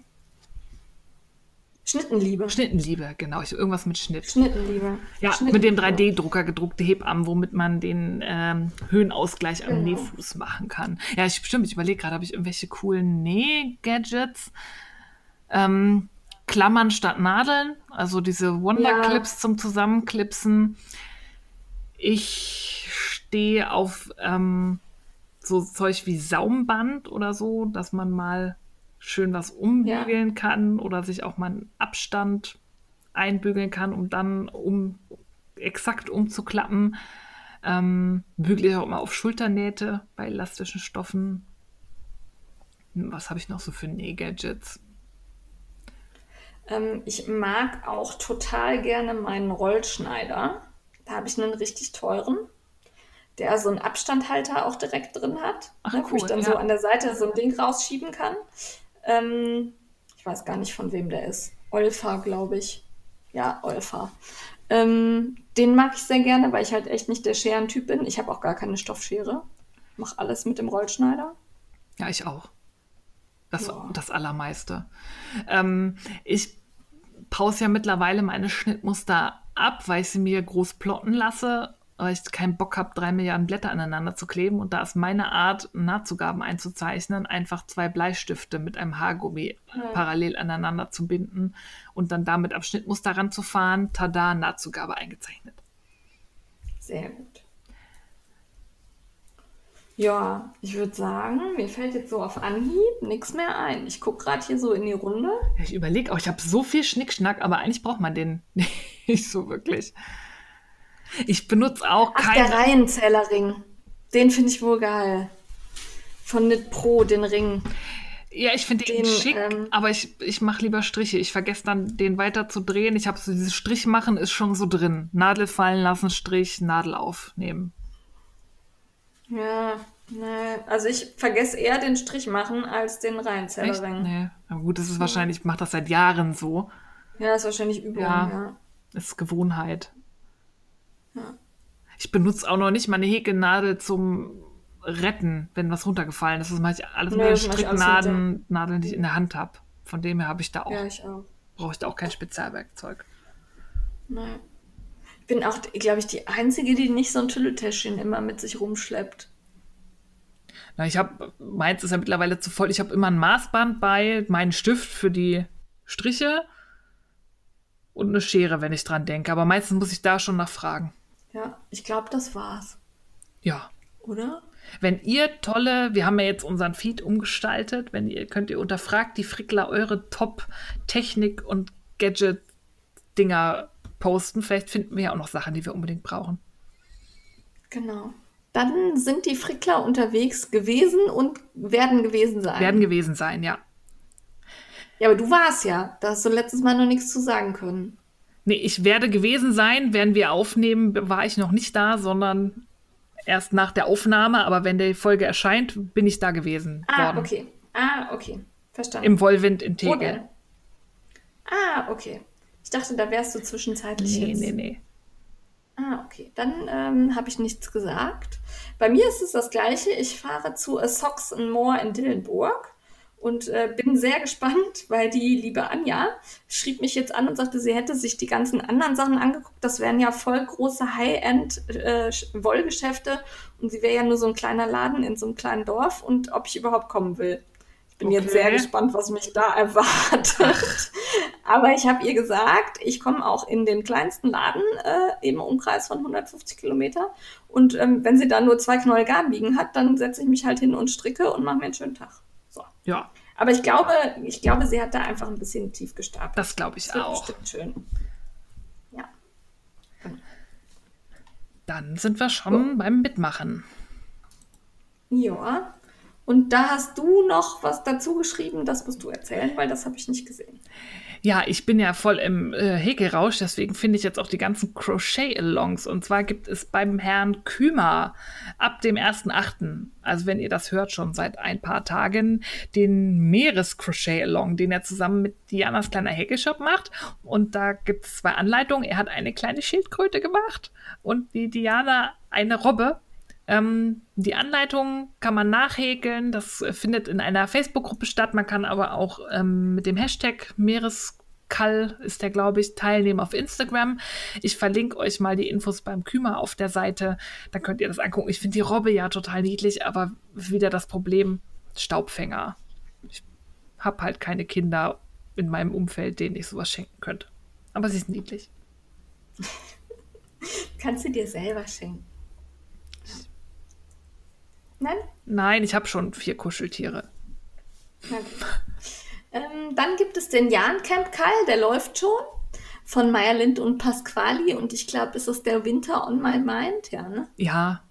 Schnittenliebe. Schnittenliebe, genau. Ich, irgendwas mit Schnitt. Schnittenliebe. Ja, Schnitten- mit dem 3D-Drucker gedruckte Hebammen, womit man den ähm, Höhenausgleich am Genau. Nähfuß machen kann. Ja, ich stimmt, ich überlege gerade, habe ich irgendwelche coolen Näh-Gadgets? Ähm, Klammern statt Nadeln, also diese Wonder-Clips zum Zusammenklipsen. Ich stehe auf ähm, so Zeug wie Saumband oder so, dass man mal schön was umbügeln kann oder sich auch mal einen Abstand einbügeln kann, um dann um exakt umzuklappen. Ähm, bügle ich auch immer auf Schulternähte bei elastischen Stoffen. Was habe ich noch so für Nähgadgets? Ähm, ich mag auch total gerne meinen Rollschneider. Da habe ich einen richtig teuren, der so einen Abstandhalter auch direkt drin hat, Ach, ne, wo ich cool, dann ja. so an der Seite so ein Ding rausschieben kann. Ähm, ich weiß gar nicht, von wem der ist. Olfa, glaube ich. Ja, Olfa. Ähm, den mag ich sehr gerne, weil ich halt echt nicht der Scherentyp bin. Ich habe auch gar keine Stoffschere. Mach alles mit dem Rollschneider. Ja, ich auch. Das, Ja. das Allermeiste. Ähm, ich pause ja mittlerweile meine Schnittmuster ab, weil ich sie mir groß plotten lasse, weil ich keinen Bock habe, drei Milliarden Blätter aneinander zu kleben. Und da ist meine Art, Nahtzugaben einzuzeichnen, einfach zwei Bleistifte mit einem Haargummi parallel aneinander zu binden und dann damit am Schnittmuster ranzufahren. Tada, Nahtzugabe eingezeichnet. Sehr gut. Ja, ich würde sagen, mir fällt jetzt so auf Anhieb nichts mehr ein. Ich gucke gerade hier so in die Runde. Ja, Ich überlege auch, ich habe so viel Schnickschnack, aber eigentlich braucht man den (laughs) nicht so wirklich. Ich benutze auch Ach, kein. der Reihenzählerring. Den finde ich wohl geil. Von Knit Pro, den Ring. Ja, ich finde den Den, schick, ähm, aber ich, ich mache lieber Striche. Ich vergesse dann, den weiter zu drehen. Ich habe so dieses Strich machen ist schon so drin. Nadel fallen lassen, Strich, Nadel aufnehmen. Ja, nee. Also ich vergesse eher den Strich machen als den Echt? Reinzellerring. Nee. Aber gut, das ist wahrscheinlich, ich mache das seit Jahren so. Ja, ist wahrscheinlich Übung, Ja. ja. Ist Gewohnheit. Ja. Ich benutze auch noch nicht meine Häkelnadel zum Retten, wenn was runtergefallen ist. Das mache ich alles mit Nee, alles Stricknadeln, Nadeln, die ich in der Hand habe. Von dem her habe ich da auch, Ja, ich auch. brauche ich da auch kein Spezialwerkzeug. Nein. Ich bin auch, glaube ich, die Einzige, die nicht so ein Tülletäschchen immer mit sich rumschleppt. Na, ich habe, meins ist ja mittlerweile zu voll. Ich habe immer ein Maßband bei, meinen Stift für die Striche und eine Schere, wenn ich dran denke. Aber meistens muss ich da schon nachfragen. Ja, ich glaube, das war's. Ja. Oder? Wenn ihr tolle, wir haben ja jetzt unseren Feed umgestaltet, wenn ihr könnt ihr unter Fragt die Frickler eure Top-Technik- und Gadget-Dinger posten. Vielleicht finden wir ja auch noch Sachen, die wir unbedingt brauchen. Genau. Dann sind die Frickler unterwegs gewesen und werden gewesen sein. Werden gewesen sein, ja. ja, aber du warst ja. Da hast du letztes Mal noch nichts zu sagen können. Nee, ich werde gewesen sein, werden wir aufnehmen, war ich noch nicht da, sondern erst nach der Aufnahme. Aber wenn die Folge erscheint, bin ich da gewesen Ah, worden. okay. Ah, okay. Verstanden. Im Wollwind in Wo Tegel. denn? Ah, okay. Ich dachte, da wärst du zwischenzeitlich Nee, jetzt. nee, nee. Ah, okay. Dann ähm, habe ich nichts gesagt. Bei mir ist es das Gleiche. Ich fahre zu A Socks and More in Dillenburg und äh, bin sehr gespannt, weil die liebe Anja schrieb mich jetzt an und sagte, sie hätte sich die ganzen anderen Sachen angeguckt. Das wären ja voll große High-End-Wollgeschäfte und sie wäre ja nur so ein kleiner Laden in so einem kleinen Dorf und ob ich überhaupt kommen will. Ich bin jetzt Okay. sehr gespannt, was mich da erwartet. (laughs) Aber ich habe ihr gesagt, ich komme auch in den kleinsten Laden äh, im Umkreis von 150 Kilometer. Und ähm, wenn sie da nur zwei Knoll Garn liegen hat, dann setze ich mich halt hin und stricke und mache mir einen schönen Tag. So. Ja, Aber ich glaube, ich glaube, sie hat da einfach ein bisschen tief gestapelt. das glaube ich Das auch. bestimmt schön. Ja. Dann sind wir schon beim Mitmachen. Ja. Und da hast du noch was dazu geschrieben, das musst du erzählen, weil das habe ich nicht gesehen. Ja, ich bin ja voll im äh, Häkelrausch, deswegen finde ich jetzt auch die ganzen Crochet-Alongs. Und zwar gibt es beim Herrn Kümer ab dem 1.8., also wenn ihr das hört, schon seit ein paar Tagen, den Meeres-Crochet-Along, den er zusammen mit Dianas kleiner Häkelshop macht. Und da gibt es zwei Anleitungen. Er hat eine kleine Schildkröte gemacht und die Diana eine Robbe. Ähm, die Anleitung kann man nachhäkeln. Das findet in einer Facebook-Gruppe statt. Man kann aber auch ähm, mit dem Hashtag Meereskall ist der, glaube ich, teilnehmen auf Instagram. Ich verlinke euch mal die Infos beim Kümer auf der Seite. Dann könnt ihr das angucken. Ich finde die Robbe ja total niedlich, aber wieder das Problem Staubfänger. Ich habe halt keine Kinder in meinem Umfeld, denen ich sowas schenken könnte. Aber sie ist niedlich. (laughs) Kannst du dir selber schenken? Nein? Nein, ich habe schon vier Kuscheltiere. (laughs) Ähm, dann gibt es den Jahn-Camp Kall, der läuft schon. Von Meyer Lind und Pasquali. Und ich glaube, ist es der Winter on my mind? Ja, ne? Ja,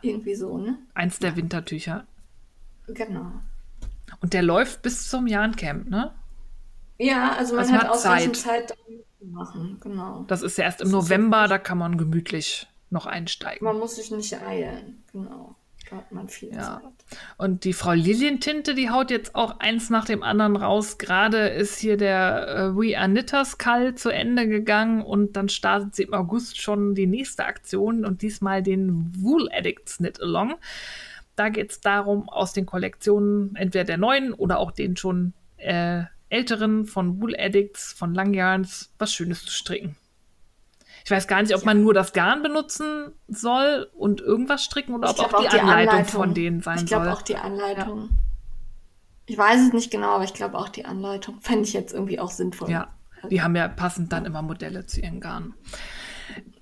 Irgendwie so, ne? eins der Wintertücher. Genau. Und der läuft bis zum Jahrencamp, ne? Ja, also man Also hat hat ausreichend Zeit. Zeit, damit zu machen. Genau. Das ist ja erst im Das November, da kann man gemütlich noch einsteigen. Man muss sich nicht eilen. Genau. Da hat man viel Ja. Zeit. Und die Frau Lilientinte, die haut jetzt auch eins nach dem anderen raus. Gerade ist hier der äh, We Are Knitters Call zu Ende gegangen und dann startet sie im August schon die nächste Aktion und diesmal den Wool Addicts Knit Along. Da geht es darum, aus den Kollektionen entweder der neuen oder auch den schon äh, älteren von Wool Addicts, von Langyarns, was Schönes zu stricken. Ich weiß gar nicht, ob man nur das Garn benutzen soll und irgendwas stricken oder Ich ob glaub auch die, Anleitung, von denen sein Ich glaube soll. auch die Anleitung. Ich weiß es nicht genau, aber ich glaube auch die Anleitung. Fände ich jetzt irgendwie auch sinnvoll. Ja, die haben ja passend dann immer Modelle zu ihren Garnen.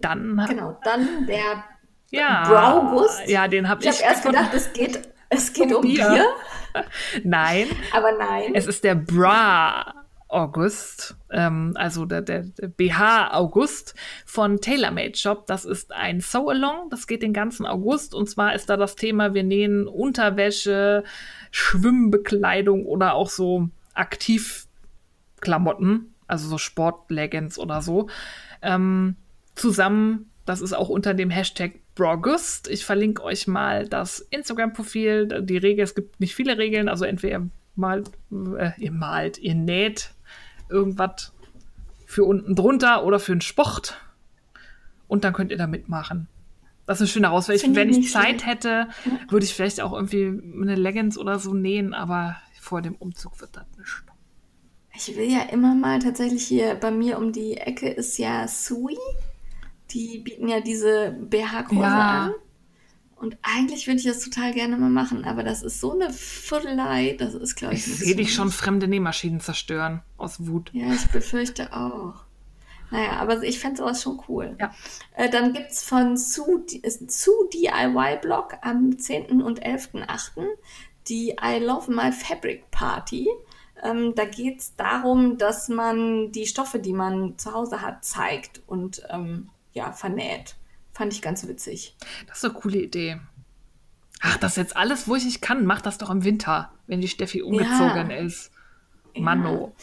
Dann, Genau. Dann der ja, Brauguss. ja, den habe Ich ich. habe erst gedacht, es geht, es (laughs) geht Um um Bier. Bier. (laughs) Nein, aber nein. es ist der Bra August, ähm, also der, der, der BH August von TaylorMade Shop. Das ist ein Sew-Along, das geht den ganzen August. Und zwar ist da das Thema, wir nähen Unterwäsche, Schwimmbekleidung oder auch so Aktivklamotten, also so Sportleggings oder so, ähm, zusammen Das ist auch unter dem Hashtag Brogust. Ich verlinke euch mal das Instagram-Profil. Die Regel, es gibt nicht viele Regeln, also entweder malt, äh, ihr malt, ihr näht irgendwas für unten drunter oder für einen Sport. Und dann könnt ihr da mitmachen. Das ist eine schöne. Find Wenn ich Zeit schlecht. hätte, würde ich vielleicht auch irgendwie eine Leggings oder so nähen, aber vor dem Umzug wird das nicht. Ich will ja immer mal tatsächlich hier bei mir um die Ecke ist ja Sui. Die bieten ja diese BH-Kurse Ja. an. Und eigentlich würde ich das total gerne mal machen, aber das ist so eine Viertelei, das ist, glaube ich, Ich sehe dich schon fremde Nähmaschinen zerstören aus Wut. Ja, ich befürchte auch. Naja, aber ich fände sowas schon cool. Ja. Äh, dann gibt es von Zu, Zu DIY Blog am 10. und 11.8. die I Love My Fabric Party. Ähm, da geht es darum, dass man die Stoffe, die man zu Hause hat, zeigt und ähm, ja, vernäht. Fand ich ganz witzig. Das ist eine coole Idee. Ach, das ist jetzt alles, wo ich nicht kann. Mach das doch im Winter, wenn die Steffi umgezogen ist. Manno.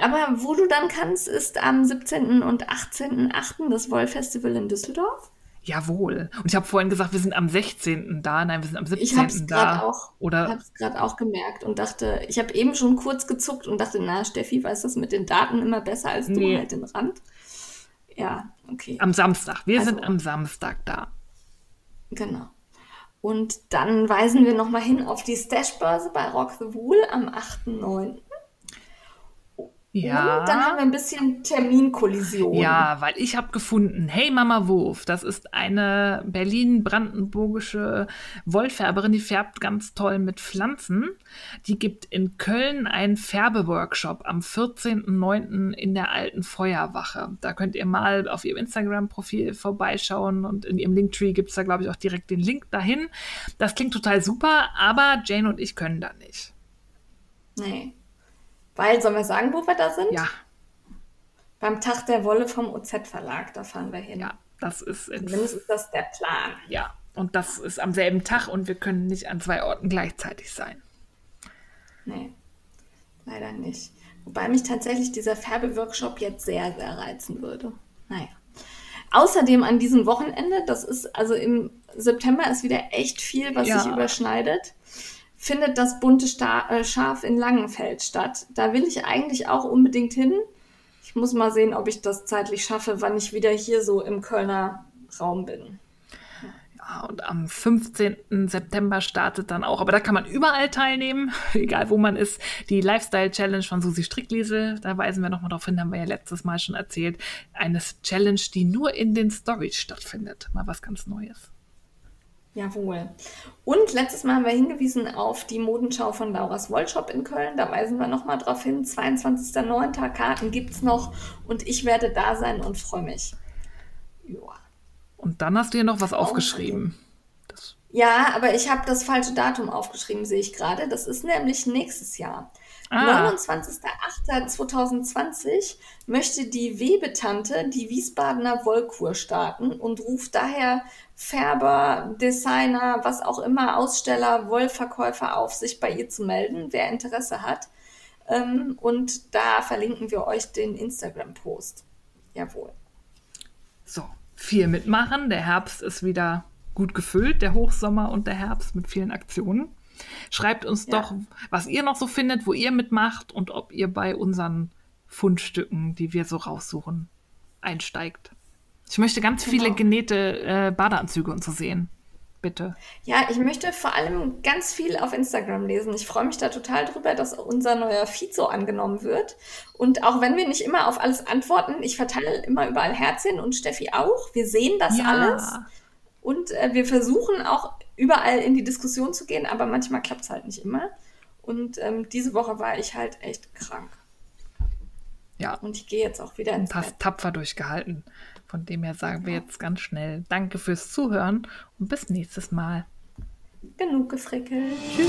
Aber wo du dann kannst, ist am 17. und 18.8. das Wollfestival in Düsseldorf. Jawohl. Und ich habe vorhin gesagt, wir sind am 16. da. Nein, wir sind am 17. Ich habe es gerade auch, Oder grad auch gemerkt und dachte, ich habe eben schon kurz gezuckt und dachte, na, Steffi weiß das mit den Daten immer besser als du Nee. halt den Rand. Ja, okay, am Samstag. Wir Also- sind am Samstag da. genau. Und dann weisen wir nochmal hin auf die Stashbörse bei Rock the Wool am 8.9. Ja. Und dann haben wir ein bisschen Terminkollision. Ja, weil ich habe gefunden, hey Mama Wurf, das ist eine Berlin-Brandenburgische Wollfärberin, die färbt ganz toll mit Pflanzen. Die gibt in Köln einen Färbeworkshop am 14.09. in der alten Feuerwache. Da könnt ihr mal auf ihrem Instagram-Profil vorbeischauen und in ihrem Linktree gibt es da, glaube ich, auch direkt den Link dahin. Das klingt total super, aber Jane und ich können da nicht. Nee. Weil, sollen wir sagen, wo wir da sind? Ja, Beim Tag der Wolle vom OZ-Verlag, da fahren wir hin. ja, das ist in Zumindest ist das der Plan. Ja, und das ist am selben Tag und wir können nicht an zwei Orten gleichzeitig sein. Nee, leider nicht. Wobei mich tatsächlich dieser Färbeworkshop jetzt sehr, sehr reizen würde. Naja. Außerdem an diesem Wochenende, das ist, also im September ist wieder echt viel, was Ja. sich überschneidet, findet das bunte äh, Schaf in Langenfeld statt. Da will ich eigentlich auch unbedingt hin. Ich muss mal sehen, ob ich das zeitlich schaffe, wann ich wieder hier so im Kölner Raum bin. Ja, und am 15. September startet dann auch, aber da kann man überall teilnehmen, (laughs) egal wo man ist, die Lifestyle Challenge von Susi Strickliese. Da weisen wir nochmal darauf hin, haben wir ja letztes Mal schon erzählt. Eine Challenge, die nur in den Stories stattfindet. Mal was ganz Neues. Jawohl. Und letztes Mal haben wir hingewiesen auf die Modenschau von Laura's Wollshop in Köln. Da weisen wir nochmal drauf hin. 22.09. Karten gibt's noch und ich werde da sein und freue mich. Joa. Und dann hast du hier noch was aufgeschrieben. Ja, aber ich habe das falsche Datum aufgeschrieben, sehe ich gerade. Das ist nämlich nächstes Jahr. Ah. 29.08.2020 möchte die Webetante die Wiesbadener Wollkur starten und ruft daher Färber, Designer, was auch immer, Aussteller, Wollverkäufer auf, sich bei ihr zu melden, wer Interesse hat. Ähm, und da verlinken wir euch den Instagram-Post. Jawohl. so, viel mitmachen. Der Herbst ist wieder gut gefüllt, der Hochsommer und der Herbst mit vielen Aktionen. Schreibt uns Ja. doch, was ihr noch so findet, wo ihr mitmacht und ob ihr bei unseren Fundstücken, die wir so raussuchen, einsteigt. Ich möchte ganz viele Genau. genähte äh, Badeanzüge und so sehen. Bitte. Ja, ich möchte vor allem ganz viel auf Instagram lesen. Ich freue mich da total drüber, dass unser neuer Feed so angenommen wird. Und auch wenn wir nicht immer auf alles antworten, ich verteile immer überall Herzchen und Steffi auch. Wir sehen das alles. Und äh, wir versuchen auch überall in die Diskussion zu gehen, aber manchmal klappt es halt nicht immer. Und ähm, diese Woche war ich halt echt krank. Ja, Und ich gehe jetzt auch wieder ins hast Bett. tapfer durchgehalten. Von dem her sagen wir jetzt ganz schnell Danke fürs Zuhören und bis nächstes Mal. Genug gefrickelt. Tschüss.